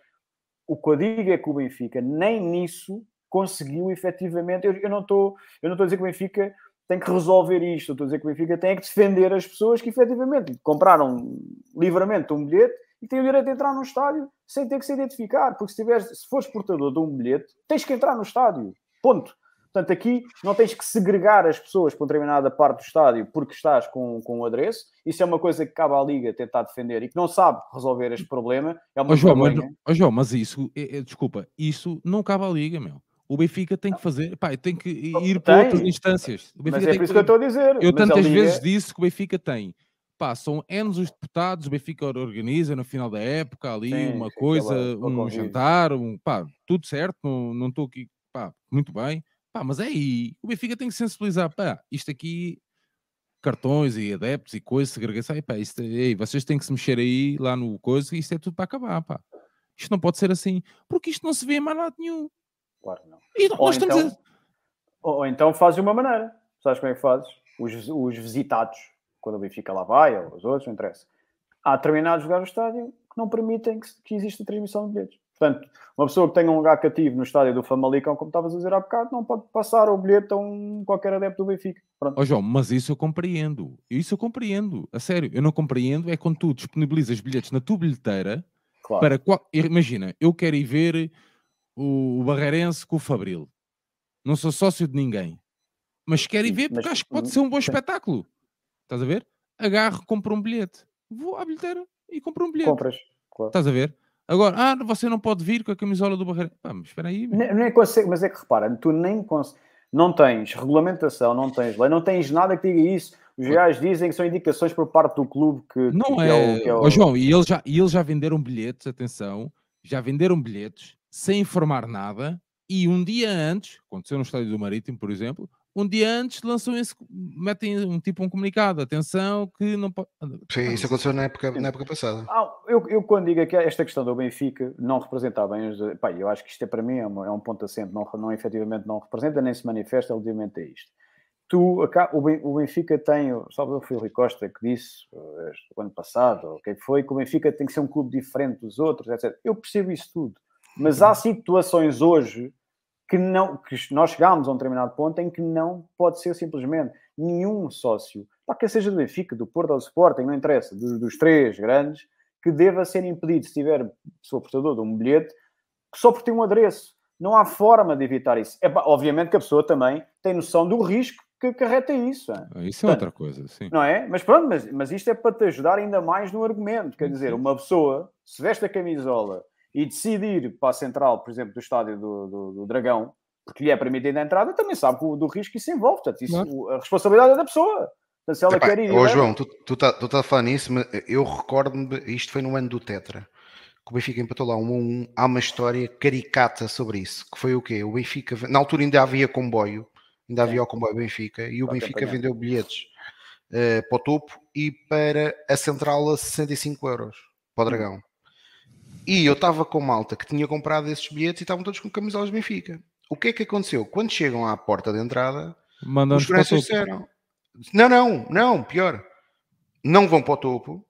D: o que eu digo é que o Benfica nem nisso conseguiu efetivamente. Eu, eu não estou a dizer que o Benfica tem que resolver isto, eu estou a dizer que o Benfica tem que defender as pessoas que efetivamente compraram livremente um bilhete e têm o direito de entrar no estádio sem ter que se identificar, porque se, tiveres, se fores portador de um bilhete, tens que entrar no estádio. Ponto. Portanto, aqui não tens que segregar as pessoas para uma determinada parte do estádio porque estás com, com o adereço. Isso é uma coisa que cabe à Liga tentar defender e que não sabe resolver este problema. É uma
B: oh, João, mas, oh, João, mas isso, é, é, desculpa, isso não cabe à Liga, meu. O Benfica tem que fazer, pá, tem que ir tem, para outras instâncias.
D: mas é por isso que, que eu estou a dizer.
B: Eu tantas Liga... vezes disse que o Benfica tem pá, são N os deputados, o Benfica organiza no final da época ali Sim, uma coisa, um jantar, um, pá, tudo certo, não estou aqui, pá, muito bem, pá, mas é aí, o Benfica tem que sensibilizar, pá, isto aqui, cartões e adeptos e coisas, segregação, e pá, isto, ei, vocês têm que se mexer aí lá no coisa, isto é tudo para acabar, pá. Isto não pode ser assim, porque isto não se vê em mais lado nenhum.
D: Claro não. E ou, então, a... ou então fazes de uma maneira, sabes como é que fazes? Os, os visitados quando o Benfica lá vai, ou os outros, não interessa. Há determinados lugares do estádio que não permitem que, que exista transmissão de bilhetes. Portanto, uma pessoa que tenha um lugar cativo no estádio do Famalicão, como estavas a dizer há bocado, não pode passar o bilhete a um qualquer adepto do Benfica.
B: Pronto. Oh, João, mas isso eu compreendo. Isso eu compreendo. A sério, eu não compreendo é quando tu disponibilizas bilhetes na tua bilheteira claro. para... Qual... Imagina, eu quero ir ver o Barreirense com o Fabril. Não sou sócio de ninguém. Mas quero ir ver porque mas, acho que pode ser um bom espetáculo. Estás a ver? Agarro, compro um bilhete. Vou à bilheteira e compro um bilhete.
D: Compras,
B: claro. Estás a ver? Agora, ah, você não pode vir com a camisola do Barreiro. Mas espera aí.
D: Não, não é consegue, mas é que repara, tu nem não tens regulamentação, não tens lei, não tens nada que diga isso. Os reais dizem que são indicações por parte do clube que.
B: Não
D: que
B: é.
D: o- que é o-
B: Ó, João, e eles, já, e eles já venderam bilhetes, atenção, já venderam bilhetes sem informar nada e um dia antes, aconteceu no Estádio do Marítimo, por exemplo, um dia antes lançam esse, metem um tipo um comunicado, atenção, que não pode.
A: Sim, isso aconteceu na época, na época passada.
D: Ah, eu, eu quando digo que esta questão do Benfica não representar bem os. Pá, eu acho que isto é para mim é, uma- é um ponto assente, não, não efetivamente não representa nem se manifesta relativamente a isto. Tu, acá- o, Ben- o Benfica tem, sabe, foi o Rui Costa que disse eh, o ano passado, o que é que foi, que o Benfica tem que ser um clube diferente dos outros, etc. Eu percebo isso tudo, mas há situações hoje que não que nós chegámos a um determinado ponto em que não pode ser simplesmente nenhum sócio, pá, quer seja do Benfica, do Porto ou do Sporting, não interessa, dos, dos três grandes, que deva ser impedido, se tiver, for portador de um bilhete, só por ter um adereço. Não há forma de evitar isso. É, obviamente que a pessoa também tem noção do risco que acarreta isso. hein?
B: Isso é outra coisa, sim.
D: Não é? Mas pronto, mas, mas isto é para te ajudar ainda mais no argumento. Quer dizer, uma pessoa, se veste a camisola e decide ir para a central, por exemplo, do estádio do, do, do Dragão, porque lhe é permitida a entrada, também sabe o- do risco que isso envolve. Portanto, isso, a responsabilidade é da pessoa. Portanto, se ela
A: Epá,
D: quer ir.
A: Ô João, tu estás tu tá, tu tá a falar nisso, mas eu recordo-me, isto foi no ano do Tetra, que o Benfica empatou lá um a um. Há uma história caricata sobre isso, que foi o quê? O Benfica, na altura ainda havia comboio, ainda havia o comboio Benfica, e o Benfica vendeu bilhetes eh, para o topo e para a central a 65 euros, para o
D: Hum.
A: Dragão. E eu estava com malta que tinha comprado esses bilhetes e estavam todos com camisolas de Benfica. O que é que aconteceu? Quando chegam à porta de entrada, os seguranças
B: topo.
A: disseram: Não, não, não, pior. Não vão para o topo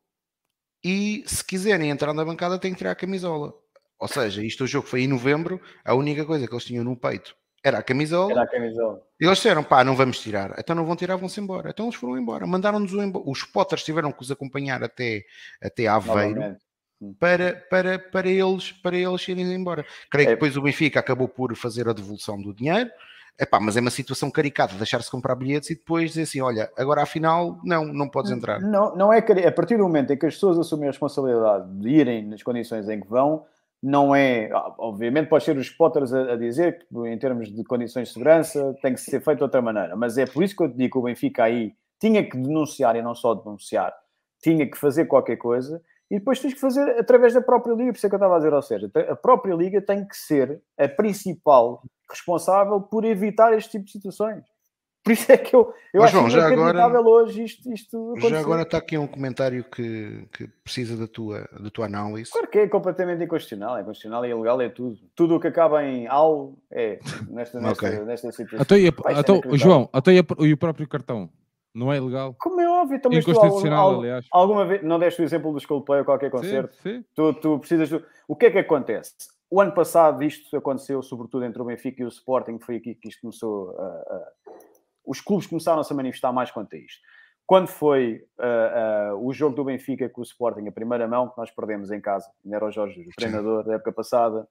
A: e se quiserem entrar na bancada têm que tirar a camisola. Ou seja, isto o jogo foi em novembro, a única coisa que eles tinham no peito era a camisola.
D: Era a camisola.
A: E eles disseram: pá, não vamos tirar. Então não vão tirar, vão-se embora. Então eles foram embora. Mandaram-nos o embora. Os Potters tiveram que os acompanhar até, até Aveiro
D: Novamente.
A: Para, para, para, eles, para eles irem embora. Creio que
D: É.
A: depois o Benfica acabou por fazer a devolução do dinheiro. Epá, mas é uma situação caricata, deixar-se comprar bilhetes e depois dizer assim, olha, agora afinal, não, não podes entrar.
D: Não, não é a partir do momento em que as pessoas assumem a responsabilidade de irem nas condições em que vão, não é. ah, Obviamente, pode ser os Potters a, a dizer que, em termos de condições de segurança, tem que ser feito de outra maneira. Mas é por isso que eu te digo que o Benfica aí tinha que denunciar e não só denunciar, tinha que fazer qualquer coisa e depois tens que fazer através da própria Liga. Por isso é que eu estava a dizer, ou seja, a própria Liga tem que ser a principal responsável por evitar este tipo de situações. Por isso é que eu, eu
A: Mas,
D: acho
A: João, já agora-
D: hoje isto, isto acontecer.
A: Já agora está aqui um comentário que, que precisa da tua, da tua análise.
D: Claro que é completamente inconstitucional, é constitucional e ilegal, é tudo. Tudo o que acaba em AL é nesta, nesta,
A: Ok.
D: nesta situação.
B: A-
D: Vai ser
B: então,
D: inacreditável.
B: João, até e, a- e o próprio cartão? Não é ilegal?
D: Como é também tu,
B: Inconstitucional, aliás.
D: alguma vez, não deste o exemplo do Coldplay ou qualquer
B: Sim,
D: concerto,
B: sim.
D: tu, tu precisas do... O que é que acontece? O ano passado isto aconteceu, sobretudo entre o Benfica e o Sporting, foi aqui que isto começou a... a- Os clubes começaram a se manifestar mais quanto a isto. Quando foi ah, ah, o jogo do Benfica com o Sporting, a primeira mão, que nós perdemos em casa, ainda era o Jorge, o treinador da época passada,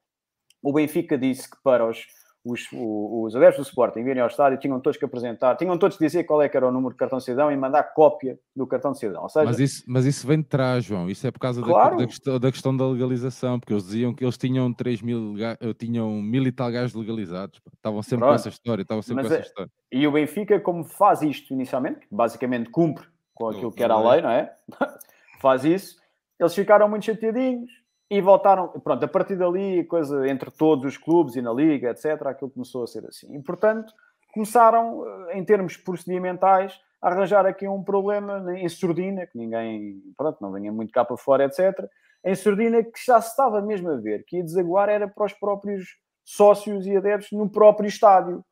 D: o Benfica disse que para os, os, os adeptos do Sporting virem ao estádio tinham todos que apresentar, tinham todos que dizer qual é que era o número de cartão de cidadão e mandar cópia do cartão de cidadão. Seja,
B: Mas isso, mas isso vem de trás, João. Isso é por causa da-
D: Claro.
B: da, questão, da questão da legalização, porque eles diziam que eles tinham 3 mil, eh, tinham mil e tal gajos legalizados. Estavam sempre com
D: Pronto.
B: essa história, estavam sempre
D: Mas
B: com essa
D: é-
B: história.
D: E o Benfica, como faz isto inicialmente, basicamente cumpre com aquilo que era a lei, não é? faz isso, eles ficaram muito chateadinhos e voltaram. Pronto, a partir dali, coisa entre todos os clubes e na liga, etc., aquilo começou a ser assim. E, portanto, começaram, eh, em termos procedimentais, a arranjar aqui um problema em surdina, que ninguém, pronto, não venha muito cá para fora, etc., em surdina que já se estava mesmo a ver que ia desaguar era para os próprios sócios e adeptos no próprio estádio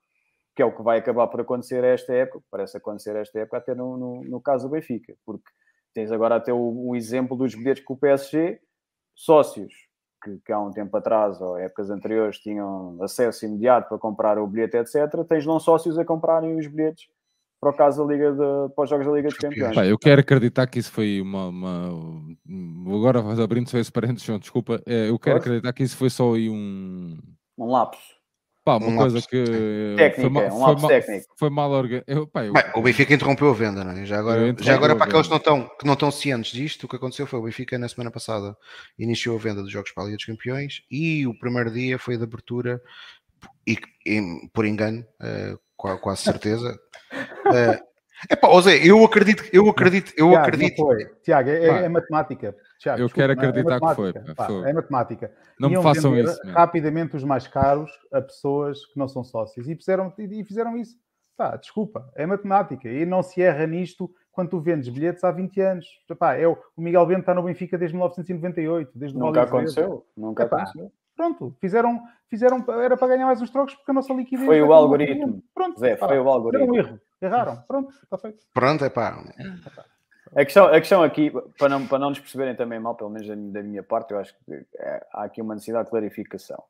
D: que é o que vai acabar por acontecer a esta época, parece acontecer a esta época, até no, no, no caso do Benfica, porque tens agora até o, o exemplo dos bilhetes que o PSG, sócios que, que há um tempo atrás, ou épocas anteriores, tinham acesso imediato para comprar o bilhete, etc., tens não sócios a comprarem os bilhetes para o caso da Liga de, para os Jogos da Liga dos
A: Campeões.
B: Pá, eu quero acreditar que isso foi uma. uma- Agora abrindo só esse parênteses, desculpa. eh, Eu quero acreditar que isso foi só aí um.
D: Um lapso.
B: Pá, uma
A: Um
B: coisa que. eh,
D: Técnica,
B: foi, ma-
D: um
B: foi, mal,
D: técnico.
B: foi mal organizado.
A: O Benfica interrompeu a venda, não é? Já agora, já agora para aqueles que não, estão, que não estão cientes disto, o que aconteceu foi o Benfica na semana passada iniciou a venda dos Jogos para a Liga dos Campeões e o primeiro dia foi de abertura e, e, por engano, eh, qua- quase certeza, eh, É pá, José, eu acredito, eu acredito, eu
C: Tiago,
A: acredito.
C: Tiago, é, é matemática. Tiago,
B: eu
C: desculpa,
B: quero
C: não é?
B: acreditar
C: é
B: que foi, pá,
C: Pá,
B: foi.
C: é matemática.
B: Não me
C: Iam
B: façam
C: vender
B: isso, meu.
C: rapidamente os mais caros a pessoas que não são sócios e fizeram, e fizeram isso. Pá, desculpa, é matemática e não se erra nisto quando tu vendes bilhetes há 20 anos. Pá, é o, o Miguel Bento está no Benfica desde 1998, desde o
D: Nunca aconteceu. Nunca
C: Epá,
D: aconteceu.
C: Pronto, fizeram, fizeram, era para ganhar mais uns trocos porque a nossa liquidez.
D: Foi
C: é
D: o algoritmo.
C: Pronto,
D: Zé,
C: pá,
D: foi o
C: Fizeram um
D: algoritmo.
C: erro, erraram, pronto, está feito.
A: Pronto, é pá.
D: A questão, a questão aqui, para não, para não nos perceberem também mal, pelo menos da, da minha parte, eu acho que é, há aqui uma necessidade de clarificação.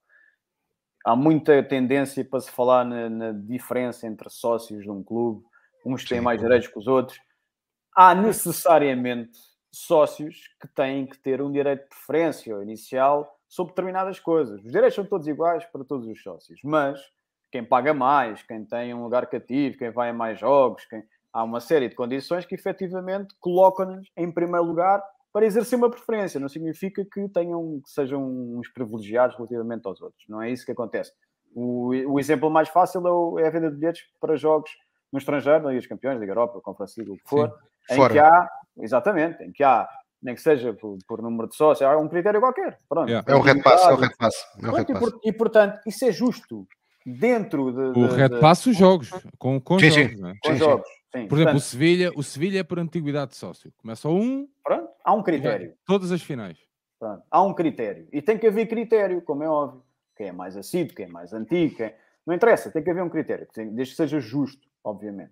D: Há muita tendência para se falar na, na diferença entre sócios de um clube, uns têm
A: Sim.
D: mais direitos que os outros. Há necessariamente sócios que têm que ter um direito de preferência inicial sobre determinadas coisas. Os direitos são todos iguais para todos os sócios, mas quem paga mais, quem tem um lugar cativo, quem vai a mais jogos, quem... há uma série de condições que efetivamente colocam-nos em primeiro lugar para exercer uma preferência. Não significa que tenham que sejam uns privilegiados relativamente aos outros. Não é isso que acontece. O, o exemplo mais fácil é, o- é a venda de bilhetes para jogos no estrangeiro, na Liga dos Campeões, Liga Europa, Conferência League, o que for, em
A: Fora.
D: que há, exatamente, em que há, nem que seja por, por número de sócios, há um critério qualquer. Pronto.
B: Yeah.
A: É o red pass, é o red pass. É o red
D: e,
A: pass.
D: por- e, portanto, isso é justo dentro de,
B: O Red
D: de-
B: Pass, os jogos, com, com
A: Sim, sim.
B: jogos. não é?
D: com
A: Sim, sim.
D: jogos. Sim.
B: Por exemplo, o
D: Portanto,
B: Sevilha, o Sevilha é por antiguidade de sócio. Começa a um,
D: pronto, há um critério.
B: todas as finais.
D: Pronto, há um critério. E tem que haver critério, como é óbvio. Quem é mais assíduo, quem é mais antigo, quem... não interessa, tem que haver um critério, desde que seja justo, obviamente.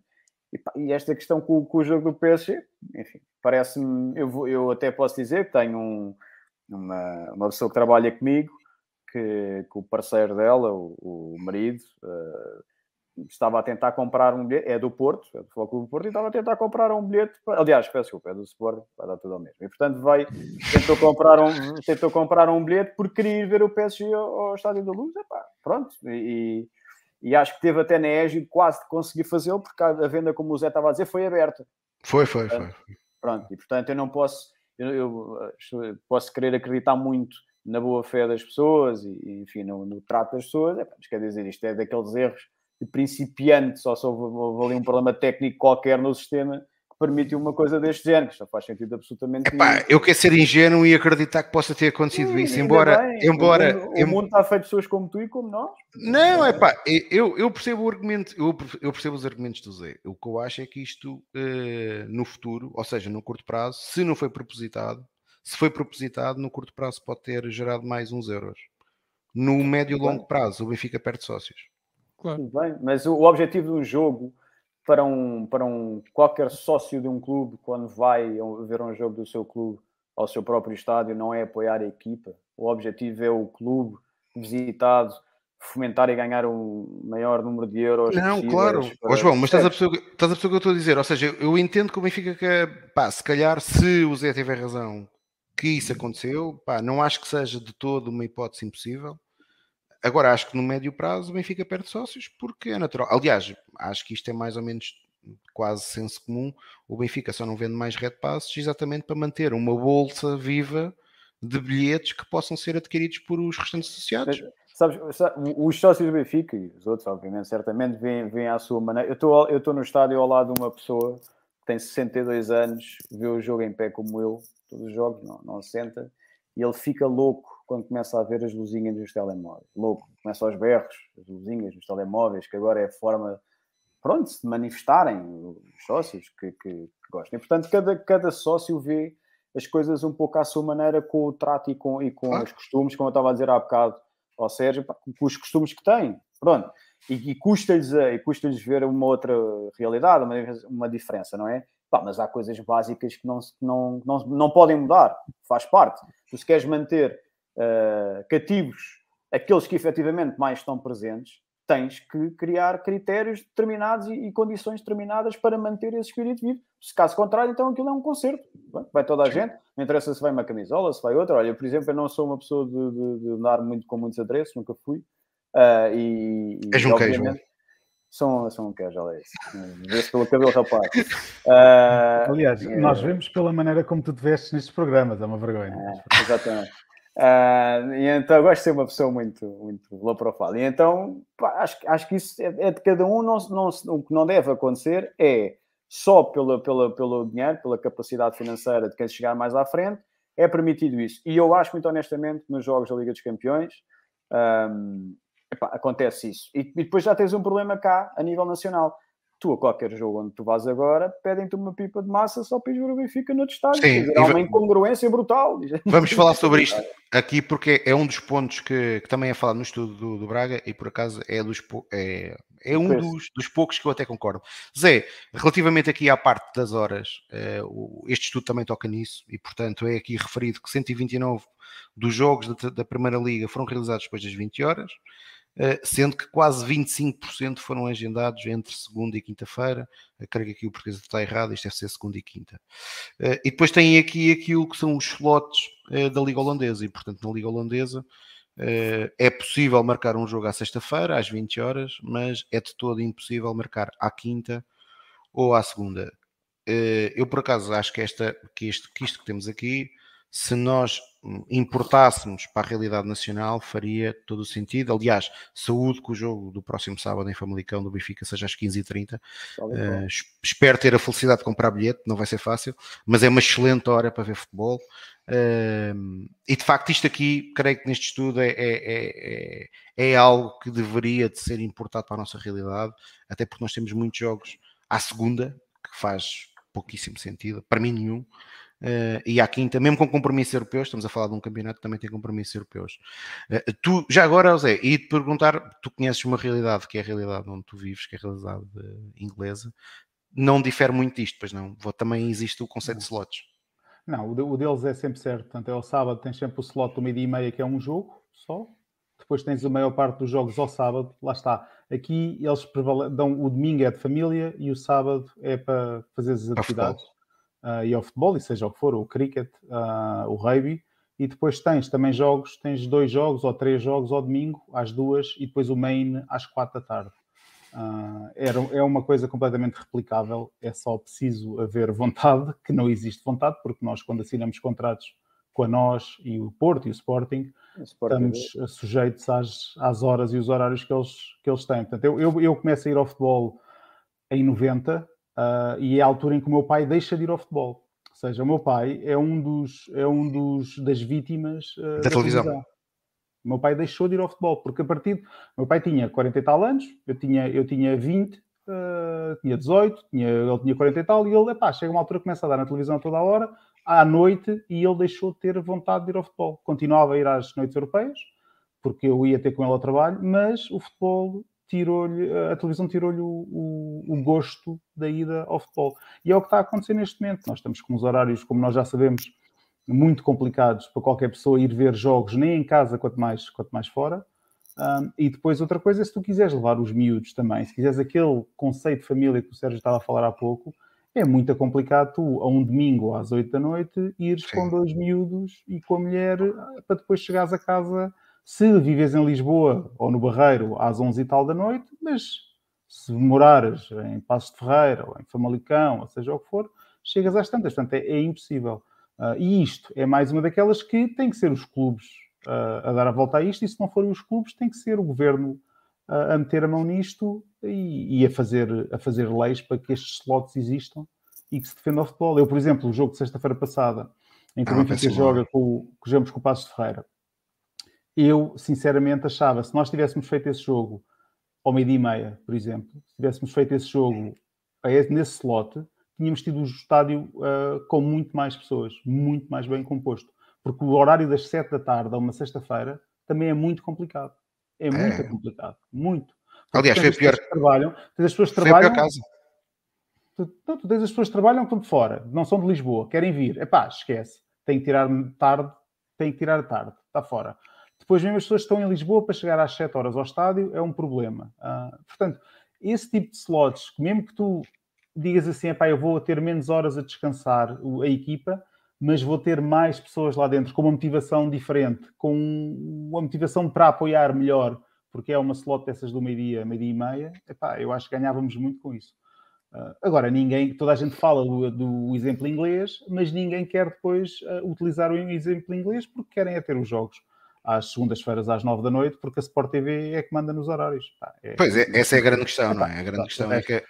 D: E, pá, e esta questão com, com o jogo do PSG, enfim, parece-me. Eu, vou- eu até posso dizer que tenho um- uma, uma pessoa que trabalha comigo, que, que o parceiro dela, o, o marido, eh, estava a tentar comprar um bilhete, é do Porto, é do Futebol Clube do Porto, e estava a tentar comprar um bilhete, para- aliás, peço desculpa, é do Sport, vai dar tudo ao mesmo. E portanto vai, tentou comprar um, tentou comprar um bilhete porque queria ir ver o PSG ao, ao Estádio da Luz, epá, pronto, e, e acho que teve até na égide quase de conseguir fazê-lo, porque a venda, como o Zé estava a dizer, foi aberta.
A: Foi, foi, foi.
D: Pronto, e portanto eu não posso, eu, eu, posso querer acreditar muito na boa fé das pessoas e, enfim, no, no trato das pessoas, epá, mas quer dizer, isto é daqueles erros principiante, só se houve, ali um problema técnico qualquer no sistema que permite uma coisa deste género, que não faz sentido absolutamente
A: Epá, eu quero ser ingênuo e acreditar que possa ter acontecido
D: Sim,
A: isso, embora,
D: bem.
A: embora,
D: o mundo, o mundo está feito de pessoas como tu e como nós.
A: Não, é pá, eu, eu percebo o argumento, eu, eu percebo os argumentos do Zé. O que eu acho é que isto eh, no futuro, ou seja, no curto prazo, se não foi propositado, se foi propositado, no curto prazo pode ter gerado mais uns euros. No médio e longo prazo, o Benfica perde sócios.
B: Claro.
D: Tudo bem, mas o, o objetivo de um jogo para um, para um qualquer sócio de um clube, quando vai ver um jogo do seu clube ao seu próprio estádio, não é apoiar a equipa. O objetivo é o clube visitado fomentar e ganhar um maior número de euros.
A: Não,
D: possíveis
A: claro.
D: para-
A: Ó João, mas estás a, perceber, estás a perceber o que eu estou a dizer? Ou seja, eu entendo que o Benfica quer, pá, se calhar, se o Zé tiver razão que isso aconteceu, pá, não acho que seja de todo uma hipótese impossível. Agora, acho que no médio prazo o Benfica perde sócios porque é natural. Aliás, acho que isto é mais ou menos quase senso comum. O Benfica só não vende mais red passes exatamente para manter uma bolsa viva de bilhetes que possam ser adquiridos por os restantes associados.
D: Sabes, sa- os sócios do Benfica e os outros, obviamente, certamente veem, veem à sua maneira. Eu estou no estádio ao lado de uma pessoa que tem 62 anos, vê o jogo em pé como eu, todos os jogos, não, não senta, e ele fica louco quando começa a ver as luzinhas dos telemóveis. Louco. Começa aos berros, as luzinhas dos telemóveis, que agora é a forma, pronto, de manifestarem os sócios que, que, que gostam. E, portanto, cada, cada sócio vê as coisas um pouco à sua maneira, com o trato e com, e com
A: Claro.
D: os costumes, como eu estava a dizer há bocado ao Sérgio, com os costumes que têm. Pronto. E, e custa-lhes a- custa-lhes ver uma outra realidade, uma, uma diferença, não é? Pá, mas há coisas básicas que não, não, não, não podem mudar, faz parte. Tu se queres manter ah, cativos aqueles que efetivamente mais estão presentes, tens que criar critérios determinados e, e condições determinadas para manter esse espírito vivo. Se caso contrário, então aquilo é um concerto. Vai toda a gente, não interessa se vai uma camisola, se vai outra. Olha, por exemplo, eu não sou uma pessoa de, de, de andar muito com muitos adereços, nunca fui. Ah, e,
A: És um queijo,
D: obviamente, Sou, sou um queijo, olha isso. Vê-se pelo cabelo rapaz. Ah,
C: Aliás,
D: é.
C: nós vemos pela maneira como tu te vestes nestes programas, é uma vergonha.
D: É, exatamente. Ah, e então, eu gosto de ser uma pessoa muito, muito low profile. E então, pá, acho, acho que isso é, é de cada um. Não, não, o que não deve acontecer é só pela, pela, pelo dinheiro, pela capacidade financeira de quem chegar mais à frente, é permitido isso. E eu acho, muito honestamente, nos jogos da Liga dos Campeões, um, epá, acontece isso. E, e, depois já tens um problema cá, a nível nacional. Tu, a qualquer jogo onde tu vás agora, pedem-te uma pipa de massa só para ir ver o Benfica no estádio. Sim, há uma incongruência brutal.
A: Vamos falar sobre isto aqui porque é um dos pontos que, que também é falado no estudo do, do, Braga e por acaso é, dos, é, é um dos, dos, poucos que eu até concordo. Zé, relativamente aqui à parte das horas, eh, este estudo também toca nisso e portanto é aqui referido que 129 dos jogos da, da Primeira Liga foram realizados depois das 20 horas. Eh, sendo que quase 25% foram agendados entre segunda e quinta-feira. Creio que aqui o português está errado, isto deve ser segunda e quinta. Eh, e depois tem aqui aquilo que são os slots eh, da Liga Holandesa, e portanto na Liga Holandesa é possível marcar um jogo à sexta-feira, às 20 horas, mas é de todo impossível marcar à quinta ou à segunda. Eu por acaso acho que, esta, que, que isto que temos aqui se nós importássemos para a realidade nacional, faria todo o sentido. Aliás, saúde que o jogo do próximo sábado em Famalicão do Benfica seja às 15h30. Uh, espero ter a felicidade de comprar bilhete, não vai ser fácil, mas é uma excelente hora para ver futebol. Uh, e de facto, isto aqui, creio que neste estudo é, é, é, é, algo que deveria de ser importado para a nossa realidade, até porque nós temos muitos jogos à segunda, que faz pouquíssimo sentido, para mim nenhum. Uh, e à quinta, mesmo com compromissos europeus, estamos a falar de um campeonato que também tem compromissos europeus. Uh, tu, já agora, José, e te perguntar, tu conheces uma realidade que é a realidade onde tu vives, que é a realidade uh, inglesa, não difere muito disto, pois não? Também existe o conceito de slots.
C: Não, o deles é sempre certo. Portanto, é ao sábado, tens sempre o slot do meio-dia e meia, que é um jogo só. Depois tens a maior parte dos jogos ao sábado, lá está. Aqui eles dão o domingo é de família e o sábado é para fazer as atividades e ao futebol, e seja o que for, o cricket, uh, o rugby, e depois tens também jogos, tens dois jogos ou três jogos ao domingo, às duas, e depois o main às quatro da tarde. Uh, era, é uma coisa completamente replicável, é só preciso haver vontade, que não existe vontade, porque nós, quando assinamos contratos com a nós e o Porto e o Sporting, o Sporting estamos é. sujeitos às, às horas e os horários que eles, que eles têm. Portanto, eu, eu, eu começo a ir ao futebol em 90, Uh, e é a altura em que o meu pai deixa de ir ao futebol. Ou seja, o meu pai é um dos, é um dos das vítimas uh,
A: da, da, televisão. televisão.
C: O meu pai deixou de ir ao futebol, porque a partir. O meu pai tinha 40 e tal anos, eu tinha, eu tinha 20, uh, ah, tinha 18, tinha, ele tinha 40 e tal, e ele, epá, chega uma altura que começa a dar na televisão toda a hora, à noite, e ele deixou de ter vontade de ir ao futebol. Continuava a ir às noites europeias, porque eu ia ter com ele ao trabalho, mas o futebol tirou-lhe, a televisão tirou-lhe o, o, o, gosto da ida ao futebol. E é o que está a acontecer neste momento. Nós estamos com os horários, como nós já sabemos, muito complicados para qualquer pessoa ir ver jogos, nem em casa, quanto mais, quanto mais fora. Um, e depois outra coisa é se tu quiseres levar os miúdos também, se quiseres aquele conceito de família que o Sérgio estava a falar há pouco, é muito complicado tu, a um domingo às 8 da noite, ires Sim. com dois miúdos e com a mulher para depois chegares a casa se vives em Lisboa ou no Barreiro às 11 e tal da noite, mas se morares em Passos de Ferreira ou em Famalicão, ou seja o que for, chegas às tantas. Portanto, é, é impossível. Uh, e isto é mais uma daquelas que tem que ser os clubes uh, a dar a volta a isto, e se não forem os clubes, tem que ser o governo uh, a meter a mão nisto e, e, a, fazer, a fazer leis para que estes slots existam e que se defenda o futebol. Eu, por exemplo, o jogo de sexta-feira passada, em que o Benfica joga com, com, jogamos com o Passos de Ferreira, eu sinceramente achava, se nós tivéssemos feito esse jogo ao meio-dia e meia, por exemplo, se tivéssemos feito esse jogo nesse slot, tínhamos tido um estádio uh, com muito mais pessoas, muito mais bem composto. Porque o horário das sete da tarde a uma sexta-feira também é muito complicado. É muito é. complicado. Muito.
A: Porque Aliás, foi pior.
C: Trabalham, tens as pessoas trabalham. Casa. Tu, tu, tu tens as pessoas que trabalham estão de fora, não são de Lisboa, querem vir. É pá, esquece. Tem que tirar tarde, tem que tirar tarde, está fora. Depois, mesmo as pessoas que estão em Lisboa para chegar às 7 horas ao estádio, é um problema. Uh, portanto, esse tipo de slots, mesmo que tu digas assim, eu vou ter menos horas a descansar a equipa, mas vou ter mais pessoas lá dentro com uma motivação diferente, com uma motivação para apoiar melhor, porque é uma slot dessas do meio-dia, meio-dia e meia, epá, eu acho que ganhávamos muito com isso. Uh, agora, ninguém, toda a gente fala do, do, exemplo inglês, mas ninguém quer depois uh, utilizar o exemplo inglês porque querem é ter os jogos às segundas-feiras às nove da noite, porque a Sport TV é que manda nos horários.
A: É, pois é, essa é a grande questão, não é? A grande questão é que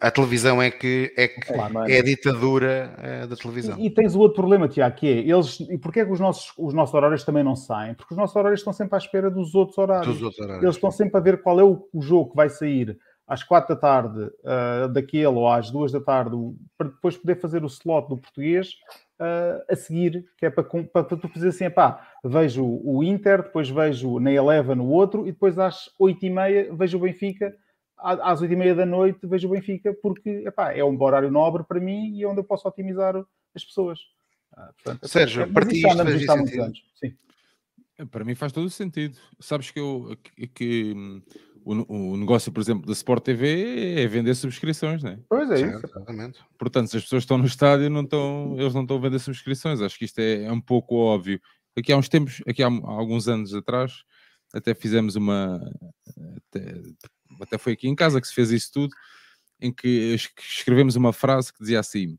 A: a televisão é que é, que é a ditadura é, da televisão.
C: E, e, tens o outro problema, Tiago, que é, eles, e porquê é que os nossos, os nossos horários também não saem? Porque os nossos horários estão sempre à espera dos outros horários. Dos outros horários eles estão sempre a ver qual é o, o jogo que vai sair às quatro da tarde uh, daquele ou às duas da tarde, para depois poder fazer o slot do português uh, a seguir, que é para, para, para tu fazer assim, pá, vejo o Inter, depois vejo na Eleven o outro, e depois às oito e meia vejo o Benfica, às oito e meia da noite vejo o Benfica, porque epá, é um horário nobre para mim e é onde eu posso otimizar as pessoas.
A: Ah, portanto, Sérgio, é, para ti isto faz sentido? Anos. Sim.
B: Para mim faz todo o sentido. Sabes que eu que, que o, o, negócio, por exemplo, da Sport TV é vender subscrições, não é?
C: Pois é, isso. Exatamente.
B: Portanto, se as pessoas estão no estádio, não estão, eles não estão a vender subscrições. Acho que isto é, é um pouco óbvio. Aqui há uns tempos, aqui há, há alguns anos atrás, até fizemos uma. Até, até, foi aqui em casa que se fez isso tudo, em que escrevemos uma frase que dizia assim: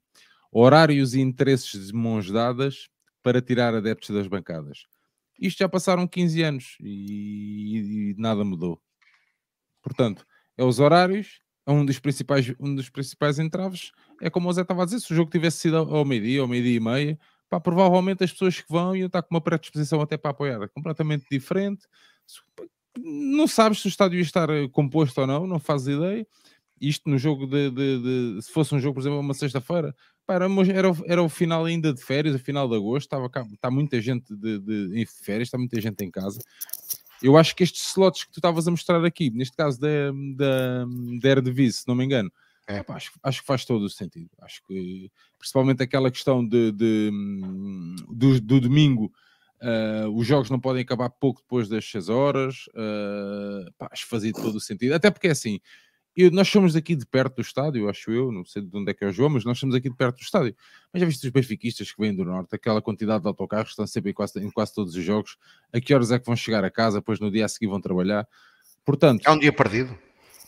B: horários e interesses de mãos dadas para tirar adeptos das bancadas. Isto já passaram 15 anos e, e nada mudou. Portanto, é os horários, é um dos principais, um dos principais entraves. É como o Zé estava a dizer: se o jogo tivesse sido ao meio-dia, ao meio-dia e meia, pá, provavelmente as pessoas que vão iam estar com uma predisposição até para apoiar. É completamente diferente. Não sabes se o estádio ia estar eh, composto ou não, não fazes ideia. Isto no jogo de, de, de se fosse um jogo, por exemplo, uma sexta-feira, era, era, era o final ainda de férias, o final de agosto, estava cá, está muita gente de, de, em férias, está muita gente em casa eu acho que estes slots que tu estavas a mostrar aqui, neste caso da, da, da Eredivisie, se não me engano, é. Acho, acho, que faz todo o sentido. Acho que, principalmente aquela questão de, de do, do, domingo, uh, os jogos não podem acabar pouco depois das 6 horas. Uh, pá, acho que fazia todo o sentido. Até porque é assim, eu, nós somos daqui de perto do estádio, acho eu, não sei de onde é que é o João, mas nós somos aqui de perto do estádio. Mas já viste os benfiquistas que vêm do norte, aquela quantidade de autocarros que estão sempre em quase, em quase todos os jogos, a que horas é que vão chegar a casa, depois no dia a seguir vão trabalhar. Portanto,
A: é um dia perdido.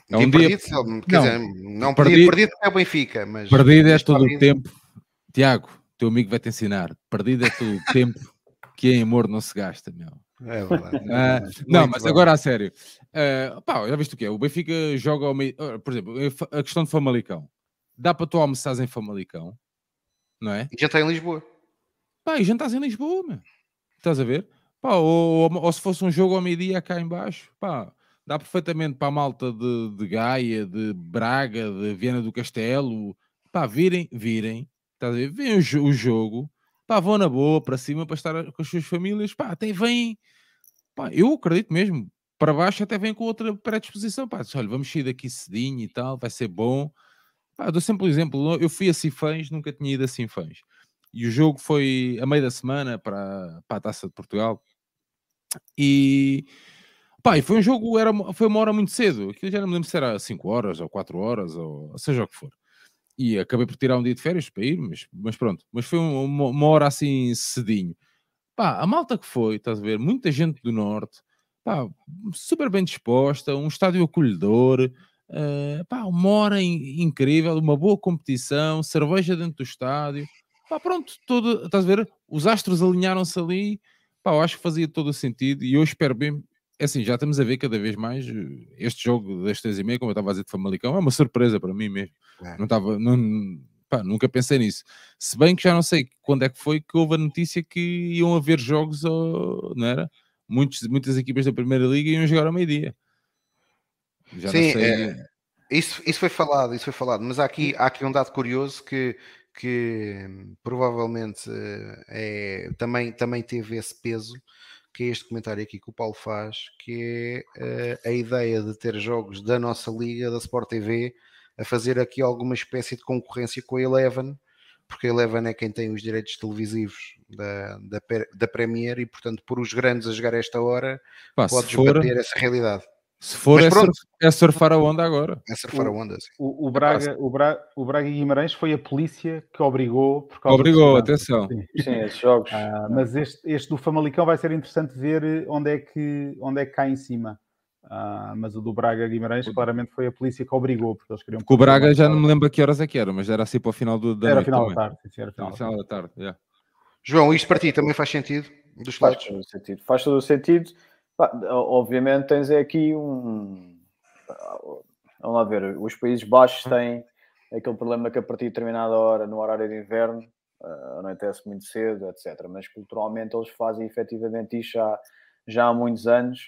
B: É um dia,
A: dia perdido, quer não, dizer, não perdido, perdido é o Benfica, mas
B: perdido é todo o tempo. Tiago, teu amigo vai te ensinar. Perdido é todo o tempo que em amor não se gasta, meu.
A: É verdade.
B: Uh, não, mas bom. agora a sério. Uh, pá, já viste o que é? O Benfica joga ao meio. Uh, por exemplo, a questão de Famalicão. Dá para tu almoçares em Famalicão, não é?
A: E já está em Lisboa.
B: Pá, e já estás em Lisboa, meu. Estás a ver? Pá, ou, ou, ou se fosse um jogo ao meio-dia cá em baixo, pá, dá perfeitamente para a malta de, de Gaia, de Braga, de Viana do Castelo, pá, virem, virem, estás a ver? Vêem o, o jogo pá, vão na boa para cima para estar com as suas famílias, pá, até vêm, pá, eu acredito mesmo, para baixo até vem com outra predisposição, pá, olha, vamos sair daqui cedinho e tal, vai ser bom. Pá, dou sempre um exemplo, eu fui a Cifães, nunca tinha ido a Cifães, e o jogo foi a meio da semana para, para a Taça de Portugal, e... Pá, e foi um jogo, era, foi uma hora muito cedo. Aquilo já não me lembro se era 5 horas ou 4 horas, ou seja o que for e acabei por tirar um dia de férias para ir, mas, mas pronto, mas foi uma, uma, hora assim cedinho. Pá, a malta que foi, estás a ver, muita gente do Norte, pá, super bem disposta, um estádio acolhedor, uh, pá, uma hora in, incrível, uma boa competição, cerveja dentro do estádio, pá, pronto, todo, estás a ver, os astros alinharam-se ali, pá, eu acho que fazia todo o sentido e eu espero bem, é assim, já estamos a ver cada vez mais eh, este jogo das três e meia, como eu estava a dizer de Famalicão, é uma surpresa para mim mesmo. É. Não estava, não, pá, nunca pensei nisso. Se bem que já não sei quando é que foi que houve a notícia que iam haver jogos, não era? Muitos, muitas equipas da Primeira Liga iam jogar ao meio-dia.
A: Já Sim, é, isso, isso foi falado, isso foi falado, mas há aqui, há aqui um dado curioso que, que provavelmente eh, é, também, também teve esse peso que é este comentário aqui que o Paulo faz, que é uh, a ideia de ter jogos da nossa liga, da Sport TV, a fazer aqui alguma espécie de concorrência com a Eleven, porque a Eleven é quem tem os direitos televisivos da, da, da Premier e, portanto, por os grandes a jogar esta hora, Pá, podes for... bater essa realidade.
B: Se for, é, surf, é, surfar a onda agora.
A: É surfar a onda, sim.
C: O, o, Braga, o, Braga, o Braga Guimarães foi a polícia que obrigou.
B: obrigou, atenção.
D: Sim, sim esses jogos.
C: Ah, mas este, este do Famalicão vai ser interessante ver onde é que, onde é que cai em cima. Ah, mas o do Braga Guimarães claramente foi a polícia que obrigou, porque eles queriam.
B: Porque o Braga já não me lembro a que horas é que era, mas era assim para o final do,
C: da Era final da tarde, sim, era final,
B: final da tarde. Yeah.
A: João, isto para ti também faz sentido? Dos
D: Faz
A: lados.
D: todo o sentido. Faz todo o sentido. Obviamente tens aqui um. Vamos lá ver, os Países Baixos têm aquele problema que a partir de determinada hora, no horário de inverno, ah, anoitece muito cedo, etc. Mas culturalmente eles fazem efetivamente isto já, já há muitos anos,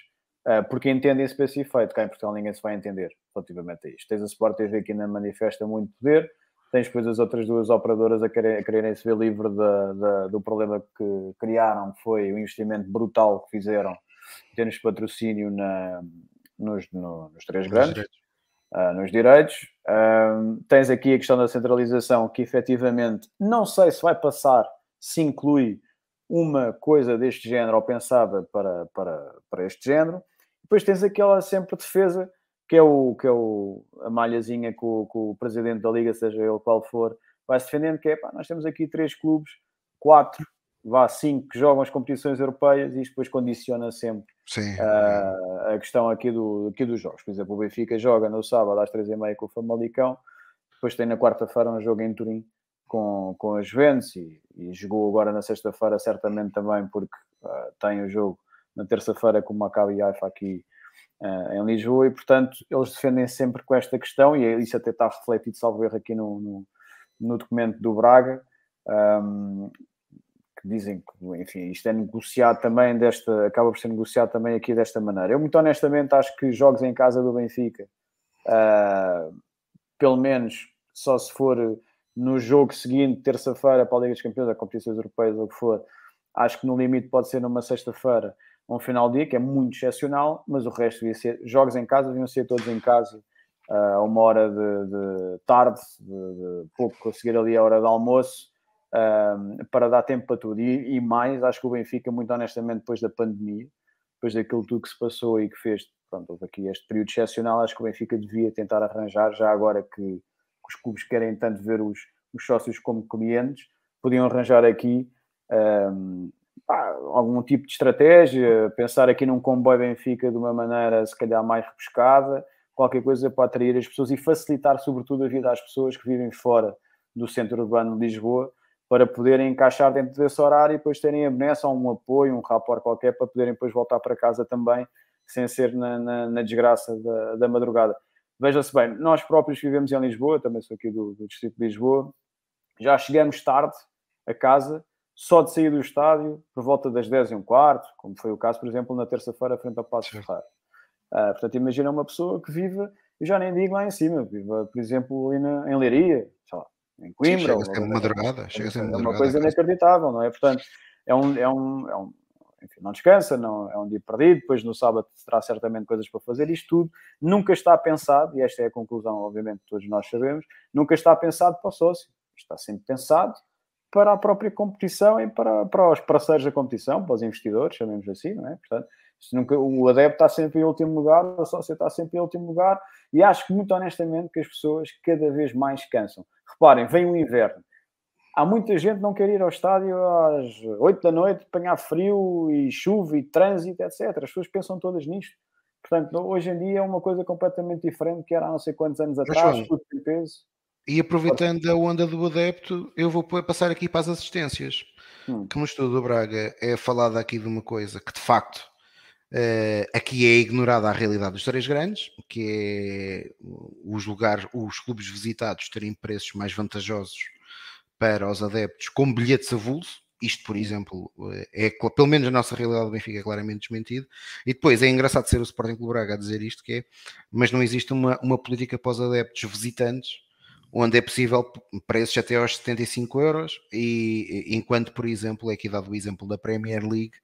D: ah, porque entendem-se para esse efeito. Cá em Portugal ninguém se vai entender relativamente a isto. Tens a Sport TV que ainda manifesta muito poder, tens depois as outras duas operadoras a, querer, a quererem se ver livre da- da- do problema que criaram, que foi o investimento brutal que fizeram em termos de patrocínio na- nos, no- nos três grandes
A: direitos.
D: ah, nos direitos. Ahm, tens aqui a questão da centralização, que efetivamente não sei se vai passar, se inclui uma coisa deste género ou pensada para, para, para este género. Depois tens aquela sempre defesa, que é, o, que é o, a malhazinha que o, que o presidente da liga, seja ele qual for, vai se defendendo, que é, pá, nós temos aqui três clubes, quatro, vá, cinco, que jogam as competições europeias e isto depois condiciona sempre ah, a questão aqui, do, aqui dos jogos. Por exemplo, o Benfica joga no sábado às três e meia com o Famalicão, depois tem na quarta-feira um jogo em Turim com, com a Juventus e, e jogou agora na sexta-feira certamente também porque ah, tem o jogo na terça-feira com o Maccabi e Haifa aqui ah, em Lisboa e portanto eles defendem sempre com esta questão e isso até está refletido, salvo erro, aqui no, no, no documento do Braga. Ahm, que dizem que, enfim, isto é negociado também desta, acaba por ser negociado também aqui desta maneira. Eu, muito honestamente, acho que jogos em casa do Benfica, ah, pelo menos só se for no jogo seguinte, terça-feira, para a Liga dos Campeões, a competições europeias, ou o que for, acho que no limite pode ser numa sexta-feira, um final de dia, que é muito excepcional, mas o resto devia ser, jogos em casa, deviam ser todos em casa, ah, a uma hora de, de tarde, de, de pouco conseguir ali a hora de almoço, um, para dar tempo para tudo. E, e mais, acho que o Benfica, muito honestamente, depois da pandemia, depois daquilo tudo que se passou e que fez, pronto, houve aqui este período excepcional, acho que o Benfica devia tentar arranjar, já agora que, que os clubes querem tanto ver os, os sócios como clientes, podiam arranjar aqui um, algum tipo de estratégia, pensar aqui num comboio Benfica de uma maneira se calhar mais rebuscada, qualquer coisa para atrair as pessoas e facilitar sobretudo a vida às pessoas que vivem fora do centro urbano de Lisboa, para poderem encaixar dentro desse horário e depois terem a beneça ou um apoio, um rapport qualquer, para poderem depois voltar para casa também, sem ser na, na, na desgraça da, da madrugada. Veja-se bem, nós próprios vivemos em Lisboa, também sou aqui do, do Distrito de Lisboa, já chegamos tarde a casa, só de sair do estádio, por volta das 10 e um quarto, como foi o caso, por exemplo, na terça-feira, frente ao Passo Ferreira. Uh, portanto, imagina uma pessoa que viva, eu já nem digo lá em cima, viva, por exemplo, ali na, em Leiria, sei lá, em Coimbra.
A: Sim, chega sempre madrugada, chega
D: é
A: madrugada
D: uma coisa inacreditável, não é? Portanto, é um, é um, é um enfim, não descansa, não, é um dia perdido, depois no sábado terá certamente coisas para fazer, isto tudo nunca está pensado, e esta é a conclusão, obviamente, todos nós sabemos, nunca está pensado para o sócio, está sempre pensado para a própria competição e para, para os parceiros da competição, para os investidores, chamemos assim, não é? Portanto, nunca, o adepto está sempre em último lugar, o sócio está sempre em último lugar, e acho que, muito honestamente, que as pessoas cada vez mais cansam. Reparem, vem o inverno. Há muita gente que não quer ir ao estádio às 8 da noite, apanhar frio e chuva e trânsito, etc. As pessoas pensam todas nisto. Portanto, hoje em dia é uma coisa completamente diferente que era há não sei quantos anos atrás, tudo tem peso.
A: E aproveitando a onda do adepto, eu vou passar aqui para as assistências.
D: Hum.
A: Que no estudo do Braga é falado aqui de uma coisa que de facto eh, aqui é ignorada a realidade dos três grandes, que é os lugares, os clubes visitados terem preços mais vantajosos para os adeptos com bilhetes avulso. Isto, por exemplo, é pelo menos a nossa realidade do Benfica é claramente desmentido. E depois é engraçado ser o Sporting Clube Braga a dizer isto, que é, mas não existe uma, uma política para os adeptos visitantes onde é possível preços até aos 75 euros, e enquanto, por exemplo, é aqui dado o exemplo da Premier League,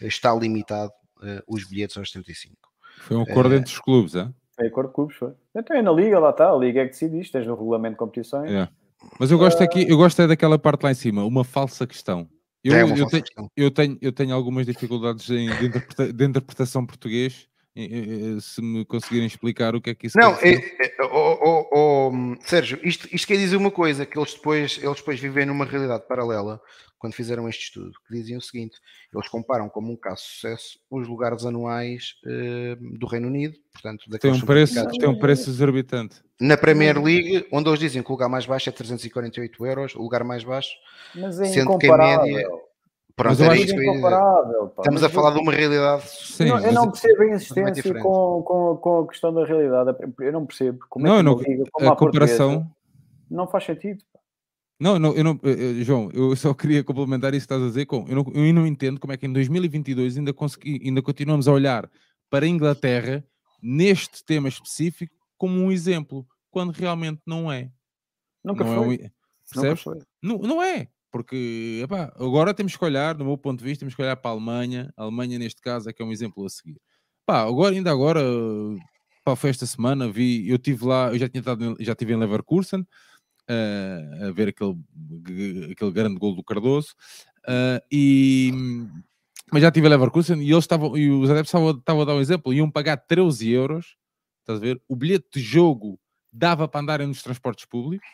A: está limitado uh, os bilhetes aos 75.
B: Foi um acordo uh, entre os clubes, é?
D: Foi acordo de clubes, foi. Então é na Liga, lá está, a Liga é que decide isto, tens no regulamento de competições.
B: É. Mas eu gosto aqui, eu gosto é daquela parte lá em cima, uma falsa questão. Eu,
A: é uma
B: eu, tenho,
A: questão.
B: eu, tenho, eu tenho algumas dificuldades em, de, interpreta, de interpretação português se me conseguirem explicar o que é que isso
A: não,
B: quer
A: dizer. É, é, oh, oh, oh, Sérgio, isto, isto quer dizer uma coisa, que eles depois, eles depois vivem numa realidade paralela, quando fizeram este estudo, que diziam o seguinte, eles comparam como um caso de sucesso os lugares anuais uh, do Reino Unido, portanto...
B: Tem um, preço, tem um preço exorbitante.
A: Na Premier League, onde eles dizem que o lugar mais baixo é 348 euros, o lugar mais baixo,
D: Mas é
A: sendo que a média... Pronto,
B: eu
A: isso
D: é
A: eu ia dizer.
D: incomparável. pá.
A: Estamos
D: Mas
A: a falar de uma realidade.
B: Sim,
D: não, eu
B: mas-
D: não percebo a insistência com, com, com a questão da realidade. Eu não percebo. Como é
B: Não,
D: que
B: não,
D: liga como
B: a
D: a portuguesa
B: comparação.
D: não faz sentido. pá.
B: Não, não, eu não, eh, eh, João, eu só queria complementar isso que estás a dizer com. Eu não, eu não entendo como é que em 2022 ainda, consegui, ainda continuamos a olhar para a Inglaterra neste tema específico como um exemplo, quando realmente não é.
D: Nunca
B: não é
D: foi.
B: um-
D: Nunca
B: percebes?
D: foi.
B: Não, não é, porque epá, agora temos que olhar, do meu ponto de vista, temos que olhar para a Alemanha. A Alemanha, neste caso, é que é um exemplo a seguir. Pá, agora, ainda agora, pá, foi esta semana, vi, eu estive lá, eu já tinha estado, já estive em Leverkusen eh, a ver aquele, aquele grande gol do Cardoso, eh, e, mas já estive em Leverkusen e eles estavam, e os adeptos estavam, estavam a dar um exemplo, iam pagar 13 euros, estás a ver? O bilhete de jogo dava para andarem nos transportes públicos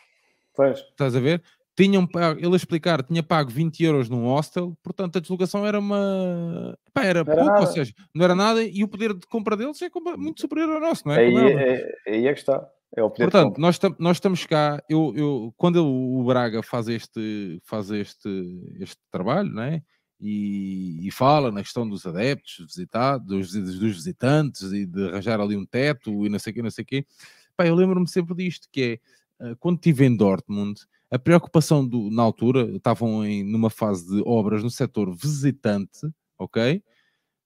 D: Pois.
B: estás a ver? Tinham ele a explicar, tinha pago 20 euros num hostel, portanto a deslocação era uma. Pá, era
D: Não era
B: pouco, ou
D: nada.
B: seja, não era nada e o poder de compra deles é muito superior ao nosso, não é?
D: Aí,
B: é,
D: aí é que está. É o poder
B: Portanto, nós, tam- nós estamos cá, eu, eu, quando o Braga faz este, faz este, este trabalho, não é? E, e fala na questão dos adeptos, visitados, dos, dos visitantes e de arranjar ali um teto e não sei o quê, não sei o quê. Pá, eu lembro-me sempre disto, que é, eh, quando estive em Dortmund, a preocupação do, na altura, estavam em, numa fase de obras no setor visitante, ok?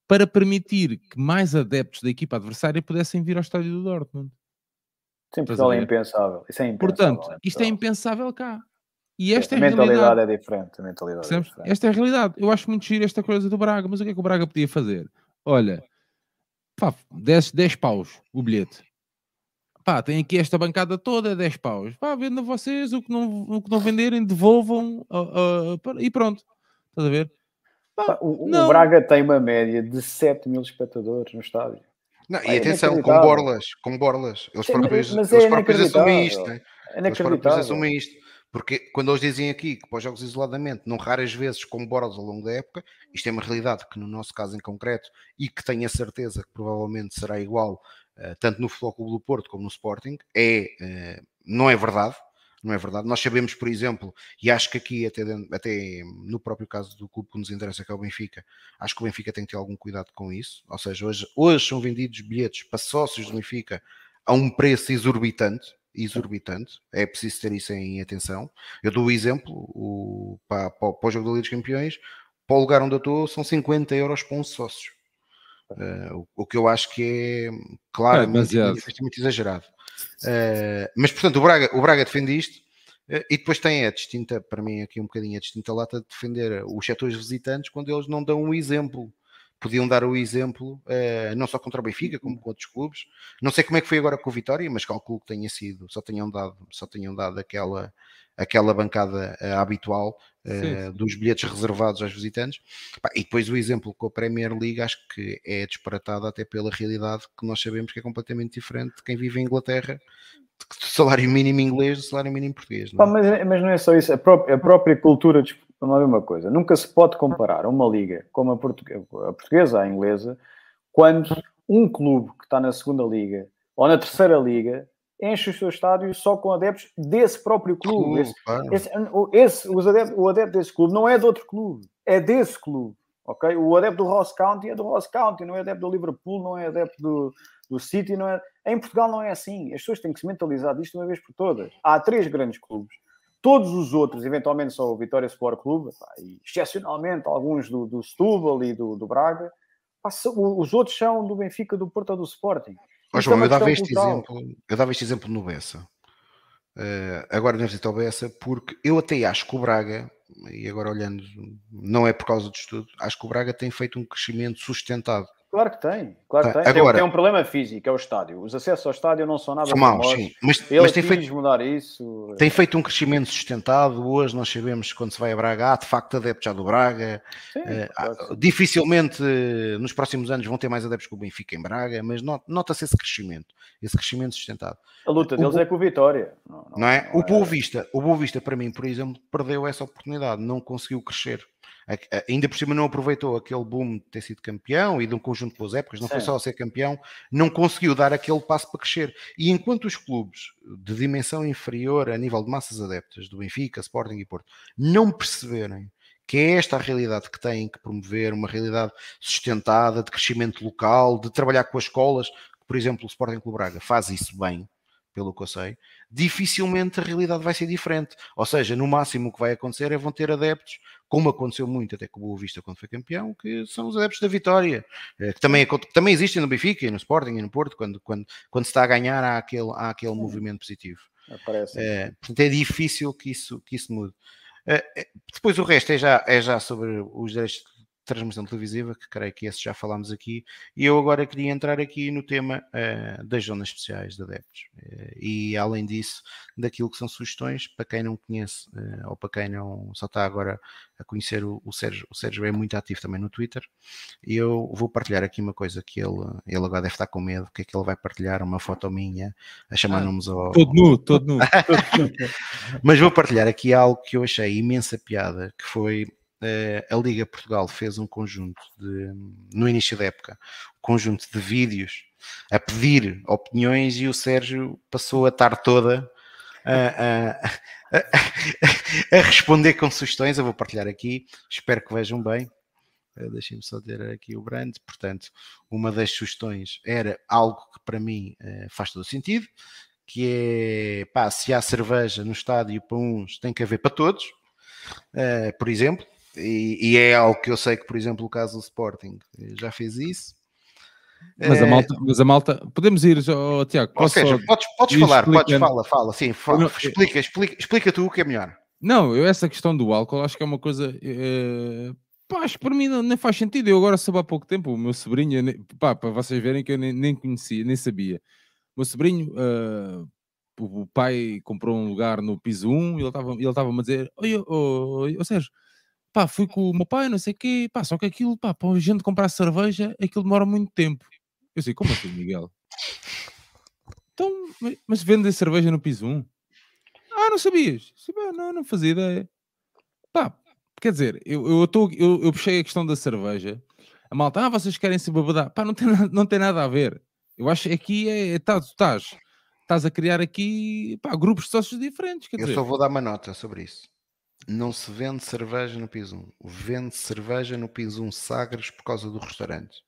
B: Para permitir que mais adeptos da equipa adversária pudessem vir ao estádio do Dortmund.
D: Sim, Portugal
B: a
D: é impensável. Isso é impensável.
B: Portanto,
D: em
B: isto é impensável cá. E esta é
D: a
B: a
D: mentalidade é diferente. A mentalidade é diferente.
B: Esta é a realidade. Eu acho muito giro esta coisa do Braga, mas o que é que o Braga podia fazer? Olha, pá, 10, 10 paus o bilhete. Pá, tem aqui esta bancada toda, 10 paus. Pá, vendam vocês, o que não, o que não venderem, devolvam ah, para- e pronto. Estás a ver? Pá,
D: O, o. Braga tem uma média de 7 mil espectadores no estádio.
A: Não,
D: É
A: e atenção, com borlas, com borlas. Eles próprios,
D: mas
A: eles
D: é
A: próprios assumem isto, né?
D: É
A: Eles próprios assumem isto. Porque quando eles dizem aqui que para os jogos isoladamente, não raras vezes com borlas ao longo da época, isto é uma realidade que no nosso caso em concreto, e que tenho a certeza que provavelmente será igual eh, tanto no Futebol Clube do Porto como no Sporting, é, eh, não é verdade. Não é verdade. Nós sabemos, por exemplo, e acho que aqui, até, até no próprio caso do clube que nos interessa, que é o Benfica, acho que o Benfica tem que ter algum cuidado com isso. Ou seja, hoje, hoje são vendidos bilhetes para sócios do Benfica a um preço exorbitante. Exorbitante, é preciso ter isso em atenção. Eu dou o exemplo o, para, para, para o jogo da Liga dos Campeões, para o lugar onde eu estou, são 50 euros para um sócio. Eh, o, que eu acho que é claramente
B: demasiado.
A: manifestamente exagerado. Eh, mas portanto, o Braga, o Braga defende isto. eh, E depois tem a distinta, para mim, aqui um bocadinho a distinta lata de defender os setores visitantes quando eles não dão um exemplo. Podiam dar o exemplo, eh, não só contra o Benfica, como com outros clubes. Não sei como é que foi agora com o Vitória, mas calculo que tenha sido, só tenham dado, só tenham dado aquela, aquela bancada eh, habitual eh,
B: Sim,
A: dos bilhetes reservados aos visitantes. E depois o exemplo com a Premier League acho que é disparatado até pela realidade que nós sabemos que é completamente diferente de quem vive em Inglaterra, do salário mínimo inglês do salário mínimo português. não é?
D: mas, mas não é só isso. A própria, a própria cultura. Vamos lá ver uma coisa. Nunca se pode comparar uma liga como a, portugue- a portuguesa, a inglesa, quando um clube que está na segunda liga ou na terceira liga enche os seus estádios só com adeptos desse próprio clube. Esse- esse, o- esse- os adeptos, o adepto desse clube não é de outro clube, é desse clube. ok? O adepto do Ross County é do Ross County, não é adepto do Liverpool, não é adepto do, do City. Não é... Em Portugal não é assim. As pessoas têm que se mentalizar disto uma vez por todas. Há três grandes clubes. Todos os outros, eventualmente só o Vitória Sport Clube, pá, e excepcionalmente alguns do, do Setúbal e do, do Braga, pá, são- os outros são do Benfica, do Porto ou do Sporting. É
A: João,
D: uma
A: eu dava este exemplo, eu dava este exemplo no Bessa. Eh, agora não visita ao Bessa, porque eu até acho que o Braga, e agora olhando, não é por causa do estudo, acho que o Braga tem feito um crescimento sustentado.
D: Claro que tem, claro que
A: Tá,
D: tem. Tem-
A: agora-
D: tem um problema físico, é o estádio. Os acessos ao estádio não são nada
A: São maus, sim, mas,
D: Ele
A: mas tem feito,
D: mudar isso.
A: tem feito um crescimento sustentado. Hoje nós sabemos que quando se vai a Braga, há de facto adeptos já do Braga.
D: Sim,
A: Eh,
D: claro
A: dificilmente eh, nos próximos anos vão ter mais adeptos que o Benfica em Braga, mas not- nota-se esse crescimento, esse crescimento sustentado.
D: A luta
A: o
D: deles
A: Bo-
D: é com o Vitória. Não,
A: não é? O Boa Vista, o Boa Vista para mim, por exemplo, perdeu essa oportunidade, não conseguiu crescer. Ainda por cima não aproveitou aquele boom de ter sido campeão e de um conjunto de boas épocas, não foi
D: Sim.
A: só ser campeão, não conseguiu dar aquele passo para crescer. E enquanto os clubes de dimensão inferior a nível de massas adeptas do Benfica, Sporting e Porto não perceberem que é esta a realidade que têm que promover, uma realidade sustentada, de crescimento local, de trabalhar com as escolas, por exemplo, o Sporting Clube Braga faz isso bem, pelo que eu sei, dificilmente a realidade vai ser diferente. Ou seja, no máximo o que vai acontecer é vão ter adeptos, como aconteceu muito até com o Boa Vista quando foi campeão, que são os adeptos da vitória, eh, que também, que também existem no Benfica e no Sporting e no Porto, quando, quando, quando se está a ganhar há aquele, há aquele movimento positivo. É, portanto, é difícil que isso, que isso mude. É, depois o resto é já, é já sobre os direitos transmissão televisiva, que creio que esse já falámos aqui, e eu agora queria entrar aqui no tema uh, das zonas especiais de adeptos. Uh, e além disso, daquilo que são sugestões, para quem não conhece, uh, ou para quem não só está agora a conhecer o, o, Sérgio, o Sérgio é muito ativo também no Twitter, e eu vou partilhar aqui uma coisa que ele, ele agora deve estar com medo, que é que ele vai partilhar uma foto minha a chamar ah, nomes ao...
B: Todo nu, todo nu.
A: Mas vou partilhar aqui algo que eu achei imensa piada, que foi a Liga Portugal fez um conjunto de, no início da época, um conjunto de vídeos a pedir opiniões e o Sérgio passou a tarde toda a, a, a, a responder com sugestões. Eu vou partilhar aqui, espero que vejam bem. Eh, deixem-me só ter aqui o brand. Portanto, uma das sugestões era algo que para mim eh, faz todo sentido, que é pá, se há cerveja no estádio para uns, tem que haver para todos. Por exemplo, e, e, é algo que eu sei que, por exemplo, o caso do Sporting já fez isso.
B: Mas, é... a, malta, mas a malta, podemos ir, oh, Tiago.
A: Ou seja, podes, podes falar, podes, fala, fala, sim, fala, não, explica, explica, explica tu o que é melhor.
B: Não, eu, essa questão do álcool acho que é uma coisa. É, pá, acho que para mim não, nem faz sentido. Eu agora soube há pouco tempo, o meu sobrinho, pá, para vocês verem que eu nem, nem conhecia, nem sabia. O meu sobrinho, uh, o pai comprou um lugar no piso 1 e ele estava ele estava a dizer: Oi, oh, oh, Sérgio pá, fui com o meu pai, não sei o quê, pá, só que aquilo, pá, para a gente comprar cerveja, aquilo demora muito tempo. Eu sei, como assim, Miguel? Então, mas vendem cerveja no piso 1? Ah, não sabias? Não, não fazia ideia. Pá, quer dizer, eu, eu, tô, eu, eu puxei a questão da cerveja, a malta, ah, vocês querem se babadar? Pá, não tem, não tem nada a ver. Eu acho que aqui é, é tá, estás, estás a criar aqui, pá, grupos de sócios diferentes.
A: eu
B: dizer.
A: só vou dar uma nota sobre isso não se vende cerveja no piso 1. Vende cerveja no piso 1 Sagres por causa do restaurante.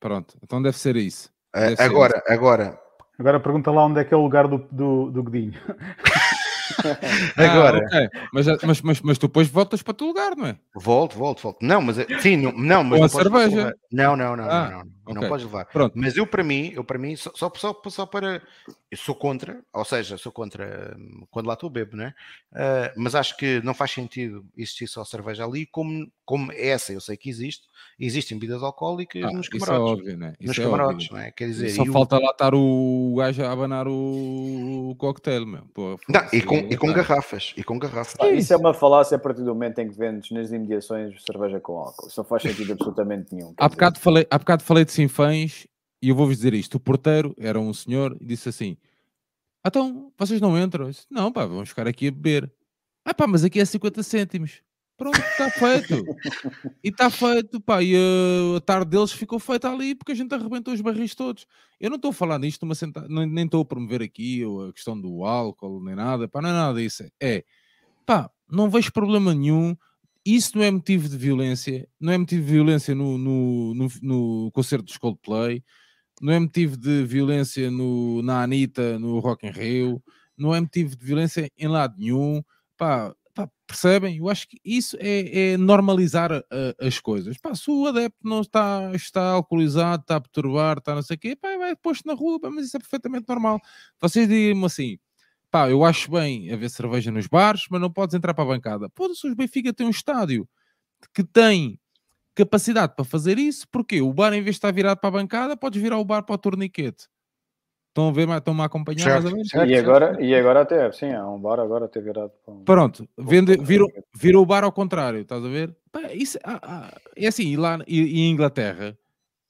B: Pronto, então deve ser isso.
A: Deve agora, ser isso. agora.
C: Agora pergunta lá onde é que é o lugar do, do, do Godinho.
A: Agora. Ah,
B: okay. mas, mas, mas, mas, tu depois voltas para o teu lugar, não é?
A: Volto, volto, volto. Não, mas sim, não, não mas
B: não cerveja.
A: Não, não, não, ah, não, não, okay. não podes levar. Pronto. Mas eu para mim, eu para mim, só, só, só, só para eu sou contra, ou seja, sou contra hum, quando lá estou bebo, né? Uh, mas acho que não faz sentido existir só cerveja ali, como, como essa, eu sei que existe, existem bebidas alcoólicas ah, nos camarotes. Isso é óbvio, né? Isso nos é camarotes, óbvio. não é? Quer dizer,
B: só falta lá estar o gajo a abanar o, o coquetel, meu. Pô,
A: não, e com, e com garrafas, e com garrafas.
D: Ah, isso é uma falácia a partir do momento em que vendes nas imediações cerveja com álcool. Isso não faz sentido absolutamente nenhum.
B: Há bocado, falei, há bocado falei de Sinfãs e eu vou-vos dizer isto. O porteiro era um senhor e disse assim: Então, vocês não entram? Disse, não, pá, vamos ficar aqui a beber. Ah, pá, mas aqui é 50 cêntimos. Pronto, está feito. e está feito, pá. E uh, a tarde deles ficou feita ali porque a gente arrebentou os barris todos. Eu não estou a falar nisto numa senta... nem estou a promover aqui a questão do álcool, nem nada, pá, não é nada disso. É, pá, não vejo problema nenhum. Isso não é motivo de violência, não é motivo de violência no, no, no, no concerto dos Coldplay, não é motivo de violência no, na Anitta, no Rock in Rio, não é motivo de violência em lado nenhum. Pá, percebem? Eu acho que isso é, é normalizar as coisas. Pá, se o adepto não está, está alcoolizado, está a perturbar, está não sei o quê, pá, vai posto na rua, pá, mas isso é perfeitamente normal. Vocês digam-me assim, pá, eu acho bem haver cerveja nos bares, mas não podes entrar para a bancada. Pô, se os Benfica tem um estádio que tem capacidade para fazer isso, porque o bar, em vez de estar virado para a bancada, podes virar o bar para o torniquete. Estão a ver, estão-me a acompanhar certo, mais ou menos?
D: Certo, e, agora, certo. e agora até, sim, há um bar agora até virado para um...
B: Pronto, vende, vira, vira o bar ao contrário, estás a ver? Pá, isso, ah, ah, é assim, e lá e, em Inglaterra,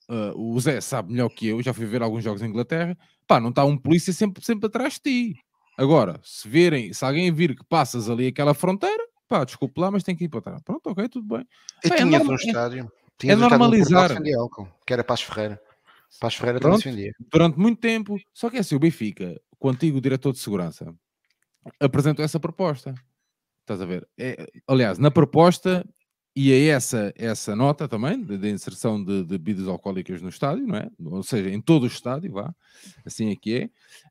B: uh, o Zé sabe melhor que eu, já fui ver alguns jogos em Inglaterra, pá, não está um polícia sempre, sempre atrás de ti. Agora, se virem, se alguém vir que passas ali aquela fronteira, pá, desculpe lá, mas tem que ir para trás. Pronto, ok, tudo bem.
A: E pá, é tinhas é, um estádio,
B: é, é normalizar.
A: Álcool, que era Paz Ferreira. Paz Ferreira Pronto, defendia.
B: Durante muito tempo. Só que é assim, o Benfica, o antigo diretor de segurança, apresentou essa proposta. Estás a ver? É, aliás, na proposta e é essa, essa nota também de, inserção de, de bebidas alcoólicas no estádio, não é? Ou seja, em todo o estádio, vá, assim é que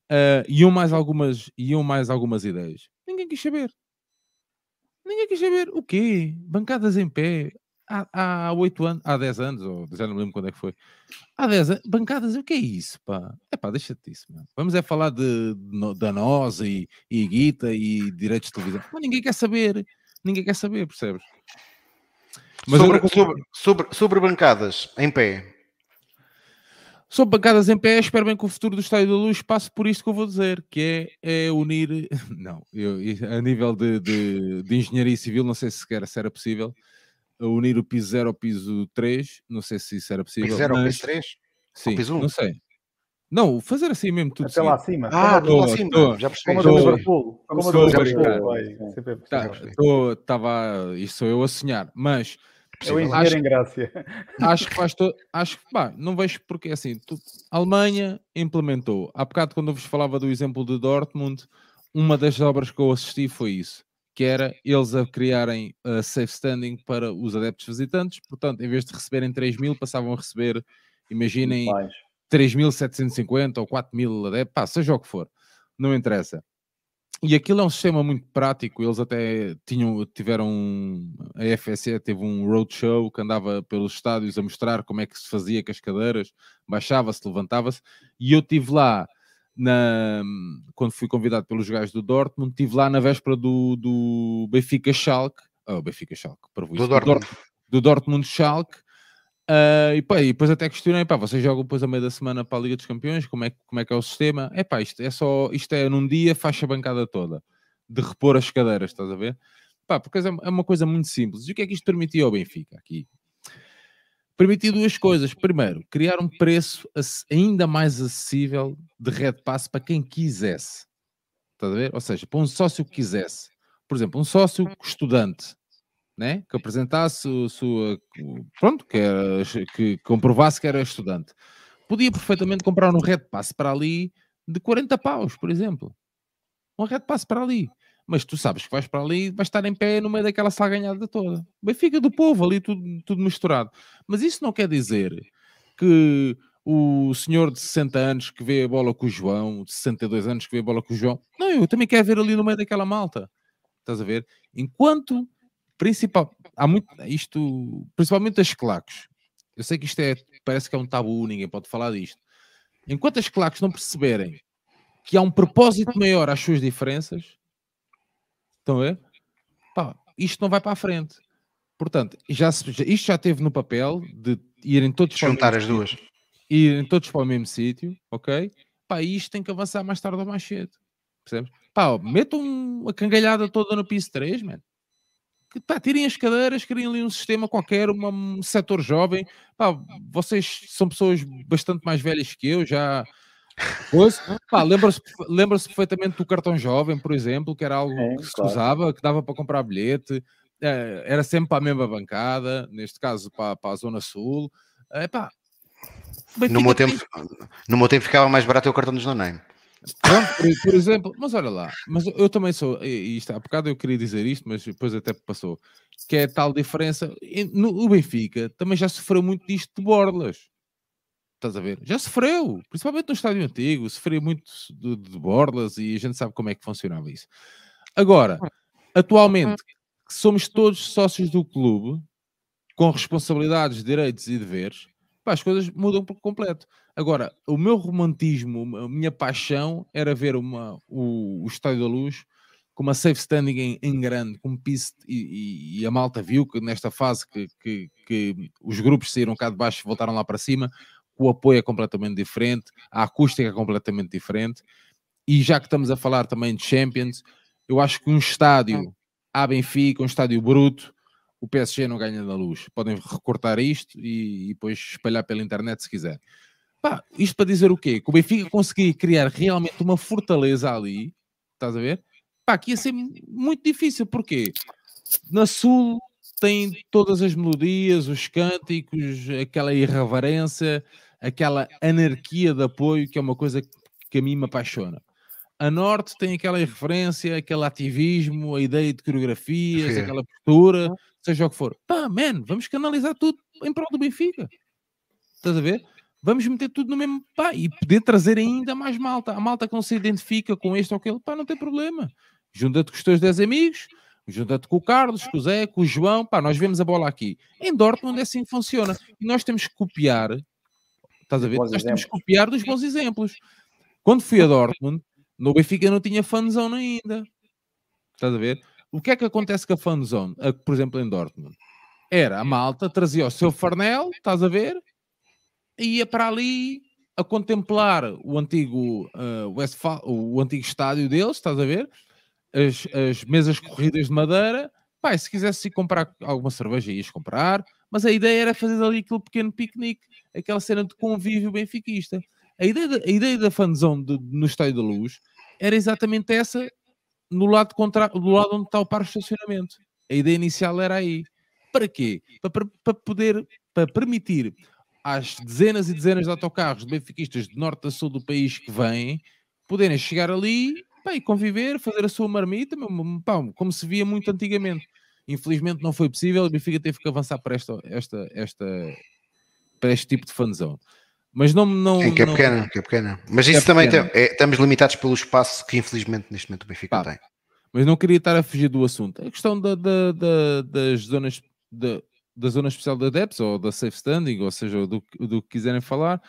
B: é. Uh, iam, mais algumas, iam mais algumas ideias. Ninguém quis saber. Ninguém quis saber. O quê? Bancadas em pé. Há, 8 anos, há 10 anos, ou já não me lembro quando é que foi. Há 10 anos, bancadas, o que é isso, pá? É pá, deixa-te disso, mano. Vamos é falar de, de, da NOS e, e Guita e direitos de televisão. Mas ninguém quer saber. Ninguém quer saber, percebes?
A: Mas sobre, eu... sobre, sobre, sobre bancadas em pé.
B: Sobre bancadas em pé, espero bem que o futuro do Estádio da Luz passe por isto que eu vou dizer, que é, é unir. Não, eu, a nível de, de, de, engenharia civil, não sei se sequer se era possível unir o piso 0 ao piso 3. Não sei se isso era possível.
A: Piso 0 ao piso 3?
B: Sim, piso 1? não sei. Não, fazer assim mesmo tudo.
C: Até lá acima.
A: Ah, tudo lá acima. Tô, já percebi.
C: Como a do Liverpool. Como a do Liverpool.
B: Estava. Isto sou eu a sonhar, mas
C: é o engenheiro acho, em Grácia.
B: Acho que faz todo. Acho que, não vejo porque assim. Tu, a Alemanha implementou. Há bocado, quando eu vos falava do exemplo de Dortmund, uma das obras que eu assisti foi isso. Que era eles a criarem a safe standing para os adeptos visitantes. Portanto, em vez de receberem 3 mil, passavam a receber, imaginem, 3.750 ou 4 mil adeptos. Pá, seja o que for. Não interessa. E aquilo é um sistema muito prático. Eles até tinham, tiveram. A FSE teve um roadshow que andava pelos estádios a mostrar como é que se fazia com as cadeiras, baixava-se, levantava-se. E eu tive lá, na, quando fui convidado pelos gajos do Dortmund, estive lá na véspera do, do Benfica Schalke. Oh, Benfica Schalke, para
A: do, Dortmund.
B: do Dortmund Schalke Uh, e, pá, e depois até questionei, pá, vocês jogam depois a meio da semana para a Liga dos Campeões, como é, como é que é o sistema? É pá, isto é só, isto é num dia, faixa a bancada toda, de repor as cadeiras, estás a ver? Pá, porque é, é uma coisa muito simples. E o que é que isto permitia ao Benfica aqui? Permitiu duas coisas. Primeiro, criar um preço ainda mais acessível de Red Pass para quem quisesse. Estás a ver? Ou seja, para um sócio que quisesse. Por exemplo, um sócio estudante né? que apresentasse o sua. Pronto, que, era, que comprovasse que era estudante. Podia perfeitamente comprar um Red Pass para ali de 40 paus, por exemplo. Um Red Pass para ali. Mas tu sabes que vais para ali e vais estar em pé no meio daquela salganhada toda. Benfica do povo ali, tudo, tudo misturado. Mas isso não quer dizer que o senhor de 60 anos que vê a bola com o João, de 62 anos que vê a bola com o João, não, eu também quero ver ali no meio daquela malta. Estás a ver? Enquanto principal, há muito, isto, principalmente as claques. Eu sei que isto é, parece que é um tabu, ninguém pode falar disto. Enquanto as claques não perceberem que há um propósito maior às suas diferenças, estão a ver? Pá, isto não vai para a frente. Portanto, já, isto já teve no papel de irem todos
A: juntar as duas,
B: sítio, irem todos para o mesmo sítio, ok? Pá, isto tem que avançar mais tarde ou mais cedo, percebes? Pá, metam a cangalhada toda no piso 3, mano pá, tirem as cadeiras, criem ali um sistema qualquer, uma, um setor jovem. Pá, vocês são pessoas bastante mais velhas que eu, já. Lembra-se lembra perfeitamente do cartão jovem, por exemplo, que era algo é, que se claro. usava, que dava para comprar bilhete, é, era sempre para a mesma bancada, neste caso para, para a Zona Sul. É, pá,
A: no, meu tempo, no meu tempo ficava mais barato o cartão dos no-name.
B: Por, por, exemplo, mas olha lá, mas eu também sou, e isto, há bocado eu queria dizer isto, mas depois até passou, que é tal diferença. No, o Benfica também já sofreu muito disto de borlas. Estás a ver? Já sofreu, principalmente no estádio antigo, sofreu muito de, de borlas e a gente sabe como é que funcionava isso. Agora, atualmente, somos todos sócios do clube, com responsabilidades, direitos e deveres, pá, as coisas mudam por completo. Agora, o meu romantismo, a minha paixão era ver uma, o, o Estádio da Luz com uma safe standing em, em grande, com piste, e, e, e, a malta viu que nesta fase que, que, que, os grupos saíram cá de baixo e voltaram lá para cima, o apoio é completamente diferente, a acústica é completamente diferente, e já que estamos a falar também de Champions, eu acho que um estádio a Benfica, um estádio bruto, o PSG não ganha na luz. Podem recortar isto e, e depois espalhar pela internet se quiser. Pá, isto para dizer o quê? Que o Benfica conseguir criar realmente uma fortaleza ali, estás a ver? Pá, que ia ser muito difícil, porque na Sul tem todas as melodias, os cânticos, aquela irreverência, aquela anarquia de apoio, que é uma coisa que a mim me apaixona. a Norte tem aquela referência, aquele ativismo, a ideia de coreografias, Sim. aquela postura, seja o que for. Pá, man, vamos canalizar tudo em prol do Benfica. Estás a ver? Vamos meter tudo no mesmo. Pá, e poder trazer ainda mais malta. A malta que não se identifica com este ou aquele, pá, não tem problema. Junta-te com os teus 10 amigos, junta-te com o Carlos, com o Zé, com o João. Pá, nós vemos a bola aqui. Em Dortmund é assim que funciona. E nós temos que copiar. Estás a ver? Nós exemplos. temos que copiar dos bons exemplos. Quando fui a Dortmund, no Benfica não tinha fanzone ainda. Estás a ver? O que é que acontece com a fanzone, por exemplo, em Dortmund? Era a malta, trazia o seu farnel, estás a ver? E ia para ali a contemplar o antigo uh, o antigo estádio deles, estás a ver? As, as mesas corridas de madeira. Pai, se quisesse ir comprar alguma cerveja, ias comprar. Mas a ideia era fazer ali aquele pequeno piquenique, aquela cena de convívio benfiquista. A ideia, da, a ideia da fanzone de, no Estádio da Luz era exatamente essa no lado, contra, do lado onde está o parque de estacionamento. A ideia inicial era aí. Para quê? Para, para poder, para permitir às dezenas e dezenas de autocarros de benfiquistas de norte a sul do país que vêm poderem chegar ali pá, e conviver, fazer a sua marmita, pá, como se via muito antigamente. Infelizmente não foi possível, o Benfica teve que avançar para, esta, esta, esta, para este tipo de fanzão. Mas não. não
A: Sim, que é
B: não...
A: pequena, que é pequena. Mas isso é também tem, é, estamos limitados pelo espaço que infelizmente neste momento o Benfica Pá, tem.
B: Mas não queria estar a fugir do assunto. A questão da, da, da, das zonas da, da zona especial de adeptos ou da safe standing, ou seja, do, do que quiserem falar,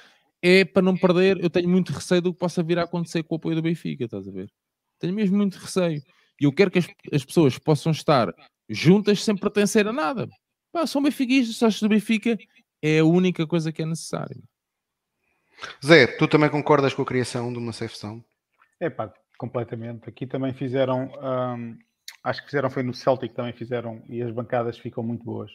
B: é para não perder. Eu tenho muito receio do que possa vir a acontecer com o apoio do Benfica, estás a ver? Tenho mesmo muito receio. E eu quero que as, as pessoas possam estar juntas sem pertencer a nada. Pá, são benfiquistas, sócios do Benfica, é a única coisa que é necessária.
A: Zé, tu também concordas com a criação de uma safe zone?
C: É pá, completamente. Aqui também fizeram, hum, acho que fizeram foi no Celtic também fizeram e as bancadas ficam muito boas.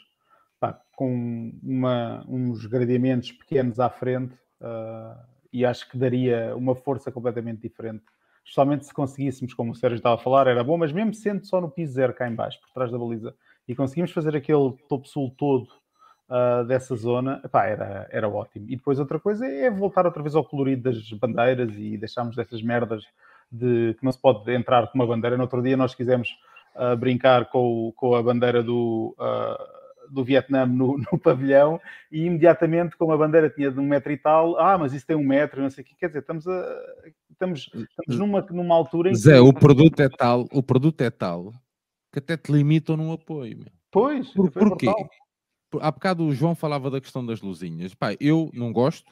C: Pá, com uma, uns gradeamentos pequenos à frente uh, e acho que daria uma força completamente diferente. Especialmente se conseguíssemos, como o Sérgio estava a falar, era bom, mas mesmo sendo só no piso zero cá em baixo, por trás da baliza, e conseguimos fazer aquele topo sul todo uh, dessa zona, epá, era, era ótimo. E depois outra coisa é voltar outra vez ao colorido das bandeiras e deixarmos dessas merdas de que não se pode entrar com uma bandeira. No outro dia nós quisemos uh, brincar com, com a bandeira do, uh, do Vietnã no, no, pavilhão e imediatamente com a bandeira tinha de um metro e tal, ah, mas isso tem um metro, não sei o que, quer dizer, estamos, a, estamos, estamos numa, numa altura em
B: Zé, que... o produto é tal, o produto é tal que até te limitam no apoio. Meu.
C: Pois,
B: Por, porquê? Brutal há bocado o João falava da questão das luzinhas. Pai, eu não gosto,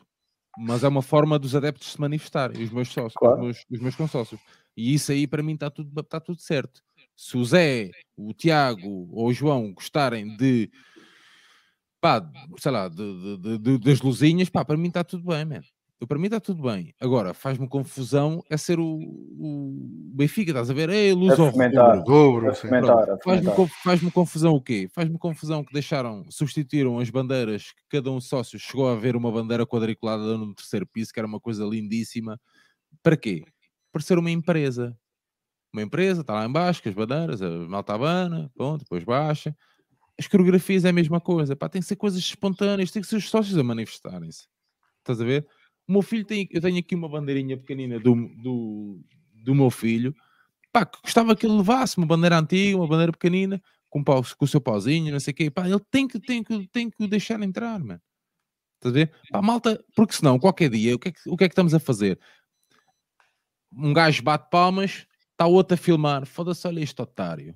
B: mas é uma forma dos adeptos se manifestarem, os meus sócios, claro. os, meus, os meus consócios. E isso aí para mim está tudo, está tudo certo. Se o Zé, o Tiago ou o João gostarem de pá, sei lá, de, de, de, das luzinhas, pá, para mim está tudo bem, mano. Eu, para mim está tudo bem. Agora, faz-me confusão é ser o, o Benfica, estás a ver? Ei, luz ao rubro. Faz-me faz confusão o quê? Faz-me confusão que deixaram, substituíram as bandeiras, que cada um sócio chegou a ver uma bandeira quadriculada no terceiro piso, que era uma coisa lindíssima. Para quê? Para ser uma empresa. Uma empresa, está lá embaixo, com as bandeiras, a malta abana, pronto, depois baixa. As coreografias é a mesma coisa. Pá, tem que ser coisas espontâneas, tem que ser os sócios a manifestarem-se. Estás a ver? O meu filho tem, eu tenho aqui uma bandeirinha pequenina do, do, do meu filho, pá, que gostava que ele levasse uma bandeira antiga, uma bandeira pequenina, com, pau, com o seu pauzinho, não sei o quê, pá, ele tem que, tem que, tem que o deixar entrar, mano. Estás a ver? Pá, malta, porque senão, qualquer dia, o que, é que, o que é que estamos a fazer? Um gajo bate palmas, está outro a filmar, foda-se, olha este otário.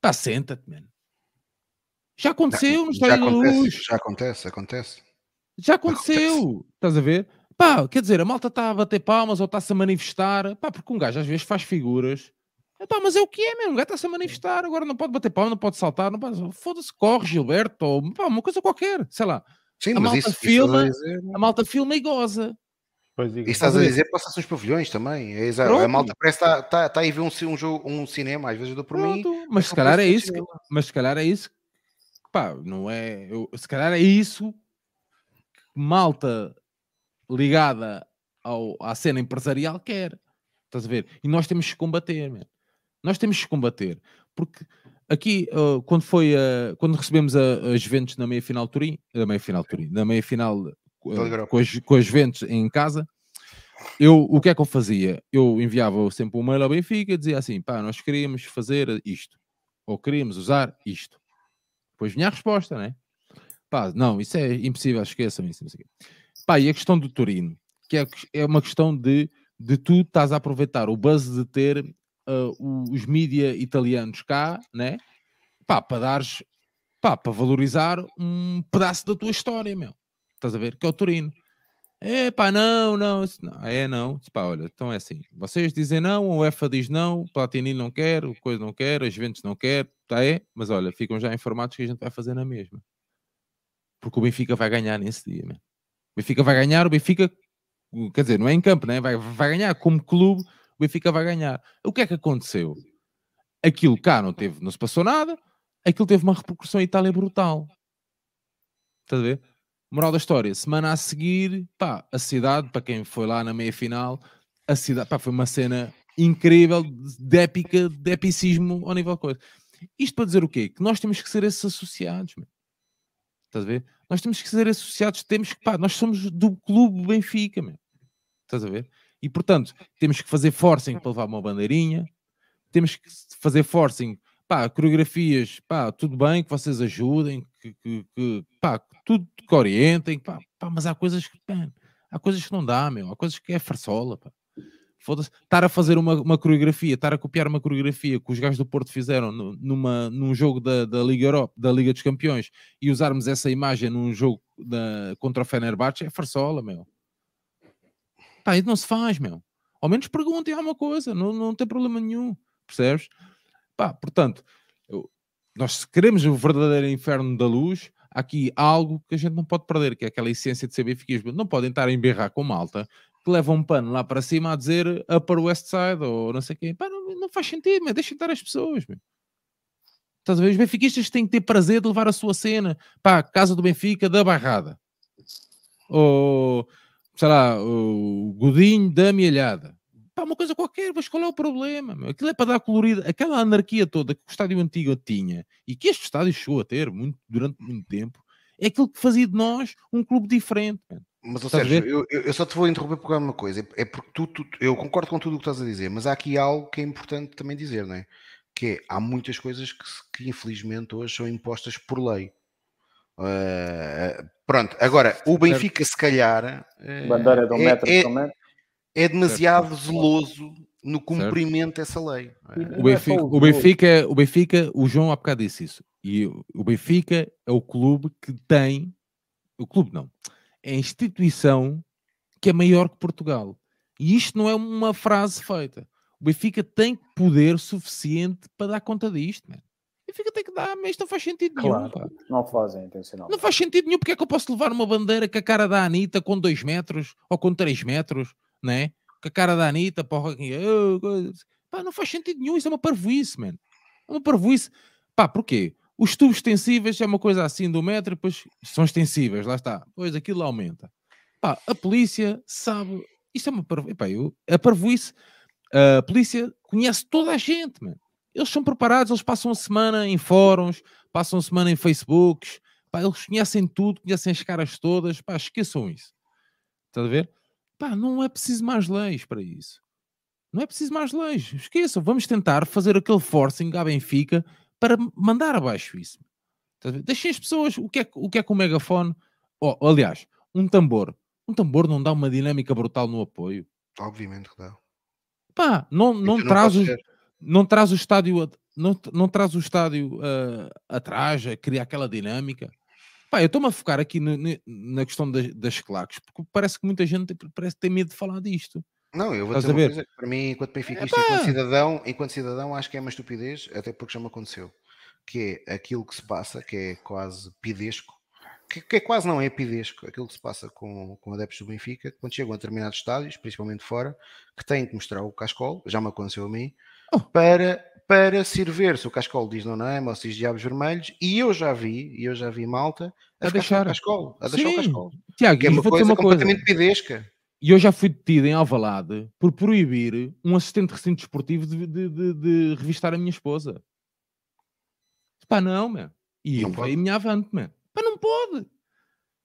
B: Pá, senta-te, mano. Já aconteceu no Estádio da Luz.
A: Já acontece, acontece.
B: Já aconteceu, estás a ver? Pá, quer dizer, a malta está a bater palmas ou está-se a manifestar, pá, porque um gajo às vezes faz figuras. Pá, mas é o que é mesmo, um gajo está-se a manifestar, agora não pode bater palmas, não pode saltar, não pode... Foda-se, corre, Gilberto, ou pá, uma coisa qualquer, sei lá. Sim, a malta isso, filma, isso a, a malta filma e goza.
A: Pois, e estás a dizer, passa-se nos pavilhões também. É exato. A malta parece que está, está, está a ir ver um, um, jogo, um cinema, às vezes eu dou por Pronto, mim.
B: Mas se calhar é isso, que, mas se calhar é isso, pá, não é, eu, se calhar é isso malta ligada ao, à cena empresarial quer. Estás a ver? E nós temos que combater, man. Nós temos que combater. Porque aqui, uh, quando foi uh, quando recebemos a, as Juventus na meia-final Turim, na meia-final Turim, na meia-final uh, com, as, com as Juventus em casa, eu, o que é que eu fazia? Eu enviava sempre um mail ao Benfica e dizia assim: pá, nós queríamos fazer isto, ou queríamos usar isto. Depois vinha a resposta, né? Pá, não, isso é impossível, esqueçam isso. Pá, e a questão do Torino, que é, é uma questão de, de tu estás a aproveitar o buzz de ter uh, os mídia italianos cá, né? Pá, para dares, pá, para valorizar um pedaço da tua história, meu. Estás a ver? Que é o Torino. É pá, não, não, não, é não. Pá, olha, então é assim. Vocês dizem não, o EFA diz não, o Platini não quer, o Coisa não quer, as Juventus não quer, tá é? Mas olha, ficam já informados que a gente vai fazer na mesma. Porque o Benfica vai ganhar nesse dia? O Benfica vai ganhar, o Benfica, quer dizer, não é em campo, né? Vai, vai ganhar como clube, o Benfica vai ganhar. O que é que aconteceu? Aquilo cá não teve, não se passou nada, aquilo teve uma repercussão em Itália brutal. Estás a ver? Moral da história, semana a seguir, pá, a cidade, para quem foi lá na meia final, a cidade, pá, foi uma cena incrível, de épica, de epicismo ao nível coisa. Isto para dizer o quê? Que nós temos que ser esses associados. Estás a ver? Nós temos que ser associados, temos que, pá, nós somos do clube Benfica, meu. Estás a ver? E portanto, temos que fazer forcing para levar uma bandeirinha, temos que fazer forcing pá, coreografias, pá, tudo bem que vocês ajudem, que, que, que pá, tudo que orientem, pá, pá, mas há coisas que, pá, há coisas que não dá, meu, há coisas que é farsola, pá. Foda-se, estar a fazer uma, uma coreografia, estar a copiar uma coreografia que os gajos do Porto fizeram numa, num jogo da, da Liga Europa, da Liga dos Campeões, e usarmos essa imagem num jogo da, contra o Fenerbahçe, é farsola, meu. Pá, isso não se faz, meu. Ao menos perguntem alguma coisa, não, não tem problema nenhum, percebes? Pá, portanto, eu, nós queremos o verdadeiro inferno da luz, aqui algo que a gente não pode perder, que é aquela essência de ser benfiquismo. Não podem estar a emberrar com malta que leva um pano lá para cima a dizer Upper West Side ou não sei quem. Pá, não, não faz sentido, mas deixem estar as pessoas. Meu. Estás a ver? Os benfiquistas têm que ter prazer de levar a sua cena para a casa do Benfica da Barrada. Ou, sei lá, o Godinho da Mielhada pá, uma coisa qualquer, mas qual é o problema? Meu? Aquilo é para dar colorido, aquela anarquia toda que o estádio antigo tinha e que este estádio chegou a ter muito, durante muito tempo, é aquilo que fazia de nós um clube diferente.
A: Mas, ou seja, eu, eu, só te vou interromper por uma coisa, é porque tu, tu, eu concordo com tudo o que estás a dizer, mas há aqui algo que é importante também dizer, não é? Que é, há muitas coisas que, que infelizmente hoje são impostas por lei. Uh, pronto, agora o Benfica, se calhar,
D: bandeira do é, metro é,
A: é demasiado zeloso no cumprimento dessa lei.
B: É? O Benfica, o Benfica, o Benfica, o João há bocado disse isso. E o Benfica é o clube que tem, o clube não, é a instituição que é maior que Portugal. E isto não é uma frase feita. O Benfica tem poder suficiente para dar conta disto, man. O Benfica tem que dar, mas isto não faz sentido
D: claro,
B: nenhum.
D: Não fazem intencional.
B: Não faz sentido nenhum, porque é que eu posso levar uma bandeira com a cara da Anitta com 2 metros ou com 3 metros né? Com a cara da Anitta, porra, oh, pá, não faz sentido nenhum, isso é uma parvoíce, mano. É uma parvoíce. Pá, porquê? Os tubos extensíveis é uma coisa assim do metro, depois são extensíveis, lá está. Pois aquilo aumenta. Pá, a polícia sabe, isso é uma parvoíce. Eu, a parvoíce, a polícia conhece toda a gente, mano. Eles são preparados, eles passam a semana em fóruns, passam a semana em Facebooks, pá, eles conhecem tudo, conhecem as caras todas, pá, esqueçam isso. Estás a ver? Pá, não é preciso mais leis para isso. Não é preciso mais leis. Esqueçam, vamos tentar fazer aquele forcing à Benfica para mandar abaixo isso. Deixem as pessoas. O que é, o que, é que o megafone. Oh, aliás, um tambor. Um tambor não dá uma dinâmica brutal no apoio.
A: Obviamente que dá.
B: Pá, não, não, traz, o, não traz o estádio. Não, não traz o estádio uh, atrás, a criar aquela dinâmica. Pá, eu estou-me a focar aqui no, na questão das, das claques, porque parece que muita gente parece ter medo de falar disto.
A: Não, eu vou dizer uma coisa, para mim, enquanto benfiquista, é, enquanto cidadão, enquanto cidadão, acho que é uma estupidez, até porque já me aconteceu, que é aquilo que se passa, que é quase pidesco, que, que é quase não é pidesco, aquilo que se passa com, com adeptos do Benfica, quando chegam a determinados estádios, principalmente fora, que têm que mostrar o cascol, já me aconteceu a mim, oh. para para se ver se o Cascol diz não é, ou se diz diabos vermelhos, e eu já vi, e eu já vi malta a, a deixar o Cascol, a deixar Sim. o Cascol.
B: Tiago, que é uma coisa uma
A: completamente coisa. pidesca.
B: E eu já fui detido em Alvalade por proibir um assistente de recinto desportivo de, de, de, de revistar a minha esposa. Pá, não, meu. E não eu a minha avante, meu. Pá, não pode.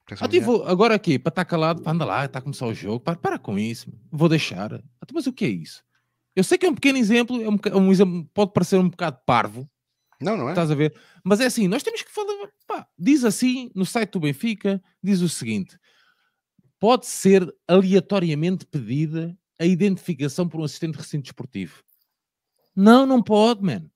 A: Tens
B: Ah, tipo, agora aqui, para estar calado, pá, anda lá, está a começar o jogo, para, para com isso, meu. vou deixar. Ah, Mas o que é isso? Eu sei que é um pequeno exemplo, é um, um exemplo, pode parecer um bocado parvo,
A: Não, não é?
B: estás a ver? Mas é assim, nós temos que falar, pá, diz assim, no site do Benfica, diz o seguinte, pode ser aleatoriamente pedida a identificação por um assistente de recinto desportivo. Não, não pode, man.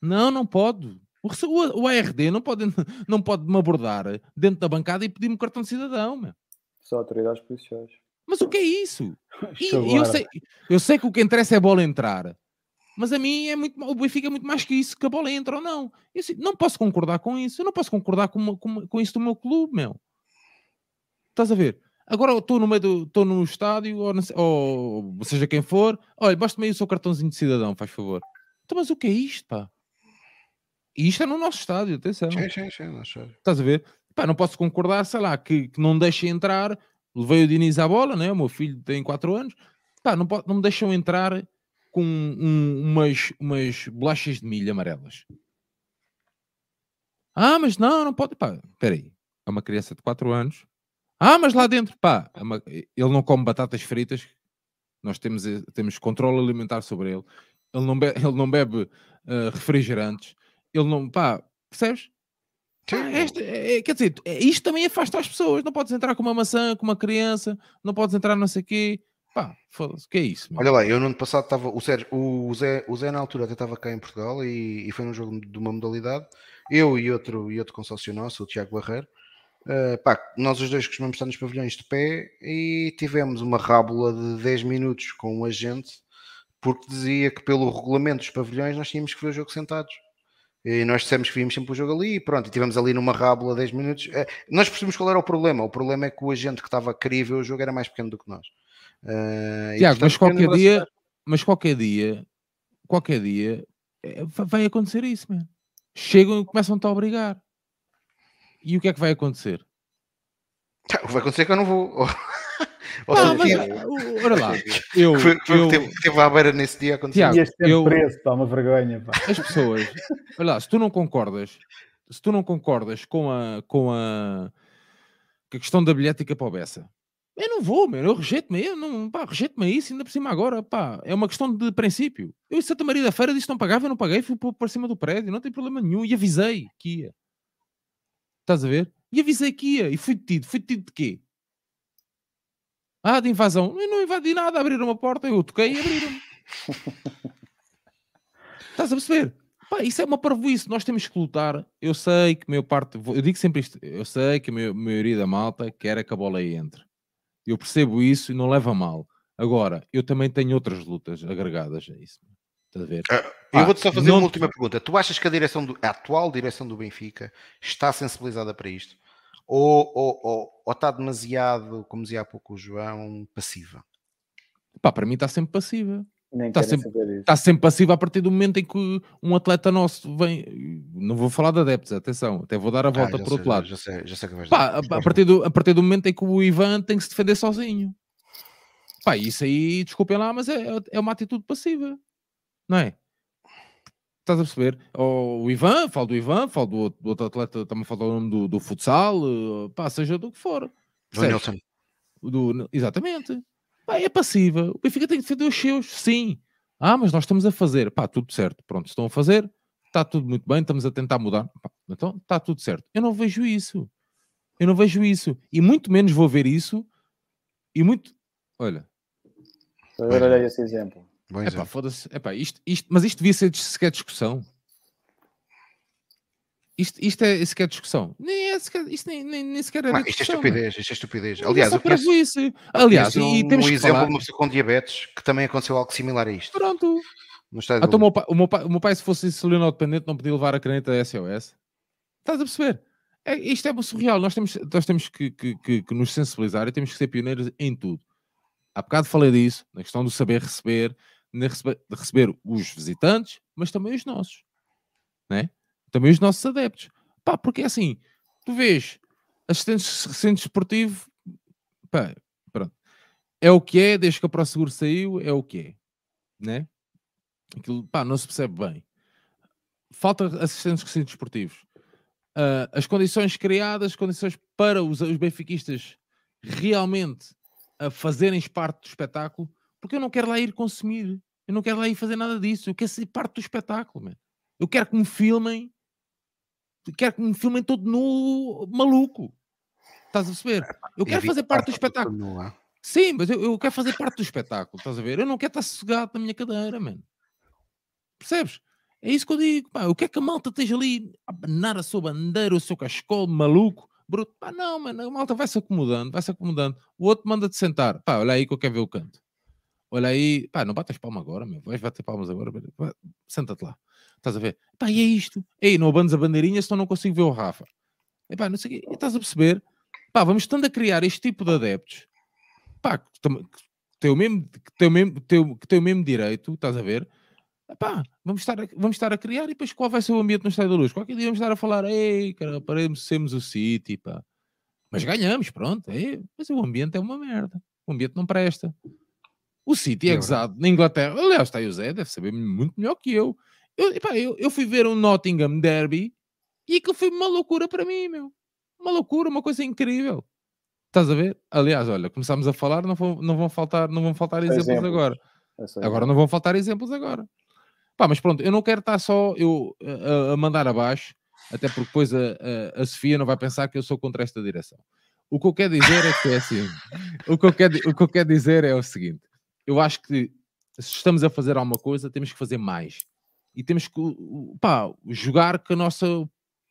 B: Não, não pode. O, o- o ARD não pode, não pode me abordar dentro da bancada e pedir-me cartão de cidadão, man.
D: Só autoridades policiais.
B: Mas o que é isso? E, eu, sei, eu sei que o que interessa é a bola entrar. Mas a mim é muito, o Benfica é muito mais que isso, que a bola entra ou não. Eu não posso concordar com isso. Eu não posso concordar com, com, com isso do meu clube, meu. Estás a ver? Agora estou no meio do, estou no estádio, ou, sei- ou seja quem for, olha, basta-me aí o seu cartãozinho de cidadão, faz favor. Então, mas o que é isto, pá? E isto é no nosso estádio, atenção.
A: Sim, sim, sim, não sei.
B: Estás a ver? Pá, não posso concordar, sei lá, que, que não deixem entrar. Levei o Diniz à bola, né? O meu filho tem 4 anos. Pá, não, po- não me deixam entrar com um- umas, umas bolachas de milho amarelas. Ah, mas não, não pode. Pá, espera aí. É uma criança de 4 anos. Ah, mas lá dentro, pá, é ele não come batatas fritas. Nós temos, eh, temos controle alimentar sobre ele. Ele não bebe, ele não bebe eh, refrigerantes. Ele não, pá, percebes? Ah, esta- é- é- quer dizer, é- isto também afasta as pessoas. Não podes entrar com uma maçã, com uma criança, não podes entrar não sei o quê. Pá, foda-se, o que é isso? meu?
A: Olha lá, eu no ano passado estava. O, Sérgio, o, Zé, o Zé na altura até estava cá em Portugal e, e foi num jogo de uma modalidade. Eu e outro, e outro consórcio nosso, o Tiago Barreiro. Eh, pá, nós os dois costumamos estar nos pavilhões de pé e tivemos uma rábula de 10 minutos com um agente porque dizia que pelo regulamento dos pavilhões nós tínhamos que ver o jogo sentados. E nós dissemos que víamos sempre o jogo ali e pronto, e tivemos ali numa rábula 10 minutos. Eh, Nós percebemos qual era o problema. O problema é que o agente que estava querer ver o jogo era mais pequeno do que nós. E,
B: Tiago, mas
A: portanto,
B: qualquer dia, mas qualquer dia, qualquer dia va- vai acontecer isso, mano. Chegam e começam-te a obrigar. E o que é que vai acontecer?
A: Vai acontecer que eu não vou. Ou
B: Não, mas, o- olha lá, eu,
A: foi, foi o
B: eu,
A: que teve, teve à beira nesse dia a acontecer.
B: Tiago,
C: E
B: eu-
C: preço, dá uma vergonha. Pá.
B: as pessoas, olha lá, se tu não concordas, se tu não concordas com a, com a, com a questão da bilhética para o Bessa, eu não vou, meu, eu rejeito-me, eu não, pá, rejeito-me a isso, ainda por cima agora, pá, é uma questão de princípio. Eu em Santa Maria da Feira disse que não pagava, eu não paguei, fui para, para cima do prédio, não tem problema nenhum, e avisei que ia. Estás a ver? E avisei que ia, e fui detido, fui detido de quê? Ah, de invasão. Eu não invadi nada, abriram uma porta, eu toquei e abriram-me. Estás a perceber? Pá, isso é uma parvoíce. Nós temos que lutar. Eu sei que a maior parte, eu digo sempre isto, eu sei que a mai- maioria da malta quer que a bola aí entre. Eu percebo isso e não leva mal. Agora, eu também tenho outras lutas agregadas a isso. Estás a ver?
A: Eu
B: Pá,
A: vou-te só fazer
B: não-
A: uma última pergunta. Tu achas que a, direção do, a atual direção do Benfica está sensibilizada para isto? Ou, ou, ou, ou está demasiado, como dizia há pouco o João, passiva?
B: Pá, para mim está sempre passiva.
D: Nem
B: Tá
D: querem
B: sempre-. Está sempre passiva a partir do momento em que um atleta nosso vem. Não vou falar de adeptos, atenção, até vou dar a volta
A: Ah, já
B: por
A: sei,
B: outro lado.
A: Já sei, já sei que vais
B: Pá, a, a partir do, a partir do momento em que o Ivan tem que se defender sozinho. Pá, isso aí, desculpem lá, mas é, é uma atitude passiva. Não é? Estás a perceber? Ou o Ivan, falo do Ivan, falo do outro, do outro atleta, também falo do nome do, do futsal, eh, pá, seja do que for.
A: Do? Nilson.
B: Do- exatamente. Pá, é passiva. O Benfica tem que defender os seus, sim. Ah, mas nós estamos a fazer. Pá, tudo certo. Pronto, estão a fazer. Está tudo muito bem, estamos a tentar mudar. Pá, então, está tudo certo. Eu não vejo isso. Eu não vejo isso. E muito menos vou ver isso. E muito... Olha,
D: a ver, olha esse exemplo.
A: Bom
B: é pá,
A: exemplo.
B: foda-se. Epá, isto, isto, mas isto devia ser sequer discussão. Isto, isto é sequer discussão. Nem é sequer, isto nem, nem, nem sequer era
A: Não, isto é estupidez, isto é estupidez.
B: É
A: Aliás,
B: só
A: eu conheço,
B: parvoíce. Aliás,
A: conheço
B: e
A: um,
B: temos
A: um exemplo
B: falar...
A: de uma pessoa com diabetes que também aconteceu algo similar a isto.
B: Pronto.
A: No
B: Ah,
A: do
B: então o, meu pai, o, meu pai, o meu pai, se fosse insulino dependente, não podia levar a caneta SOS. Estás a perceber? É, isto é surreal. Nós temos, nós temos que, que, que- que nos sensibilizar e temos que ser pioneiros em tudo. Há bocado falei disso, na questão do saber receber, na receber, de receber os visitantes, mas também os nossos. Né? Também os nossos adeptos. Pá, porque é assim, tu vês assistentes centro esportivo, pá, pronto. É o que é, desde que a ProSeguro saiu, é o que é. Né? Aquilo, pá, não se percebe bem. Falta assistentes de recintos esportivos. uh, as condições criadas, as condições para os, os benfiquistas realmente a fazerem parte do espetáculo, porque eu não quero lá ir consumir, eu não quero lá ir fazer nada disso, eu quero ser parte do espetáculo, man. eu quero que me filmem, quero que me filmem todo nu maluco. Estás a perceber? Eu quero fazer parte do espetáculo. Sim, mas eu, eu, quero fazer parte do espetáculo, estás a ver? Eu não quero estar sossegado na minha cadeira, mano. Percebes? É isso que eu digo, pá. O que é que a malta esteja ali a abanar a sua bandeira, o seu cascol maluco, bruto? Pá, não, mano, a malta vai se acomodando, vai se acomodando. O outro manda-te sentar, pá, olha aí que eu quero ver o canto. Olha aí, pá, não batas palma agora, meu. Vais bater palmas agora, senta-te lá. Estás a ver? Pá, e é isto. Ei, não abandes a bandeirinha, senão não consigo ver o Rafa. E pá, não sei o quê. E estás a perceber? Pá, vamos estando a criar este tipo de adeptos, pá, que tem o mesmo, que tem o mesmo, que tem o mesmo direito, estás a ver? Pá, vamos estar, a, vamos estar a criar e depois qual vai ser o ambiente no Estádio da Luz? Qualquer dia vamos estar a falar, ei, cara, parecemos o City, pá. Mas ganhamos, pronto. É, mas o ambiente é uma merda. O ambiente não presta. O City é exato na Inglaterra. Aliás, está aí o Zé, deve saber muito melhor que eu. Eu, epá, eu, eu fui ver um Nottingham Derby e aquilo foi uma loucura para mim, meu. Uma loucura, uma coisa incrível. Estás a ver? Aliás, olha, começámos a falar, não vão, não vão faltar, não vão faltar exemplos, exemplos. agora. Agora não vão faltar exemplos agora. Pá, mas pronto, eu não quero estar só eu a, a mandar abaixo, até porque depois a, a, a, Sofia não vai pensar que eu sou contra esta direção. O que eu quero dizer é que é assim. o, que eu quero, o que eu quero dizer é o seguinte: eu acho que se estamos a fazer alguma coisa, temos que fazer mais. E temos que pá, jogar com a nossa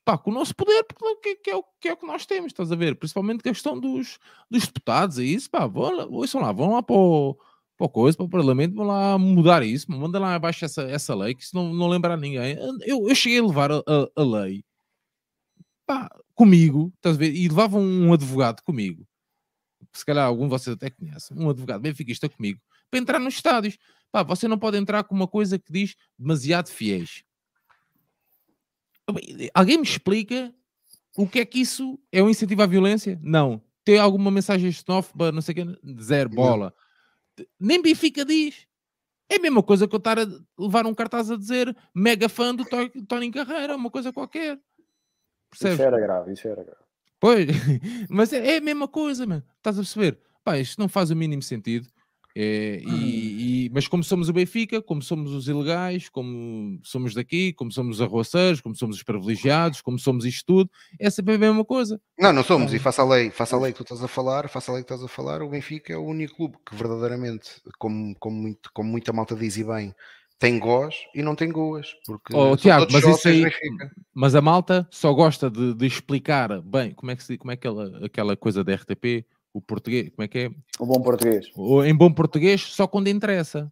B: pá, com o nosso poder, porque que, é o, que é o que nós temos, estás a ver? Principalmente a questão dos, dos deputados, é isso, pá, vão lá, lá, vão lá para o, para o coisa, para o Parlamento, vão lá mudar isso, manda lá abaixo essa, essa lei, que isso não, não lembra a ninguém. Eu, eu cheguei a levar a, a, a lei pá, comigo, estás a ver? E levava um advogado comigo, se calhar algum de vocês até conhece, um advogado benfiquista comigo, para entrar nos estádios. Pá, você não pode entrar com uma coisa que diz demasiado fiéis. Alguém me explica o que é que isso é um incentivo à violência? Não. Tem alguma mensagem xenófoba, não sei o que, zero bola. Nem Benfica diz. É a mesma coisa que eu estar a levar um cartaz a dizer mega fã do Tony Carreira, uma coisa qualquer.
D: Percebes? Isso era grave, isso era grave.
B: Pois, mas é, é a mesma coisa, mano. Estás a perceber? Pá, isto não faz o mínimo sentido. É, e, e, mas como somos o Benfica, como somos os ilegais, como somos daqui, como somos os como somos os privilegiados, como somos isto tudo, é sempre a mesma coisa.
A: Não, não somos, e faça a lei, faça a lei que tu estás a falar, faça a lei que estás a falar, o Benfica é o único clube que verdadeiramente, como, como, muito, como muita malta diz e bem, tem gós e não tem goas. Porque
B: oh, Tiago, mas isso aí, mas a malta só gosta de, de, explicar bem como é que, como é aquela, aquela coisa da RTP o português, como é que é?
D: O bom português.
B: O, em bom português, só quando interessa.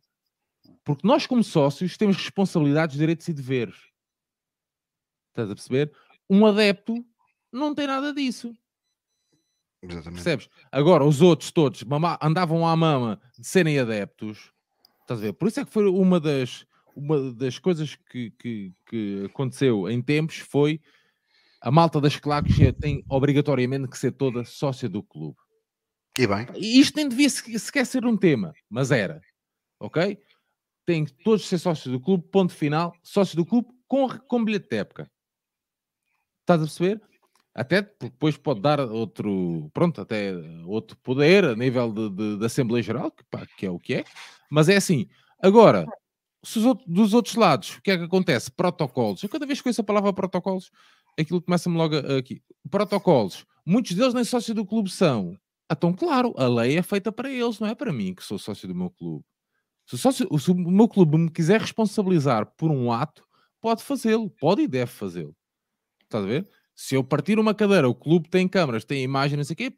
B: Porque nós, como sócios, temos responsabilidades, direitos e deveres. Estás a perceber? Um adepto não tem nada disso. Exatamente. Percebes? Agora, os outros todos andavam à mama de serem adeptos. Estás a ver? Por isso é que foi uma das, uma das coisas que, que, que aconteceu em tempos foi a malta das claques tem obrigatoriamente que ser toda sócia do clube.
A: E bem.
B: Isto nem devia sequer ser um tema, mas era. Ok? Tem todos ser sócios do clube, ponto final. Sócios do clube com, com bilhete de época. Estás a perceber? Até depois pode dar outro, pronto, até outro poder a nível de, de, de Assembleia Geral, que, pá, que é o que é. Mas é assim. Agora, dos outros lados, o que é que acontece? Protocolos. Eu cada vez que conheço a palavra protocolos, aquilo começa-me logo aqui. Protocolos. Muitos deles nem sócios do clube são. Então, claro, a lei é feita para eles, não é para mim, que sou sócio do meu clube. Se o, sócio, se o meu clube me quiser responsabilizar por um ato, pode fazê-lo, pode e deve fazê-lo. Estás a ver? Se eu partir uma cadeira, o clube tem câmaras, tem imagem, não sei o quê,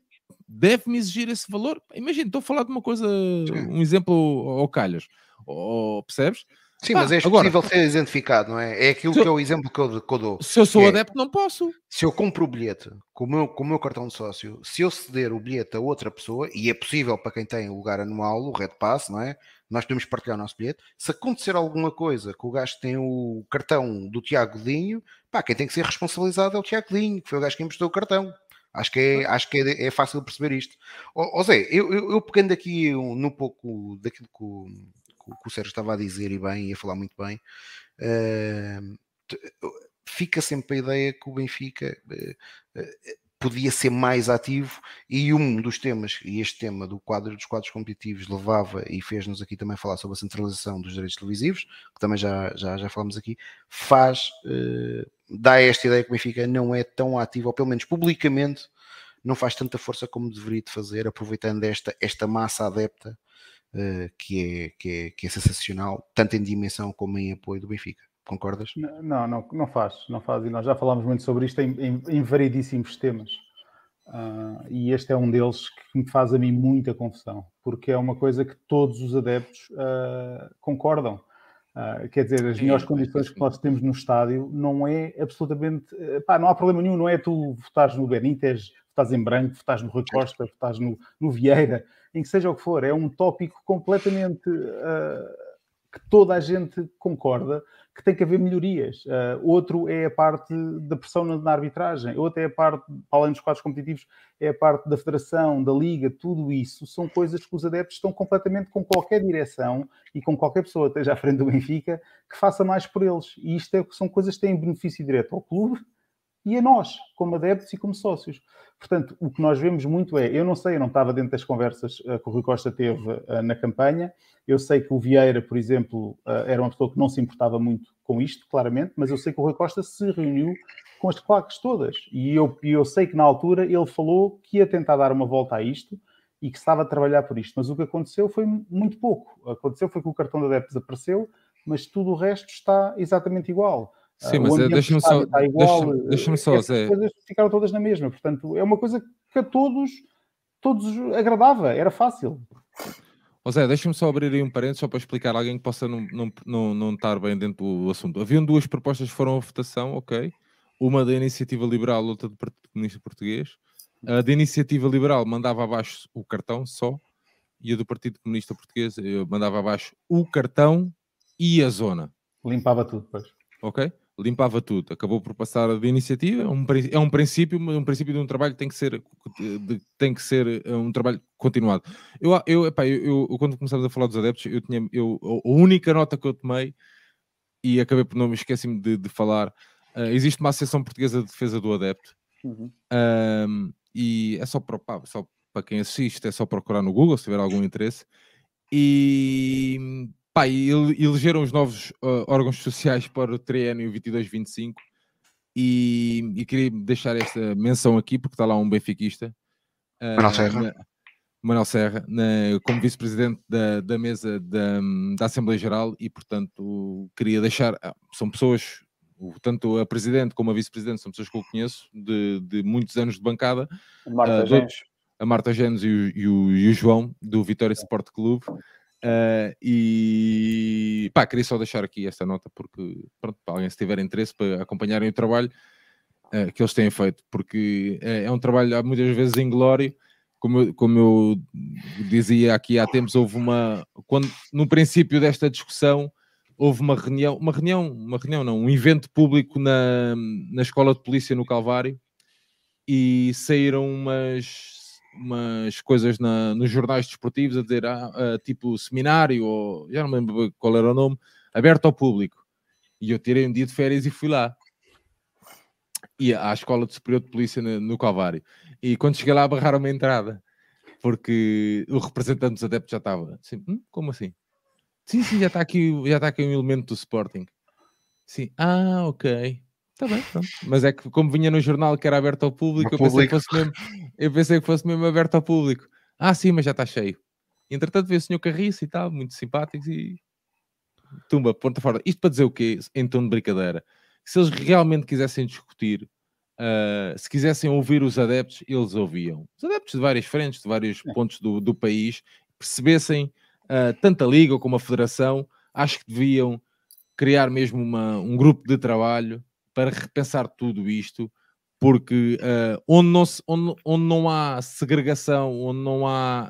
B: deve-me exigir esse valor. Imagina, estou a falar de uma coisa, um exemplo ao calhas. Ou, percebes?
A: Sim, mas é possível ser identificado, não é? É aquilo que é o exemplo que eu, que eu dou.
B: Se eu sou é, adepto, não posso.
A: Se eu compro o bilhete com o, meu, com o meu cartão de sócio, se eu ceder o bilhete a outra pessoa, e é possível para quem tem lugar anual, o Red Pass, não é? Nós podemos partilhar o nosso bilhete. Se acontecer alguma coisa que o gajo tem o cartão do Tiago Linho, pá, quem tem que ser responsabilizado é o Tiago Linho, que foi o gajo que emprestou o cartão. Acho que é, acho que é, é fácil perceber isto. Ó Zé, eu, eu, eu pegando aqui um, no pouco daquilo que o que o Sérgio estava a dizer e bem, ia falar muito bem. Fica sempre a ideia que o Benfica podia ser mais ativo e um dos temas, e este tema do quadro dos quadros competitivos levava e fez-nos aqui também falar sobre a centralização dos direitos televisivos, que também já, já, já falamos aqui, faz, uh, dá esta ideia que o Benfica não é tão ativo, ou pelo menos publicamente, não faz tanta força como deveria de fazer, aproveitando esta, esta massa adepta que, é, que, é, que é sensacional, tanto em dimensão como em apoio do Benfica. Concordas?
C: Não, não, não faz, não faz. E nós já falámos muito sobre isto em, em, em variedíssimos temas. Uh, e este é um deles que me faz a mim muita confusão, porque é uma coisa que todos os adeptos uh, concordam. Uh, quer dizer, as melhores condições que nós temos no estádio não é absolutamente. Pá, não há problema nenhum, não é tu votares no Benítez, votares em branco, votares no Rui Costa, votares no, no Vieira, em que seja o que for. É um tópico completamente que toda a gente concorda que tem que haver melhorias. Uh, outro é a parte da pressão na, na, arbitragem, outro é a parte, além dos quadros competitivos, é a parte da federação, da liga, tudo isso são coisas que os adeptos estão completamente com qualquer direção e com qualquer pessoa esteja à frente do Benfica que faça mais por eles. E isto é, são coisas que têm benefício direto ao clube e a nós, como adeptos e como sócios. Portanto, o que nós vemos muito é, eu não sei, eu não estava dentro das conversas uh, que o Rui Costa teve uh, na campanha, eu sei que o Vieira, por exemplo, uh, era uma pessoa que não se importava muito com isto, claramente, mas eu sei que o Rui Costa se reuniu com as claques todas, e eu, eu sei que na altura ele falou que ia tentar dar uma volta a isto, e que estava a trabalhar por isto, mas o que aconteceu foi muito pouco. Aconteceu foi que o cartão de adeptos desapareceu, mas tudo o resto está exatamente igual.
B: Sim, mas é, deixa-me só, deixa, deixa só, Zé.
C: coisas ficaram todas na mesma, portanto, é uma coisa que a todos, todos agradava, era fácil.
B: Ô Zé, deixa-me só abrir aí um parênteses só para explicar a alguém que possa não, não, não, não estar bem dentro do assunto. Haviam duas propostas que foram a votação, ok? Uma da Iniciativa Liberal, outra do Partido Comunista Português. A da Iniciativa Liberal mandava abaixo o cartão só, e a do Partido Comunista Português eh, mandava abaixo o cartão e a zona.
C: Limpava tudo, pois.
B: Ok? Limpava tudo, acabou por passar de iniciativa, é um, é um princípio, um princípio de um trabalho que tem que ser, de, tem que ser eh, um trabalho continuado. Eu, eu, epá, eu, eu, quando começámos a falar dos adeptos, eu tinha, eu, a única nota que eu tomei, e acabei por não me esqueci-me de, de, falar, uh, existe uma Associação Portuguesa de Defesa do Adepto, uhum. um, e é só para, pá, só para quem assiste, é só procurar no Google se tiver algum interesse, e Pá, e elegeram os novos uh, órgãos sociais para o triênio 22-25 e, e, queria deixar esta menção aqui porque está lá um benfiquista
A: uh, Manuel Serra, na,
B: Manuel Serra na, como vice-presidente da, da mesa da, da Assembleia Geral e portanto queria deixar, ah, são pessoas tanto a presidente como a vice-presidente são pessoas que eu conheço de, de muitos anos de bancada.
D: Marta uh,
B: a Marta Genes e o, e, o, e o João do Vitória Sport Clube Uh, e pá, queria só deixar aqui esta nota porque pronto, para alguém se tiver interesse para acompanharem o trabalho uh, que eles têm feito, porque é, é um trabalho muitas vezes inglório, como eu, como eu dizia aqui há tempos, houve uma quando no princípio desta discussão houve uma reunião, uma reunião, uma reunião não, um evento público na, na escola de polícia no Calvário e saíram umas umas coisas na, nos jornais desportivos a dizer ah, ah, tipo seminário, ou já não me lembro qual era o nome, aberto ao público. E eu tirei um dia de férias e fui lá. E à Escola de Superior de Polícia no, no Calvário. E quando cheguei lá, barraram uma entrada. Porque o representante dos adeptos já estava assim, hum, como assim? Sim, sim, já está aqui, já está aqui um elemento do Sporting. Sim, ah, ok. Está bem, pronto. Mas é que como vinha no jornal que era aberto ao público, eu pensei, Que fosse mesmo, eu pensei que fosse mesmo aberto ao público. Ah, sim, mas já está cheio. Entretanto, veio o senhor Carriço e tal, muito simpáticos e tumba, ponta fora. Isto para dizer o quê? Em tom de brincadeira. Se eles realmente quisessem discutir, uh, se quisessem ouvir os adeptos, eles ouviam. Os adeptos de várias frentes, de vários pontos do, do país, percebessem uh, tanto a Liga como a Federação, acho que deviam criar mesmo uma, um grupo de trabalho para repensar tudo isto, porque uh, onde, não se, onde, onde não há segregação, onde não há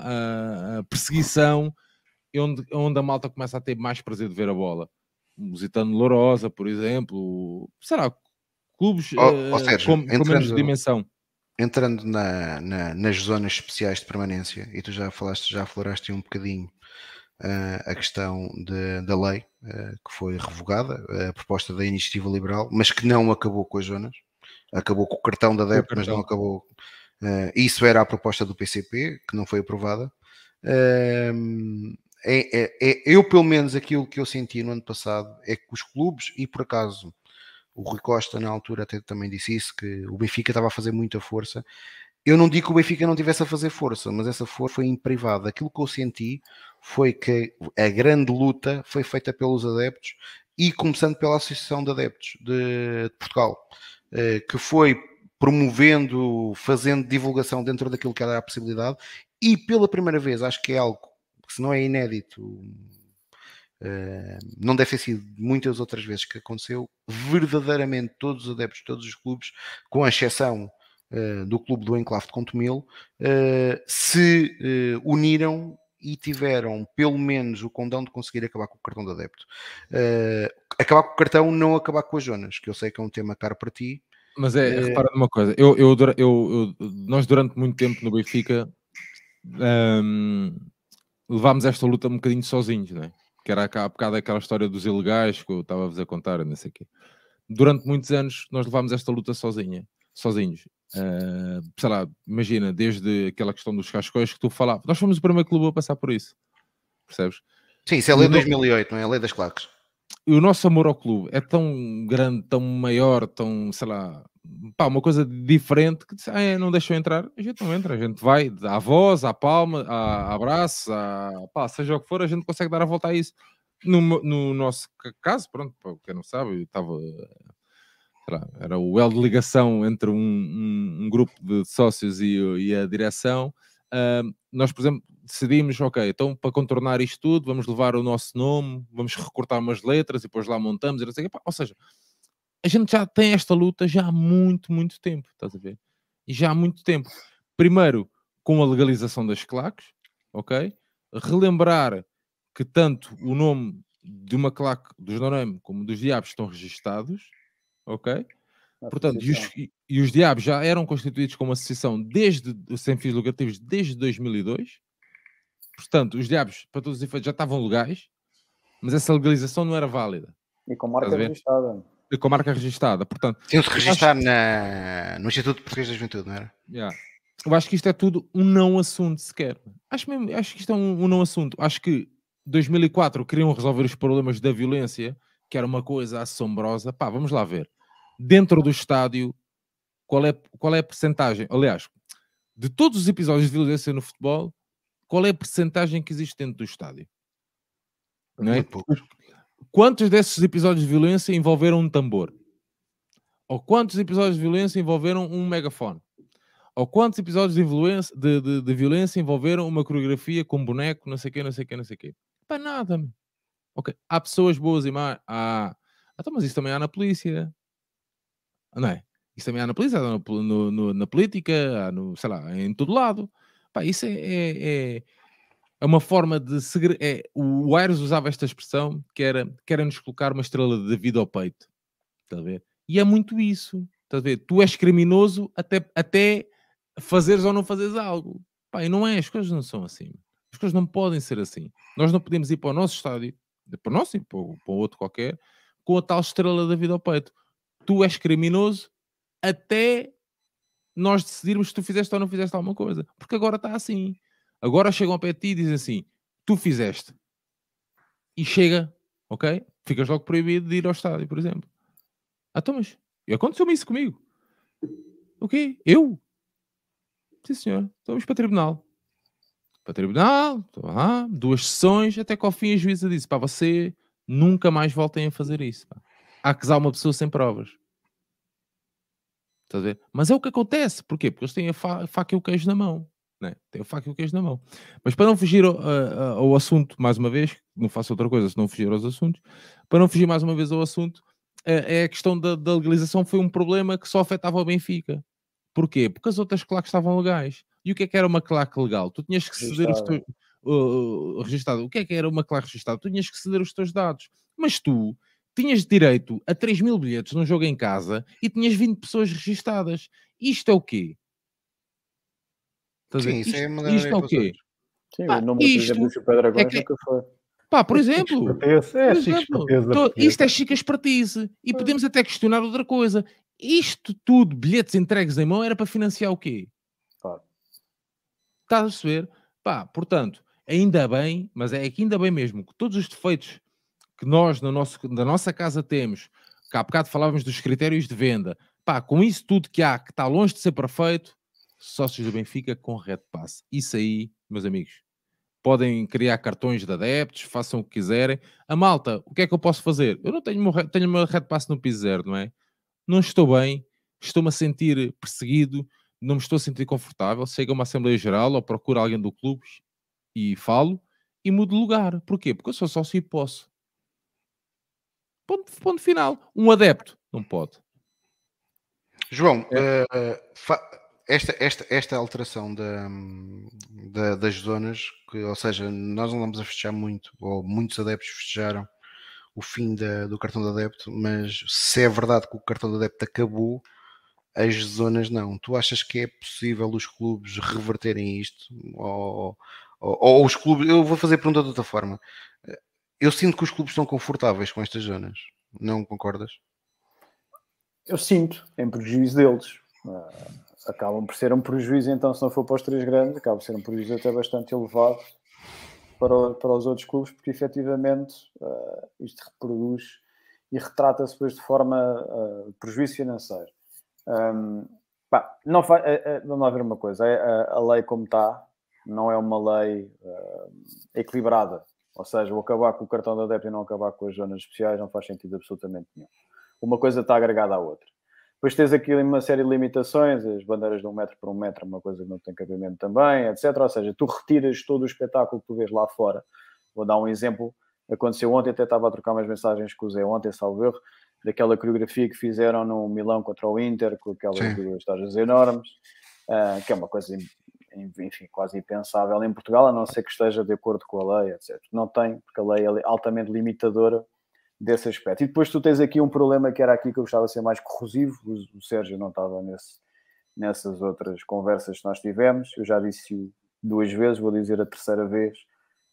B: uh, perseguição, é onde, é onde a malta começa a ter mais prazer de ver a bola. Musitano Lourosa, por exemplo, será clubes oh, oh, Sérgio, com, entrando, com menos dimensão.
A: Entrando na, na, nas zonas especiais de permanência, e tu já falaste, já afloraste um bocadinho a questão de, da lei que foi revogada, a proposta da iniciativa liberal, mas que não acabou com as zonas, acabou com o cartão da DEP, mas não acabou. isso era a proposta do PCP, que não foi aprovada. É, é, é, eu, pelo menos, aquilo que eu senti no ano passado é que os clubes, e por acaso o Rui Costa na altura até também disse isso, que o Benfica estava a fazer muita força. Eu não digo que o Benfica não tivesse a fazer força, mas essa força foi em privado. Aquilo que eu senti foi que a grande luta foi feita pelos adeptos e começando pela Associação de Adeptos de, Portugal, eh, que foi promovendo, fazendo divulgação dentro daquilo que era a possibilidade e pela primeira vez, acho que é algo que se não é inédito, Uh, não deve ter sido muitas outras vezes que aconteceu, verdadeiramente todos os adeptos, todos os clubes, com exceção uh, do clube do Enclave de Contomil, uh, se uniram e tiveram pelo menos o condão de conseguir acabar com o cartão de adepto. acabar com o cartão, não acabar com as zonas, que eu sei que é um tema caro para ti.
B: Mas é, repara numa coisa, eu, eu, eu, eu, nós durante muito tempo no Benfica um, levámos esta luta um bocadinho sozinhos, não é? que era há bocado aquela história dos ilegais que eu estava-vos a contar, não sei o quê. Durante muitos anos nós levámos esta luta sozinha, sozinhos. Uh, sei lá, imagina, desde aquela questão dos cascóis que tu falavas. Nós fomos o primeiro clube a passar por isso. Percebes?
A: Sim, isso é a lei de 2008, não é? A lei das claques.
B: E o nosso amor ao clube é tão grande, tão maior, tão, sei lá, pá, uma coisa diferente que ah, é, não deixou entrar, a gente não entra, a gente vai à voz, à palma, à abraço, à, pá, seja o que for, a gente consegue dar a volta a isso. No, no nosso caso, pronto, para quem não sabe, estava era o elo de ligação entre um, um, um grupo de sócios e, e a direção. Uh, nós, por exemplo, decidimos, ok, então para contornar isto tudo, vamos levar o nosso nome, vamos recortar umas letras e depois lá montamos, e ou seja, a gente já tem esta luta já há muito, muito tempo, estás a ver? E já há muito tempo. Primeiro, com a legalização das claques, ok? Relembrar que tanto o nome de uma claque dos Norem como dos Diabos estão registados, ok? Portanto, e os, e os, Diabos já eram constituídos como associação desde, sem fins lucrativos desde 2002. Portanto, os Diabos, para todos os efeitos, já estavam legais, mas essa legalização não era válida.
D: E com marca registrada
B: com a marca registada. Portanto,
A: Tinham-se registar acho... na... no Instituto Português da Juventude, não era?
B: Yeah. Eu acho que isto é tudo um não assunto sequer. Acho, mesmo, acho que isto é um, um não assunto. Acho que 2004 queriam resolver os problemas da violência, que era uma coisa assombrosa. Pá, vamos lá ver. Dentro do estádio, qual é, qual é a percentagem? Aliás, de todos os episódios de violência no futebol, qual é a percentagem que existe dentro do estádio? Não é? quantos desses episódios de violência envolveram um tambor? Ou quantos episódios de violência envolveram um megafone? Ou quantos episódios de, violência, de, de, de violência envolveram uma coreografia com um boneco, não sei o quê, não sei o quê, não sei o quê? Para nada. Ok, há pessoas boas e más. Ah, então, mas isso também há na polícia. Não é? Isso também há na polícia, há no, no, na política, há no, sei lá, em todo lado. Pá, isso é, é, é é uma forma de segre... é, o Aires usava esta expressão que era, que era nos colocar uma estrela de David ao peito. Está a ver? E é muito isso. Está a ver? Tu és criminoso até, até fazeres ou não fazeres algo. Pá, e não é, as coisas não são assim. As coisas não podem ser assim. Nós não podemos ir para o nosso estádio, para o nosso e para o outro qualquer, com a tal estrela da vida ao peito. Tu és criminoso até nós decidirmos se tu fizeste ou não fizeste alguma coisa. Porque agora está assim. Agora chegam ao pé de ti e dizem assim: tu fizeste. E chega, ok? Ficas logo proibido de ir ao estádio, por exemplo. Ah, então, mas aconteceu-me isso comigo. O quê? Eu? Sim, senhor. Estamos para tribunal. Para tribunal, lá, duas sessões, até que ao fim a juíza disse: para você nunca mais voltem a fazer isso. Pá. Há acusar uma pessoa sem provas. Estás a ver? Mas é o que acontece. Porquê? Porque eles têm a, fa a faca e o queijo na mão né? tem o faca e o queijo na mão. Mas para não fugir ao, ao, assunto, mais uma vez, não faço outra coisa se não fugir aos assuntos, para não fugir mais uma vez ao assunto, é, é a questão da, da, legalização foi um problema que só afetava o Benfica. Porquê? Porque as outras claques estavam legais. E o que é que era uma claque legal? Tu tinhas que ceder os teus... Uh, registado. O que é que era uma claque registada? Tu tinhas que ceder os teus dados. Mas tu tinhas direito a 3 mil bilhetes num jogo em casa e tinhas 20 pessoas registadas. Isto é o quê?
A: Sim, isso é
B: isto, é isto é o quê?
D: Sim,
B: Pá,
D: o número,
B: isto
D: Super Dragões
B: é que-
D: nunca foi.
B: Pá, por exemplo,
C: É,
B: por exemplo, isto é chique expertise. E podemos até questionar outra coisa. Isto tudo, bilhetes entregues em mão, era para financiar o quê?
D: Claro.
B: Estás a perceber? Pá, portanto, ainda bem, mas é que ainda bem mesmo, que todos os defeitos que nós no nosso, na nossa casa temos, que há bocado falávamos dos critérios de venda, pá, com isso tudo que há, que está longe de ser perfeito, sócios do Benfica com Red Pass. Isso aí, meus amigos, podem criar cartões de adeptos, façam o que quiserem. A malta, o que é que eu posso fazer? Eu não tenho re- tenho uma Red Pass no piso zero, não é? Não estou bem, estou-me a sentir perseguido, não me estou a sentir confortável. Chego a uma Assembleia Geral ou procuro alguém do clube e falo e mudo de lugar. Porquê? Porque eu sou sócio e posso. Ponto, ponto final. Um adepto não pode.
A: João,
B: É.
A: fa- esta, esta, esta alteração da, da- das zonas, que, ou seja, nós não vamos a festejar muito, ou muitos adeptos festejaram o fim da- do cartão de adepto, mas se é verdade que o cartão de adepto acabou, as zonas não. Tu achas que é possível os clubes reverterem isto? Ou, ou- ou os clubes, eu vou fazer a pergunta de outra forma. Eu sinto que os clubes estão confortáveis com estas zonas. Não concordas?
D: Eu sinto, em prejuízo deles. Ah, acabam por ser um prejuízo, então, se não for para os três grandes, acaba por ser um prejuízo até bastante elevado para, para os outros clubes, porque efetivamente ah, isto reproduz e retrata-se depois de forma de prejuízo financeiro. Ahm, pá, não fa- eh, eh, vamos lá ver uma coisa: é, a, a lei como está não é uma lei ah, equilibrada. Ou seja, o acabar com o cartão de adepto e não acabar com as zonas especiais não faz sentido absolutamente nenhum. Uma coisa está agregada à outra. Depois tens aqui uma série de limitações, as bandeiras de um metro por um metro, uma coisa que não tem cabimento também, etc. Ou seja, tu retiras todo o espetáculo que tu vês lá fora. Vou dar um exemplo. Aconteceu ontem, até estava a trocar umas mensagens com o Zé ontem, salvo erro, daquela coreografia que fizeram no Milão contra o Inter, com aquelas duas estágios enormes, ah, que é uma coisa, enfim, quase impensável em Portugal, a não ser que esteja de acordo com a lei, etc. Não tem, porque a lei é altamente limitadora desse aspecto. E depois tu tens aqui um problema que era aqui que eu gostava de ser mais corrosivo, o, Sérgio não estava nesse, nessas outras conversas que nós tivemos, eu já disse duas vezes, vou dizer a terceira vez,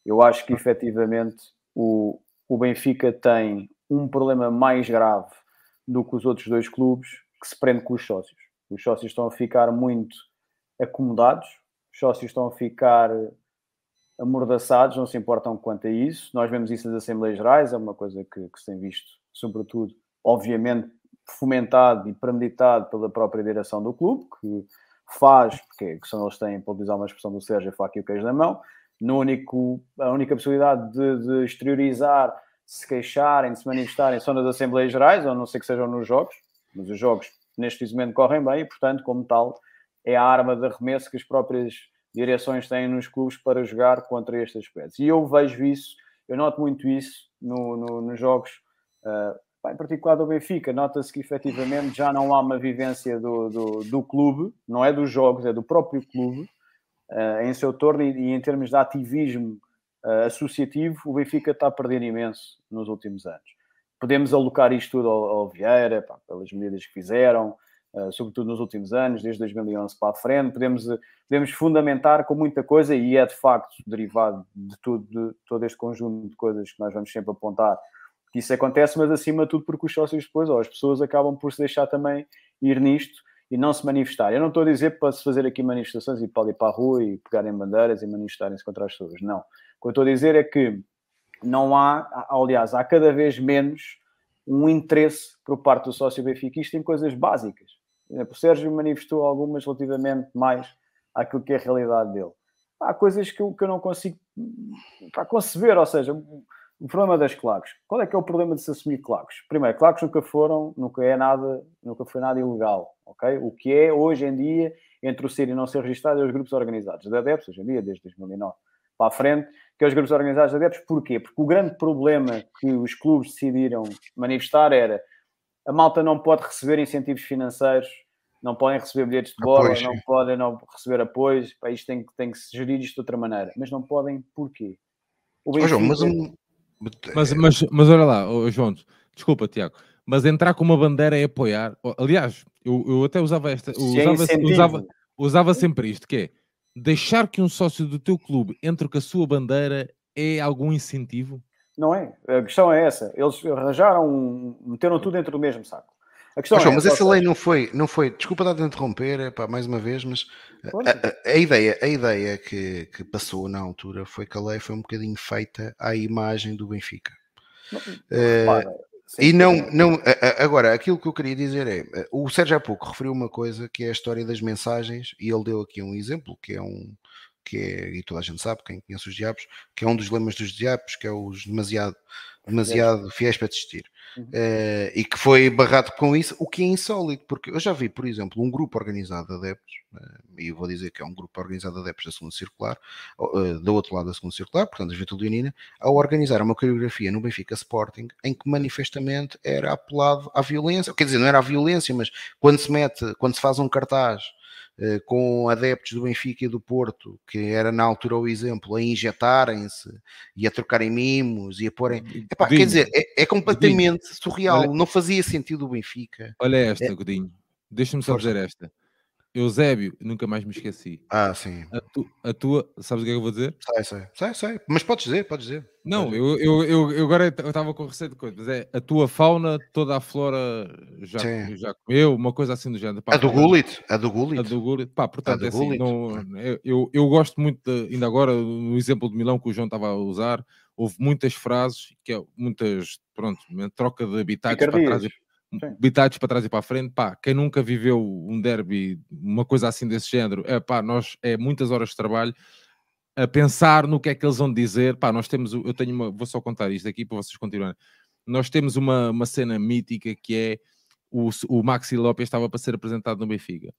D: eu acho que efetivamente o, o Benfica tem um problema mais grave do que os outros dois clubes, que se prende com os sócios. Os sócios estão a ficar muito acomodados, os sócios estão a ficar amordaçados, não se importam quanto a isso. Nós vemos isso nas Assembleias Gerais, é uma coisa que, que se tem visto, sobretudo, obviamente, fomentado e premeditado pela própria direção do clube, que faz, porque que são eles têm, para utilizar uma expressão do Sérgio, a faca e o queijo na mão, no único, a única possibilidade de, de exteriorizar, se queixarem, de se manifestarem são nas Assembleias Gerais, ou não sei que sejam nos jogos, mas os jogos neste momento correm bem e, portanto, como tal, é a arma de arremesso que as próprias direções têm nos clubes para jogar contra estes aspectos. E eu vejo isso, eu noto muito isso no, no, nos jogos, uh, em particular do Benfica. Nota-se que efetivamente já não há uma vivência do, do, do, clube, não é dos jogos, é do próprio clube, uh, em seu torno e, e, em termos de ativismo uh, associativo, o Benfica está a perder imenso nos últimos anos. Podemos alocar isto tudo ao, ao Vieira, pá, pelas medidas que fizeram, sobretudo nos últimos anos, desde 2011 para a frente, podemos, podemos fundamentar com muita coisa e é de facto derivado de, tudo, de todo este conjunto de coisas que nós vamos sempre apontar que isso acontece, mas acima de tudo porque os sócios depois, ou as pessoas acabam por se deixar também ir nisto e não se manifestar. Eu não estou a dizer para se fazer aqui manifestações e para ir para a rua e pegarem bandeiras e manifestarem-se contra as pessoas, não. O que eu estou a dizer é que não há, aliás, há cada vez menos um interesse por parte do sócio benfiquista em coisas básicas. O Sérgio manifestou algumas relativamente mais àquilo que é a realidade dele. Há coisas que eu, que eu não consigo para conceber, ou seja, o problema das claques. Qual é que é o problema de se assumir claques? Primeiro, claques nunca foram, nunca é nada, nunca foi nada ilegal, ok? O que é hoje em dia, entre o ser e não ser registrado, é os grupos organizados de adeptos, hoje em dia, desde 2009 para a frente, que é os grupos organizados de adeptos. Porquê? Porque o grande problema que os clubes decidiram manifestar era a malta não pode receber incentivos financeiros, não podem receber bilhetes de bola,
A: Apoio,
D: não podem não receber apoios, Pá, isto tem, que- tem que se gerir isto de outra maneira. Mas não podem porquê? O
A: Ó, João, mas um.
B: Mas, mas, mas olha lá, ô, João, desculpa, Tiago, mas entrar com uma bandeira é apoiar. Oh, Aliás, eu, eu até usava esta, eu
D: Se é
B: usava,
D: incentivo.
B: usava, usava sempre isto, que é deixar que um sócio do teu clube entre com a sua bandeira é algum incentivo?
D: Não é. A questão é essa. Eles arranjaram, meteram tudo dentro do mesmo saco.
A: A questão mas, é, mas essa lei não foi, não foi, desculpa dar de interromper, pá, mais uma vez, mas a, a, a, ideia, a ideia que, que passou na altura foi que a lei foi um bocadinho feita à imagem do Benfica. Não, uh, e não, não, agora, aquilo que eu queria dizer é, o Sérgio há pouco referiu uma coisa que é a história das mensagens, e ele deu aqui um exemplo, que é um, que é, e toda a gente sabe, quem conhece os diabos, que é um dos lemas dos diabos, que é os demasiado, demasiado fiéis para desistir. Uhum. Uh, e que foi barrado com isso, o que é insólito, porque eu já vi, por exemplo, um grupo organizado de adeptos, uh, e eu vou dizer que é um grupo organizado de adeptos da segunda circular, uh, do outro lado da segunda circular, portanto, a Juventude Leonina, a organizar uma coreografia no Benfica Sporting, em que manifestamente era apelado à violência, quer dizer, não era à violência, mas quando se mete, quando se faz um cartaz com adeptos do Benfica e do Porto, que era na altura o exemplo, a injetarem-se e a trocarem mimos e a porem. Epá, quer dizer, é, é completamente Godinho. surreal, olha, não fazia sentido o Benfica.
B: Olha esta, é... Godinho, deixa-me só dizer esta. Eusébio, nunca mais me esqueci.
A: Ah, sim.
B: A, tu, a, tua, sabes o que é que eu vou dizer?
A: Sei, sei, sei, sei. Mas podes dizer, podes dizer.
B: Não, eu, eu, eu, eu agora estava com receio de coisa, mas é a tua fauna, toda a flora já, já comeu, uma coisa assim do género.
A: Pá, a do Gullit, a do Gullit.
B: A do Gullit, pá, portanto, é assim, não, eu, eu gosto muito, de, ainda agora, no exemplo de Milão que o João estava a usar, houve muitas frases, que é, muitas, pronto, troca de habitats para trás e bitados para trás e para a frente, pá, quem nunca viveu um derby, uma coisa assim desse género, é pá, nós é muitas horas de trabalho a pensar no que é que eles vão dizer, pá, nós temos, eu tenho uma, vou só contar isto aqui para vocês continuarem, nós temos uma, uma cena mítica que é o, o Maxi Lopes estava para ser apresentado no Benfica,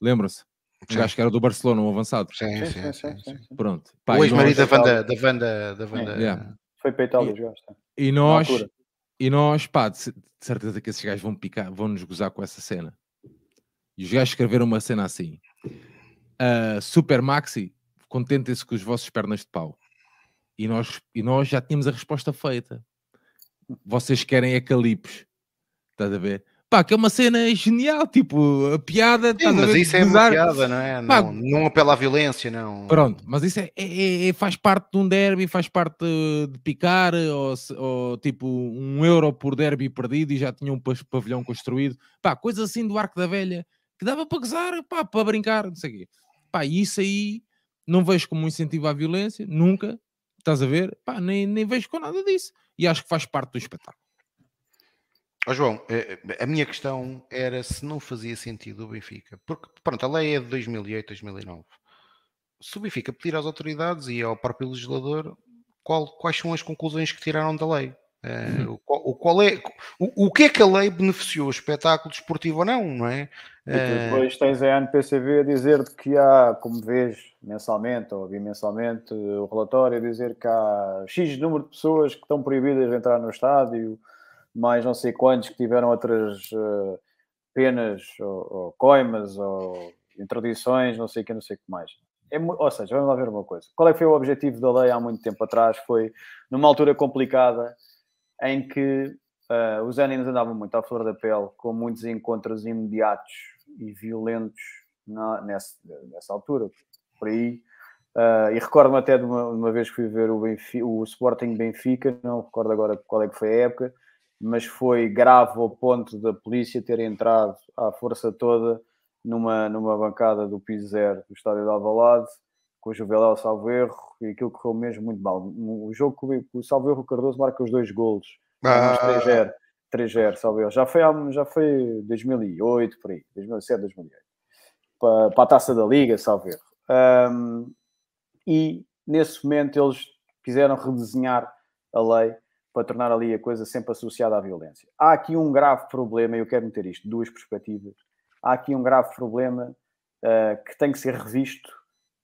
B: lembram-se? Um gajo que era do Barcelona, um avançado.
A: Sim, sim, sim. sim, sim.
B: Pronto.
A: Pá, o ex-marido da Vanda, da Vanda, da Vanda.
D: Yeah. Foi peitado os gajos.
B: E nós, e nós, pá, de certeza que esses gajos vão picar, vão nos gozar com essa cena. E os gajos escreveram uma cena assim: uh, Super Maxi, contentem-se com os vossos pernas de pau. E nós, e nós já tínhamos a resposta feita. Vocês querem ecalipos. Estás a ver? Pá, que é uma cena genial, tipo, a piada.
A: Sim, mas isso é uma piada, não é? Pá, não, não apela à violência, não.
B: Pronto, mas isso é, é, é, faz parte de um derby, faz parte de picar, ou, ou, tipo um euro por derby perdido e já tinha um pavilhão construído. Pá, coisa assim do Arco da Velha que dava para gozar, pá, para brincar, não sei o quê. Pá, isso aí não vejo como um incentivo à violência, nunca, estás a ver? Pá, nem, nem vejo com nada disso. E acho que faz parte do espetáculo.
A: Oh, João, eh, eh, a minha questão era se não fazia sentido o Benfica, porque pronto, a lei é de 2008, 2009. Se o Benfica pedir às autoridades e ao próprio legislador qual, quais são as conclusões que tiraram da lei, uh, o, qual, o, qual é, o, o, que é que a lei beneficiou, o espetáculo desportivo ou não, não é?
D: E depois tens a NPCV a dizer que há, como vês, mensalmente ou bimensalmente, o relatório a dizer que há X número de pessoas que estão proibidas de entrar no estádio mais não sei quantos que tiveram outras uh, penas ou, ou, coimas ou interdições, não sei o que, não sei o que mais. É, ou seja, vamos lá ver uma coisa. Qual é que foi o objetivo da lei há muito tempo atrás? Foi numa altura complicada em que uh, os ânimos andavam muito à flor da pele, com muitos encontros imediatos e violentos na, nessa, nessa altura, por aí. Uh, e recordo-me até de uma, uma, vez que fui ver o, Benfica, o Sporting Benfica, não recordo agora qual é que foi a época, mas foi grave ao ponto da polícia ter entrado à força toda numa, numa bancada do piso zero do estádio de Alvalade, com o Juveléu salvo erro, e aquilo correu mesmo muito mal. O jogo que o salvo erro, Cardoso marca os dois golos, ah. 3-0, 3-0, salvo erro. Já foi, já foi 2008, por aí, 2007, 2008, para, para a taça da Liga, salvo erro. Um, e nesse momento eles quiseram redesenhar a lei para tornar ali a coisa sempre associada à violência. Há aqui um grave problema, e eu quero meter isto, duas perspectivas. Há aqui um grave problema uh, que tem que ser revisto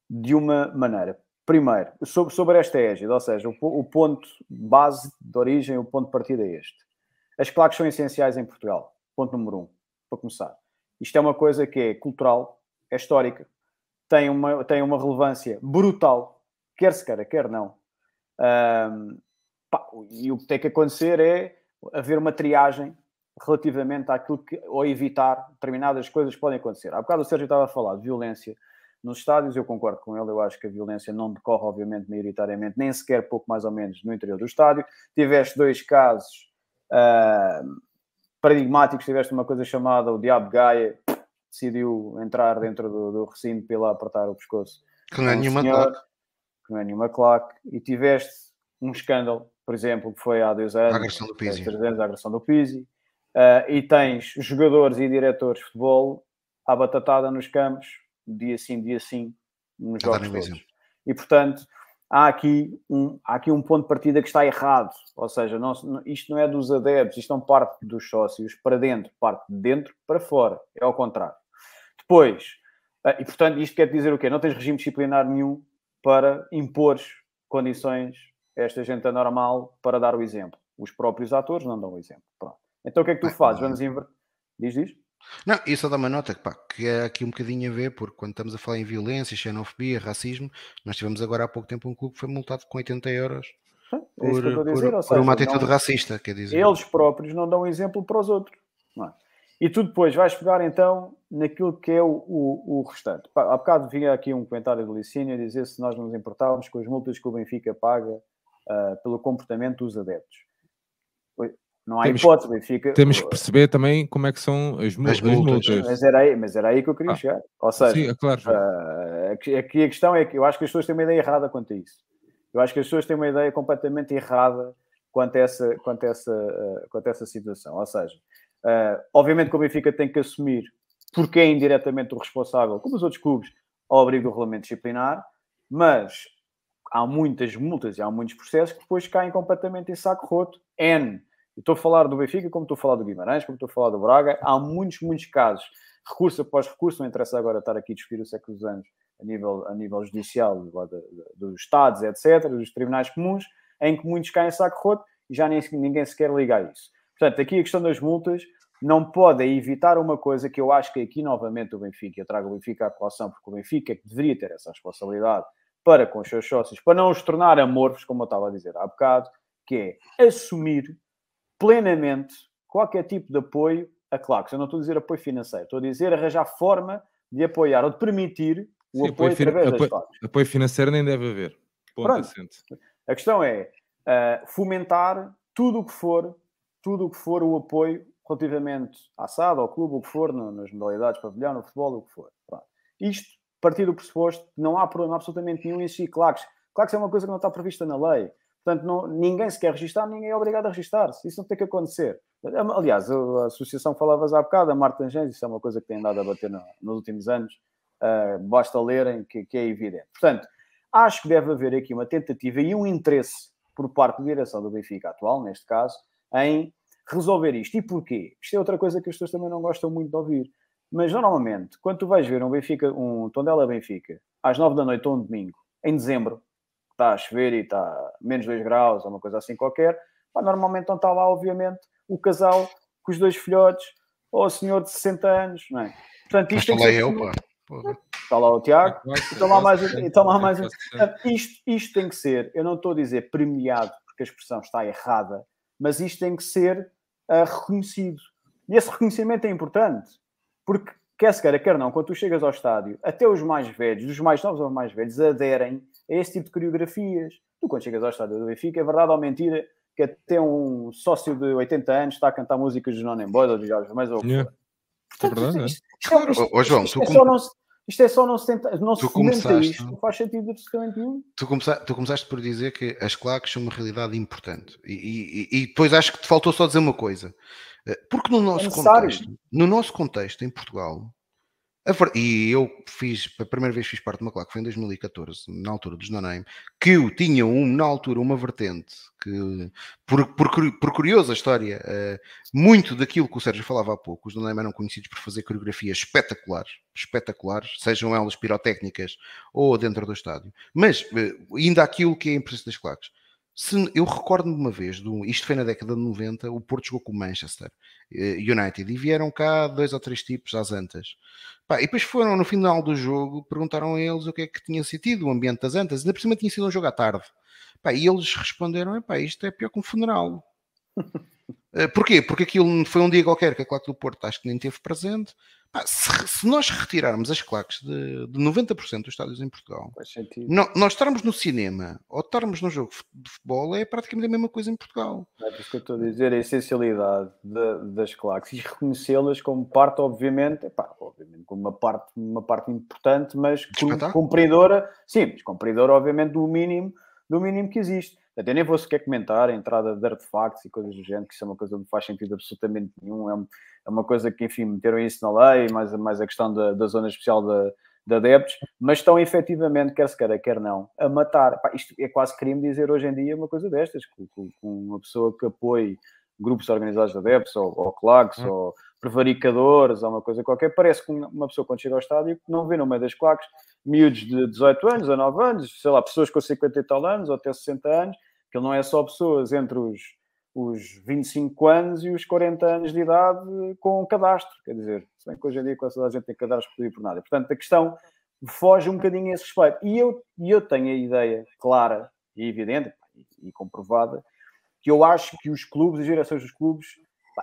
D: de uma maneira. Primeiro, sobre, sobre esta égide, ou seja, o, o, ponto base de origem, o ponto de partida é este. As claques são essenciais em Portugal. Ponto número um, para começar. Isto é uma coisa que é cultural, é histórica, tem uma, tem uma relevância brutal, quer se queira, quer não. Pá, e o que tem que acontecer é haver uma triagem relativamente àquilo que, ou evitar determinadas coisas que podem acontecer. Há bocado o Sérgio estava a falar de violência, nos estádios, eu concordo com ele, eu acho que a violência não decorre, obviamente, maioritariamente, nem sequer pouco mais ou menos no interior do estádio. Tiveste dois casos uh, paradigmáticos, tiveste uma coisa chamada o Diabo Gaia, decidiu entrar dentro do, do recinto pela apertar o pescoço.
A: Que não é nenhuma claque.
D: Que não é nenhuma claque. E tiveste um escândalo, por exemplo, que foi há dois anos. A
A: agressão do Pizzi.
D: Anos, a agressão do Pizzi. Uh, e tens jogadores e diretores de futebol à batatada nos campos, dia sim, dia sim, nos jogos todos. E, portanto, há aqui, um, há aqui um ponto de partida que está errado. Ou seja, não, isto não é dos adeptos, isto não parte dos sócios para dentro, parte de dentro para fora. É ao contrário. Depois, ah, e portanto, isto quer dizer o quê? Não tens regime disciplinar nenhum para impor condições a esta gente anormal para dar o exemplo. Os próprios atores não dão o exemplo. Pronto. Então o que é que tu fazes? Vamos inverter. Diz, diz?
A: Não, isso só dá uma nota pá, que é aqui um bocadinho a ver, porque quando estamos a falar em violência, xenofobia, racismo, nós tivemos agora há pouco tempo um clube que foi multado com 80 euros é por, dizer, por, seja, uma atitude não, racista. Quer dizer.
D: Eles próprios não dão exemplo para os outros. É? E tu depois vais pegar então naquilo que é o, o, o restante. Pá, há bocado vinha aqui um comentário do Licínio a dizer se nós nos importávamos com as multas que o Benfica paga uh, pelo comportamento dos adeptos. Não há temos, hipótese, Benfica.
B: Temos que perceber também como é que são as, multas. As multas.
D: Mas, era aí, mas era aí que eu queria ah, chegar. Ou seja,
B: sim, é claro.
D: Uh, aqui a questão é que eu acho que as pessoas têm uma ideia errada quanto a isso. Eu acho que as pessoas têm uma ideia completamente errada quanto a essa, quanto a essa, uh, quanto a essa situação. Ou seja, uh, obviamente que o Benfica tem que assumir porque é indiretamente o responsável, como os outros clubes, ao abrigo do regulamento disciplinar, mas há muitas multas e há muitos processos que depois caem completamente em saco roto. N estou a falar do Benfica, como estou a falar do Guimarães, como estou a falar do Braga. Há muitos, muitos casos, recurso após recurso, não interessa agora estar aqui a discutir o século dos anos a nível, a nível judicial, dos Estados, etc., dos tribunais comuns, em que muitos caem saco roto e já nem, ninguém se quer ligar a isso. Portanto, aqui a questão das multas não pode evitar uma coisa que eu acho que aqui novamente o Benfica, eu trago o Benfica à colação, porque o Benfica é que deveria ter essa responsabilidade para com os seus sócios, para não os tornar amorfos, como eu estava a dizer há bocado, que é assumir plenamente qualquer tipo de apoio a Claques. Eu não estou a dizer apoio financeiro, estou a dizer arranjar forma de apoiar ou de permitir o Sim, apoio, apoio através
B: apoio,
D: das
B: Apoio financeiro nem deve haver. Ponto
D: A questão é uh, fomentar tudo o que for, tudo o que for o apoio relativamente à SAD, ao clube, o que for, no, nas modalidades pavilhão, no futebol, o que for. Pronto. Isto, partir do pressuposto, não há problema absolutamente nenhum em si. Claques. Claques é uma coisa que não está prevista na lei. Portanto, não, ninguém se quer registrar, ninguém é obrigado a registrar-se. Isso não tem que acontecer. Aliás, a associação falavas há bocado, a Marta Tangentes, isso é uma coisa que tem andado a bater no, nos últimos anos. Uh, basta lerem que, que, é evidente. Portanto, acho que deve haver aqui uma tentativa e um interesse por parte da direção do Benfica atual, neste caso, em resolver isto. E porquê? Isto é outra coisa que as pessoas também não gostam muito de ouvir. Mas normalmente, quando tu vais ver um Benfica, um Tondela Benfica, às nove da noite ou um domingo, em dezembro, está a chover e está menos 2 graus ou uma coisa assim qualquer, pá, normalmente não está lá, obviamente, o casal com os dois filhotes ou o senhor de 60 anos, não é?
A: Portanto, isto tem que ser... eu, pá.
D: Está lá o Tiago, está lá mais, está lá mais isto, isto tem que ser, eu não estou a dizer premiado, porque a expressão está errada, mas isto tem que ser uh, reconhecido. E esse reconhecimento é importante, porque quer se queira, quer não, quando tu chegas ao estádio, até os mais velhos, dos mais novos aos mais velhos, aderem a esse tipo de coreografias. Tu, quando chegas ao estádio do Benfica, é verdade ou mentira que até um sócio de 80 anos está a cantar músicas de Nonen Boyd ou de Jorge Mas ou
B: yeah. Portanto, é verdade,
A: isto, isto, claro. Isto, oh, João,
D: isto, é só não se, isto é só não se tenta, não se comenta isto, não faz sentido absolutamente nenhum.
A: Tu começaste, tu começaste por dizer que as claques são uma realidade importante e, e, e, depois acho que te faltou só dizer uma coisa. Eh, porque no nosso é contexto, no nosso contexto em Portugal, e eu fiz, a primeira vez fiz parte de uma claque, foi em 2014, na altura dos No Name, que eu tinha um, na altura uma vertente que, por, por, por curiosa história, uh, muito daquilo que o Sérgio falava há pouco, os No Name eram conhecidos por fazer coreografias espetaculares, espetaculares, sejam elas pirotécnicas ou dentro do estádio. Mas, uh, ainda aquilo que é a impressão das claques, se, eu recordo-me de uma vez, do, isto foi na década de 90, o Porto jogou com o Manchester uh, United e vieram cá dois ou três tipos às antas. Pá, e depois foram no final do jogo, perguntaram a eles o que é que tinha sentido o ambiente das antas, ainda por cima tinha sido um jogo à tarde. Pá, e eles responderam: pá, isto é pior que um funeral. uh, porquê? Porque aquilo foi um dia qualquer que a Claque do Porto acho que nem teve presente. Se, se, nós retirarmos as claques de, de 90% dos estádios em Portugal, no, nós estarmos no cinema ou estarmos no jogo de futebol é praticamente a mesma coisa em Portugal.
D: É isso que eu estou a dizer, a essencialidade de, das claques e reconhecê-las como parte, obviamente, epá, obviamente como uma parte, uma parte importante, mas cumpridora, sim, mas cumpridora, obviamente, do mínimo, do mínimo que existe. Até nem vou sequer comentar a entrada de artefactos e coisas do género, que isso é uma coisa que não faz sentido absolutamente nenhum. É, é uma coisa que, enfim, meteram isso na lei, mais, mais a questão da, da zona especial de, de adeptos, mas estão efetivamente, quer se queira, quer não, a matar. Pá, isto é quase crime dizer hoje em dia uma coisa destas, com uma pessoa que apoie grupos organizados de adeptos, ou, ou claques, hum. ou prevaricadores, ou uma coisa qualquer, parece que uma pessoa quando chega ao estádio não vê no meio das claques miúdos de 18 anos, a 9 anos, sei lá, pessoas com 50 e tal anos, ou até 60 anos, que não é só pessoas entre os, os 25 anos e os 40 anos de idade com cadastro. Quer dizer, se bem que hoje em dia quase toda a gente tem cadastro por por nada. Portanto, a questão foge um bocadinho a esse respeito. E eu, eu tenho a ideia clara e evidente e, comprovada que eu acho que os clubes, as direções dos clubes,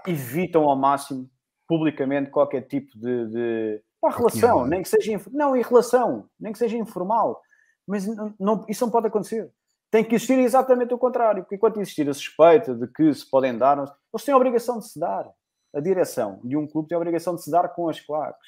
D: evitam ao máximo publicamente qualquer tipo de, de relação, nem que seja não em relação, nem que seja informal, mas não, não, isso não pode acontecer tem que existir exatamente o contrário, porque enquanto existir a suspeita de que se podem dar, eles têm a obrigação de se dar. A direção de um clube tem a obrigação de se dar com as claques.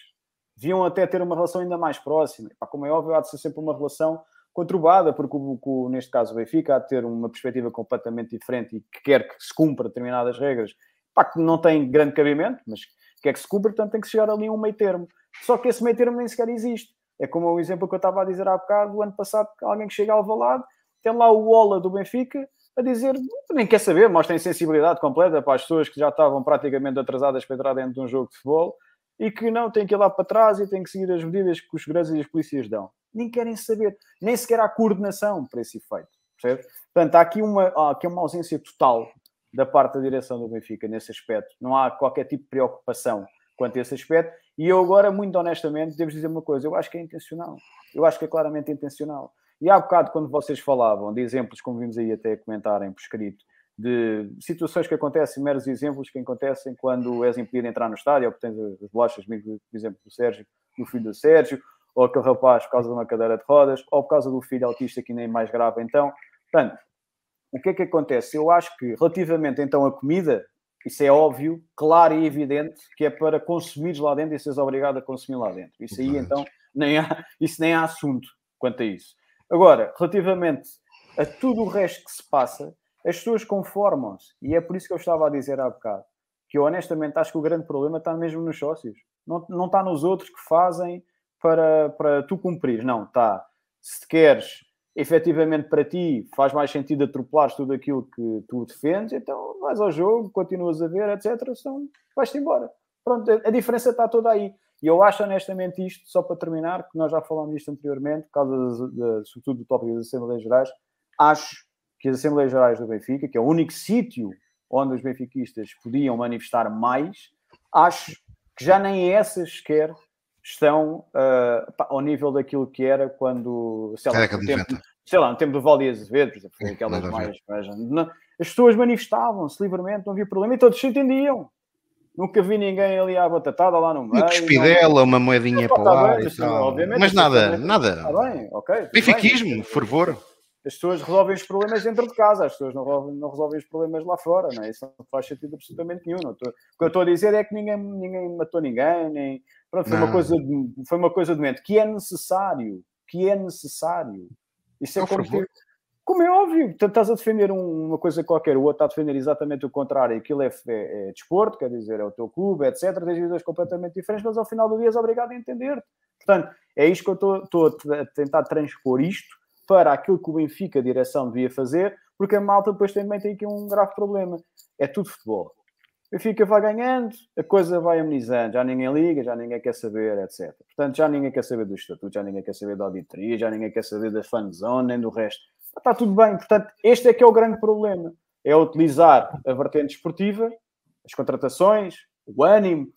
D: Deviam até ter uma relação ainda mais próxima. Como é óbvio, há de ser sempre uma relação conturbada, porque o, o, neste caso o Benfica há de ter uma perspectiva completamente diferente e que quer que se cumpra determinadas regras, pá, que não tem grande cabimento, mas quer que se cumpra, portanto tem que chegar ali a um meio termo. Só que esse meio termo nem sequer existe. É como o exemplo que eu estava a dizer há bocado, do ano passado, alguém que chega ao Valado tem lá o Ola do Benfica a dizer, nem quer saber, mostra insensibilidade completa para as pessoas que já estavam praticamente atrasadas para entrar dentro de um jogo de futebol e que não têm que ir lá para trás e têm que seguir as medidas que os seguranças e as polícias dão. Nem querem saber, nem sequer há coordenação para esse efeito. Percebe? Portanto, há aqui uma, há aqui uma ausência total da parte da direção do Benfica nesse aspecto. Não há qualquer tipo de preocupação quanto a esse aspecto. E eu agora, muito honestamente, devo dizer uma coisa: eu acho que é intencional. Eu acho que é claramente intencional. E há bocado, quando vocês falavam de exemplos, como vimos aí até comentarem por escrito, de situações que acontecem, meros exemplos que acontecem quando és impedido de entrar no estádio, ou que tens as bolachas, por exemplo, do Sérgio, do filho do Sérgio, ou aquele rapaz por causa de uma cadeira de rodas, ou por causa do filho autista que nem mais grave. Então, portanto, o que é que acontece? Eu acho que relativamente então à comida, isso é óbvio, claro e evidente que é para consumires lá dentro e seres obrigado a consumir lá dentro. Isso aí então nem há, isso nem há assunto quanto a isso. Agora, relativamente a tudo o resto que se passa, as pessoas conformam-se. E é por isso que eu estava a dizer há bocado. Que eu honestamente acho que o grande problema está mesmo nos sócios. Não, não está nos outros que fazem para, para tu cumprir. Não, está. Se queres efetivamente para ti faz mais sentido atropelares tudo aquilo que tu defendes, então vais ao jogo, continuas a ver, etc. Então vais-te embora. Pronto, a diferença está toda aí. E eu acho honestamente isto, só para terminar, que nós já falámos disto anteriormente, por causa, de, de, sobretudo, do tópico das Assembleias Gerais, acho que as Assembleias Gerais do Benfica, que é o único sítio onde os benfiquistas podiam manifestar mais, acho que já nem essas sequer estão uh, pá, ao nível daquilo que era quando, sei lá, no tempo, sei lá, no tempo do Valde Azevedo, por exemplo, foi aquelas mais, mais... As pessoas manifestavam-se livremente, não havia problema, e todos se entendiam. Nunca vi ninguém ali à batatada lá no meio.
A: Um cuspidela, não... uma moedinha para lá. Bem, mas, mas nada, nada. Está bem, ok. Benfiquismo, fervor.
D: As pessoas resolvem os problemas dentro de casa, as pessoas não resolvem, não resolvem os problemas lá fora, não é? Isso não faz sentido absolutamente nenhum. O que eu estou a dizer é que ninguém, ninguém matou ninguém, nem... Pronto, foi, uma coisa foi uma coisa doente, que é necessário, que é necessário. Isso é como que, como é óbvio, estás a defender uma coisa qualquer, o outro está a defender exatamente o contrário, aquilo é, é, é desporto, quer dizer, é o teu clube, etc. Tens visões completamente diferentes, mas ao final do dia és obrigado a entender. Portanto, é isto que eu estou, estou a tentar transpor isto para aquilo que o Benfica, a direção, devia fazer, porque a malta depois também tem aqui um grave problema. É tudo futebol. O Benfica vai ganhando, a coisa vai amenizando, já ninguém liga, já ninguém quer saber, etc. Portanto, já ninguém quer saber do estatuto, já ninguém quer saber da auditoria, já ninguém quer saber da fanzone, nem do resto está tudo bem. Portanto, este é que é o grande problema. É utilizar a vertente esportiva, as contratações, o ânimo,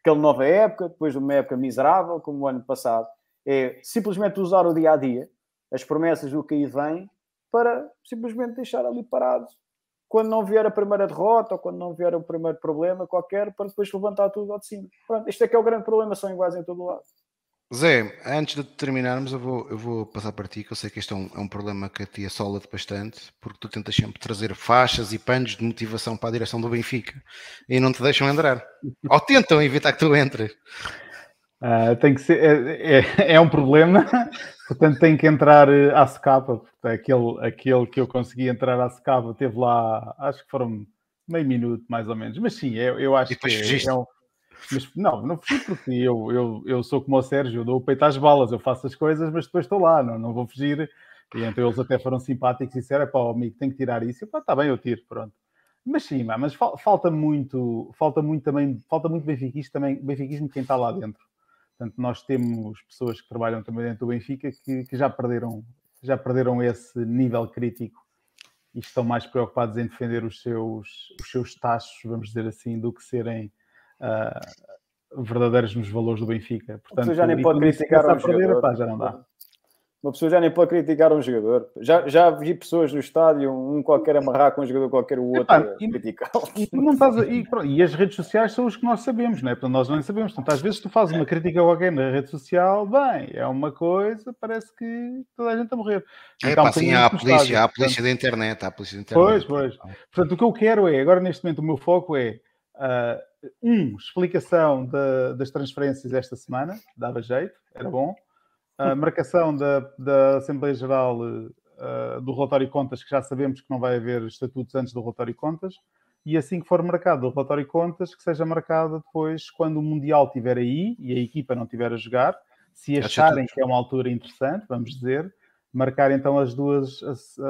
D: aquela nova época, depois de uma época miserável, como o ano passado. É simplesmente usar o dia a dia, as promessas do que aí vem, para simplesmente deixar ali parado quando não vier a primeira derrota ou quando não vier o primeiro problema qualquer, para depois levantar tudo ao de cima. Pronto, isto é que é o grande problema, são iguais em todo lado.
A: Zé, antes de terminarmos, eu vou, eu vou passar para ti, que eu sei que este é um, é um problema que a ti assola-te bastante, porque tu tentas sempre trazer faixas e panos de motivação para a direção do Benfica e não te deixam entrar. Ou tentam evitar que tu entres.
C: Uh, tem que ser, é, é, é, um problema, portanto tem que entrar eh, à secapa. Aquele, aquele que eu consegui entrar à secapa teve lá, acho que foram meio minuto mais ou menos, mas sim, eu, eu acho que é, é um, mas não, não fui porque eu, eu, eu sou como o Sérgio, eu dou o peito às balas, eu faço as coisas, mas depois estou lá, não, não vou fugir. E então eles até foram simpáticos e disseram: pá, amigo, tem que tirar isso. E pá, está bem, eu tiro, pronto. Mas sim, mas falta muito, falta muito também, falta muito benfiquismo também, benfiquismo quem está lá dentro. Portanto, nós temos pessoas que trabalham também dentro do Benfica que, que já perderam, já perderam esse nível crítico e estão mais preocupados em defender os seus, os seus tachos, vamos dizer assim, do que serem uh, verdadeiros nos valores do Benfica.
D: Portanto, já nem pode criticar um perder. Pá, já não dá. Uma pessoa já nem pode criticar um jogador. Já, já vi pessoas no estádio, um qualquer amarrar com um jogador qualquer, o outro Epá, criticar.
C: E, não estás a, e, e, as redes sociais são os que nós sabemos, não é? Portanto, nós não sabemos. Portanto, às vezes tu fazes uma crítica a alguém na rede social, bem, é uma coisa, parece que toda a gente a morrer.
A: É, pá, sim, há a polícia, há a polícia da internet, há a polícia da internet.
C: Pois, pois. Portanto, o que eu quero é, agora neste momento o meu foco é uh, um, explicação de, das transferências esta semana, dava jeito, era bom. A marcação da, da Assembleia Geral uh, do relatório de contas, que já sabemos que não vai haver estatutos antes do relatório de contas, e assim que for marcado o relatório de contas, que seja marcado depois quando o Mundial estiver aí e a equipa não estiver a jogar, se acharem que é uma altura interessante, vamos dizer, marcar então as duas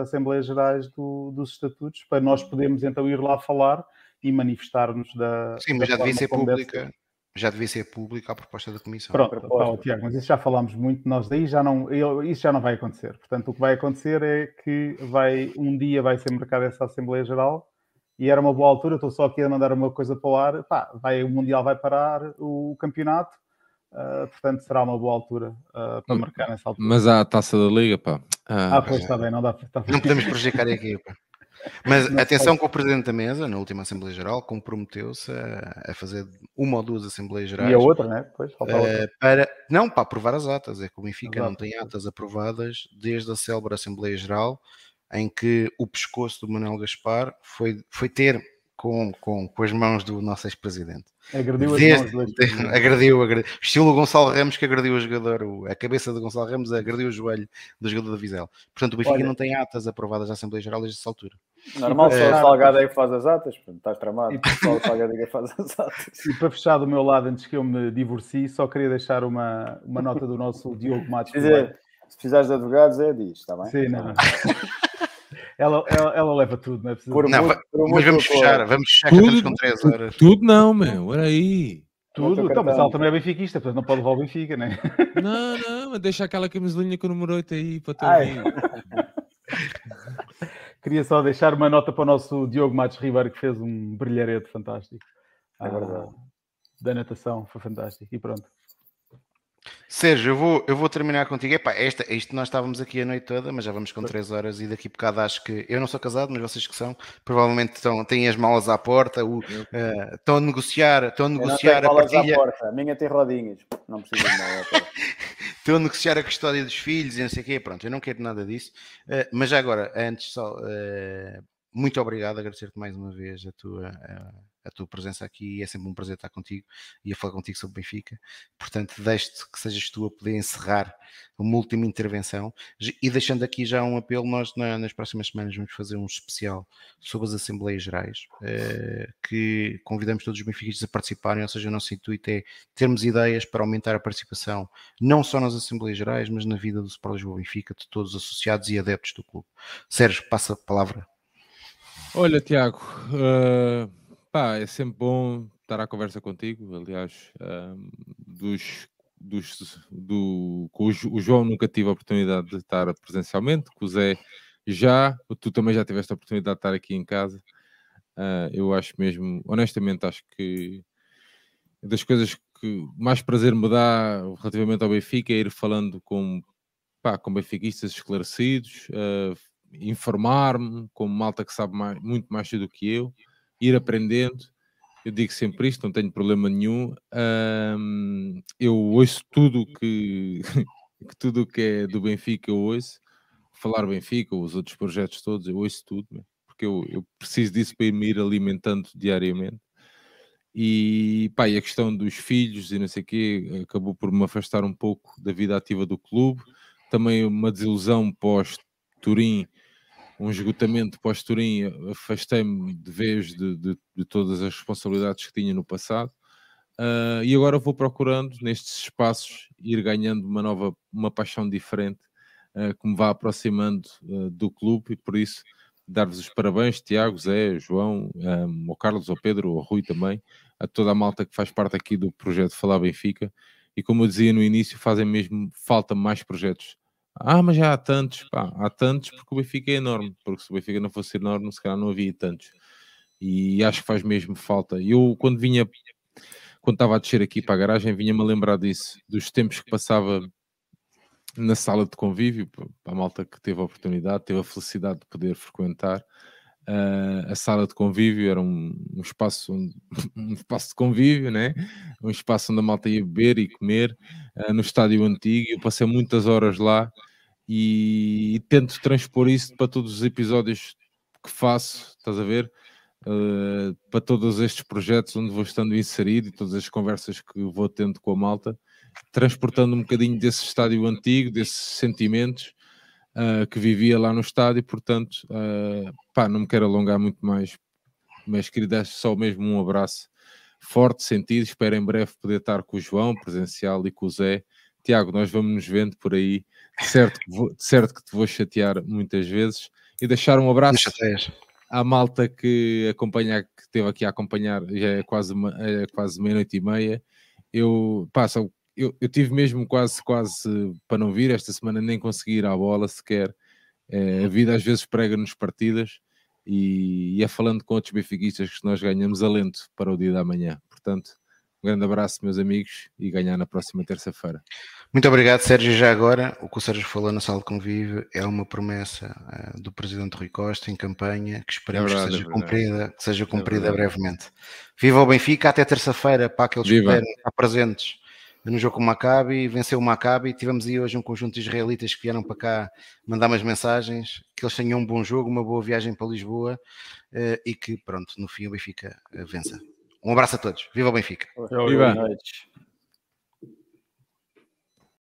C: Assembleias Gerais do, dos Estatutos para nós podermos então ir lá falar e manifestar-nos da.
A: Sim, mas da já devia ser pública. Já devia ser pública a proposta da Comissão.
C: Pronto, Paulo, Tiago, mas isso já falámos muito, nós daí já não, isso já não vai acontecer. Portanto, o que vai acontecer é que vai, um dia vai ser marcada essa Assembleia Geral e era uma boa altura, estou só aqui a mandar uma coisa para o ar, pá, vai, o Mundial vai parar o campeonato, uh, portanto será uma boa altura uh, para marcar nessa altura.
B: Mas há a taça da Liga, pá.
C: Ah, ah pois está bem, não dá
A: para... Não podemos prejudicar a equipa. Mas atenção que o Presidente da Mesa, na última Assembleia Geral, comprometeu-se a, a, fazer uma ou duas Assembleias Gerais.
C: E a outra, né? Pois,
A: uh, para, não, para aprovar as atas. É que o Benfica Exato. não tem atas aprovadas desde a célebre Assembleia Geral, em que o pescoço do Manuel Gaspar foi, foi ter com, com, com as mãos do nosso ex-presidente.
C: Agrediu as Desde, mãos
A: do agrediu, agrediu, estilo Gonçalo Ramos que agrediu o jogador, a cabeça de Gonçalo Ramos agrediu o joelho do jogador da Vizela. Portanto, o Benfica Olha, não tem atas aprovadas à Assembleia Geral desde essa altura.
D: Normal, só é, o Salgado é que faz as atas, portanto, estás tramado. E, só o Salgado é que faz as atas.
C: E para fechar do meu lado, antes que eu me divorcie, só queria deixar uma, uma nota do nosso Diogo Matos.
D: Dizer, se precisares de advogados, é diz, está bem?
C: Sim, não. Ela, ela, ela, leva tudo, não é
A: preciso. Por não, muito, mas vamos fechar, vamos fechar tudo, que estamos com 3 horas.
B: Tudo não, meu, olha aí.
C: Tudo, então, mas ela também é benfiquista, portanto não pode levar o Benfica, né?
B: Não, não, mas deixa aquela camisolinha com o número 8 aí para ter
C: Queria só deixar uma nota para o nosso Diogo Matos Ribeiro, que fez um brilharete fantástico.
D: É verdade. Ah,
C: da natação, foi fantástico. E pronto.
A: Sérgio, eu vou, eu vou terminar contigo. Epá, esta, isto nós estávamos aqui a noite toda, mas já vamos com 3 horas e daqui a bocado acho que eu não sou casado, mas vocês que são, provavelmente estão, têm as malas à porta, o, uh, estão a negociar, estão a negociar a partilha. À porta.
D: A minha tem rodinhas, não precisa de nada.
A: estão a negociar a custódia dos filhos e não sei o quê. Pronto, eu não quero nada disso. Uh, mas já agora, antes só, uh, muito obrigado, agradecer-te mais uma vez a tua a tua presença aqui é sempre um prazer estar contigo e a falar contigo sobre Benfica. Portanto, deixo-te que sejas tu a poder encerrar uma última intervenção e deixando aqui já um apelo. Nós, na, nas próximas semanas, vamos fazer um especial sobre as Assembleias Gerais eh, que convidamos todos os benfiquistas a participarem. Ou seja, o nosso intuito é termos ideias para aumentar a participação, não só nas Assembleias Gerais, mas na vida do Sport Lisboa Benfica, de todos os associados e adeptos do clube. Sérgio, passa a palavra.
B: Olha, Tiago. Uh Pá, é sempre bom estar à conversa contigo. Aliás, um, dos, dos, do, com o, o, João nunca tive a oportunidade de estar presencialmente, com o Zé já, tu também já tiveste a oportunidade de estar aqui em casa. Uh, eu acho mesmo, honestamente, acho que das coisas que mais prazer me dá relativamente ao Benfica é ir falando com, pá, com benfiquistas esclarecidos, uh, informar-me, como malta que sabe mais, muito mais do que eu, ir aprendendo. Eu digo sempre isto, não tenho problema nenhum. Um, eu ouço tudo que, que tudo que é do Benfica, eu ouço. Falar Benfica, os outros projetos todos, eu ouço tudo, porque eu, eu preciso disso para me ir alimentando diariamente. E, pá, e a questão dos filhos e não sei o quê acabou por me afastar um pouco da vida ativa do clube. Também uma desilusão pós-Turim, um esgotamento pós-Turim, afastei-me de vez de, de, de, todas as responsabilidades que tinha no passado. Uh, e agora vou procurando nestes espaços ir ganhando uma nova, uma paixão diferente uh, que me vá aproximando uh, do clube e por isso dar-vos os parabéns, Tiago, Zé, João, um, ao Carlos, ao Pedro, ao Rui também, a toda a malta que faz parte aqui do projeto Falar Benfica. E como eu dizia no início, fazem mesmo falta mais projetos. Ah, mas já há tantos, pá, há tantos porque o Benfica é enorme. Porque se o Benfica não fosse enorme, se calhar não havia tantos. E acho que faz mesmo falta. Eu, quando vinha, quando estava a descer aqui para a garagem, vinha-me a lembrar disso, dos tempos que passava na sala de convívio, para a malta que teve a oportunidade, teve a felicidade de poder frequentar. Uh, a sala de convívio era um, um espaço um espaço de convívio, né? um espaço onde a malta ia beber e comer uh, no estádio antigo. Eu passei muitas horas lá e, e, tento transpor isso para todos os episódios que faço, estás a ver? Uh, para todos estes projetos onde vou estando inserido e todas as conversas que vou tendo com a malta transportando um bocadinho desse estádio antigo, desses sentimentos uh, que vivia lá no estádio, portanto, uh, pá, não me quero alongar muito mais, mas queria dar só mesmo um abraço forte, sentido, espero em breve poder estar com o João, presencial, e com o Zé. Tiago, nós vamos nos vendo por aí, certo que, vou, certo que te vou chatear muitas vezes, e deixar um abraço à malta que acompanha, que esteve aqui a acompanhar, já é quase, é quase meia-noite e meia, eu, passo eu, eu tive mesmo quase, quase para não vir esta semana, nem consegui ir à bola sequer. É, a vida às vezes prega-nos partidas e, e, é falando com outros benfiquistas que nós ganhamos alento para o dia da manhã. Portanto, um grande abraço, meus amigos, e ganhar na próxima terça-feira.
A: Muito obrigado, Sérgio. Já agora, o que o Sérgio falou na sala de convívio é uma promessa uh, do Presidente Rui Costa em campanha que esperamos é verdade, que seja é cumprida, que seja cumprida é brevemente. Viva o Benfica, até terça-feira, para aqueles Viva. que puderem estar presentes no jogo com o Maccabi, venceu o Maccabi. Tivemos aí hoje um conjunto de israelitas que vieram para cá mandar umas mensagens, que eles tenham um bom jogo, uma boa viagem para Lisboa uh, e que, pronto, no fim o Benfica uh, vença. Um abraço a todos. Viva o Benfica.
D: Viva.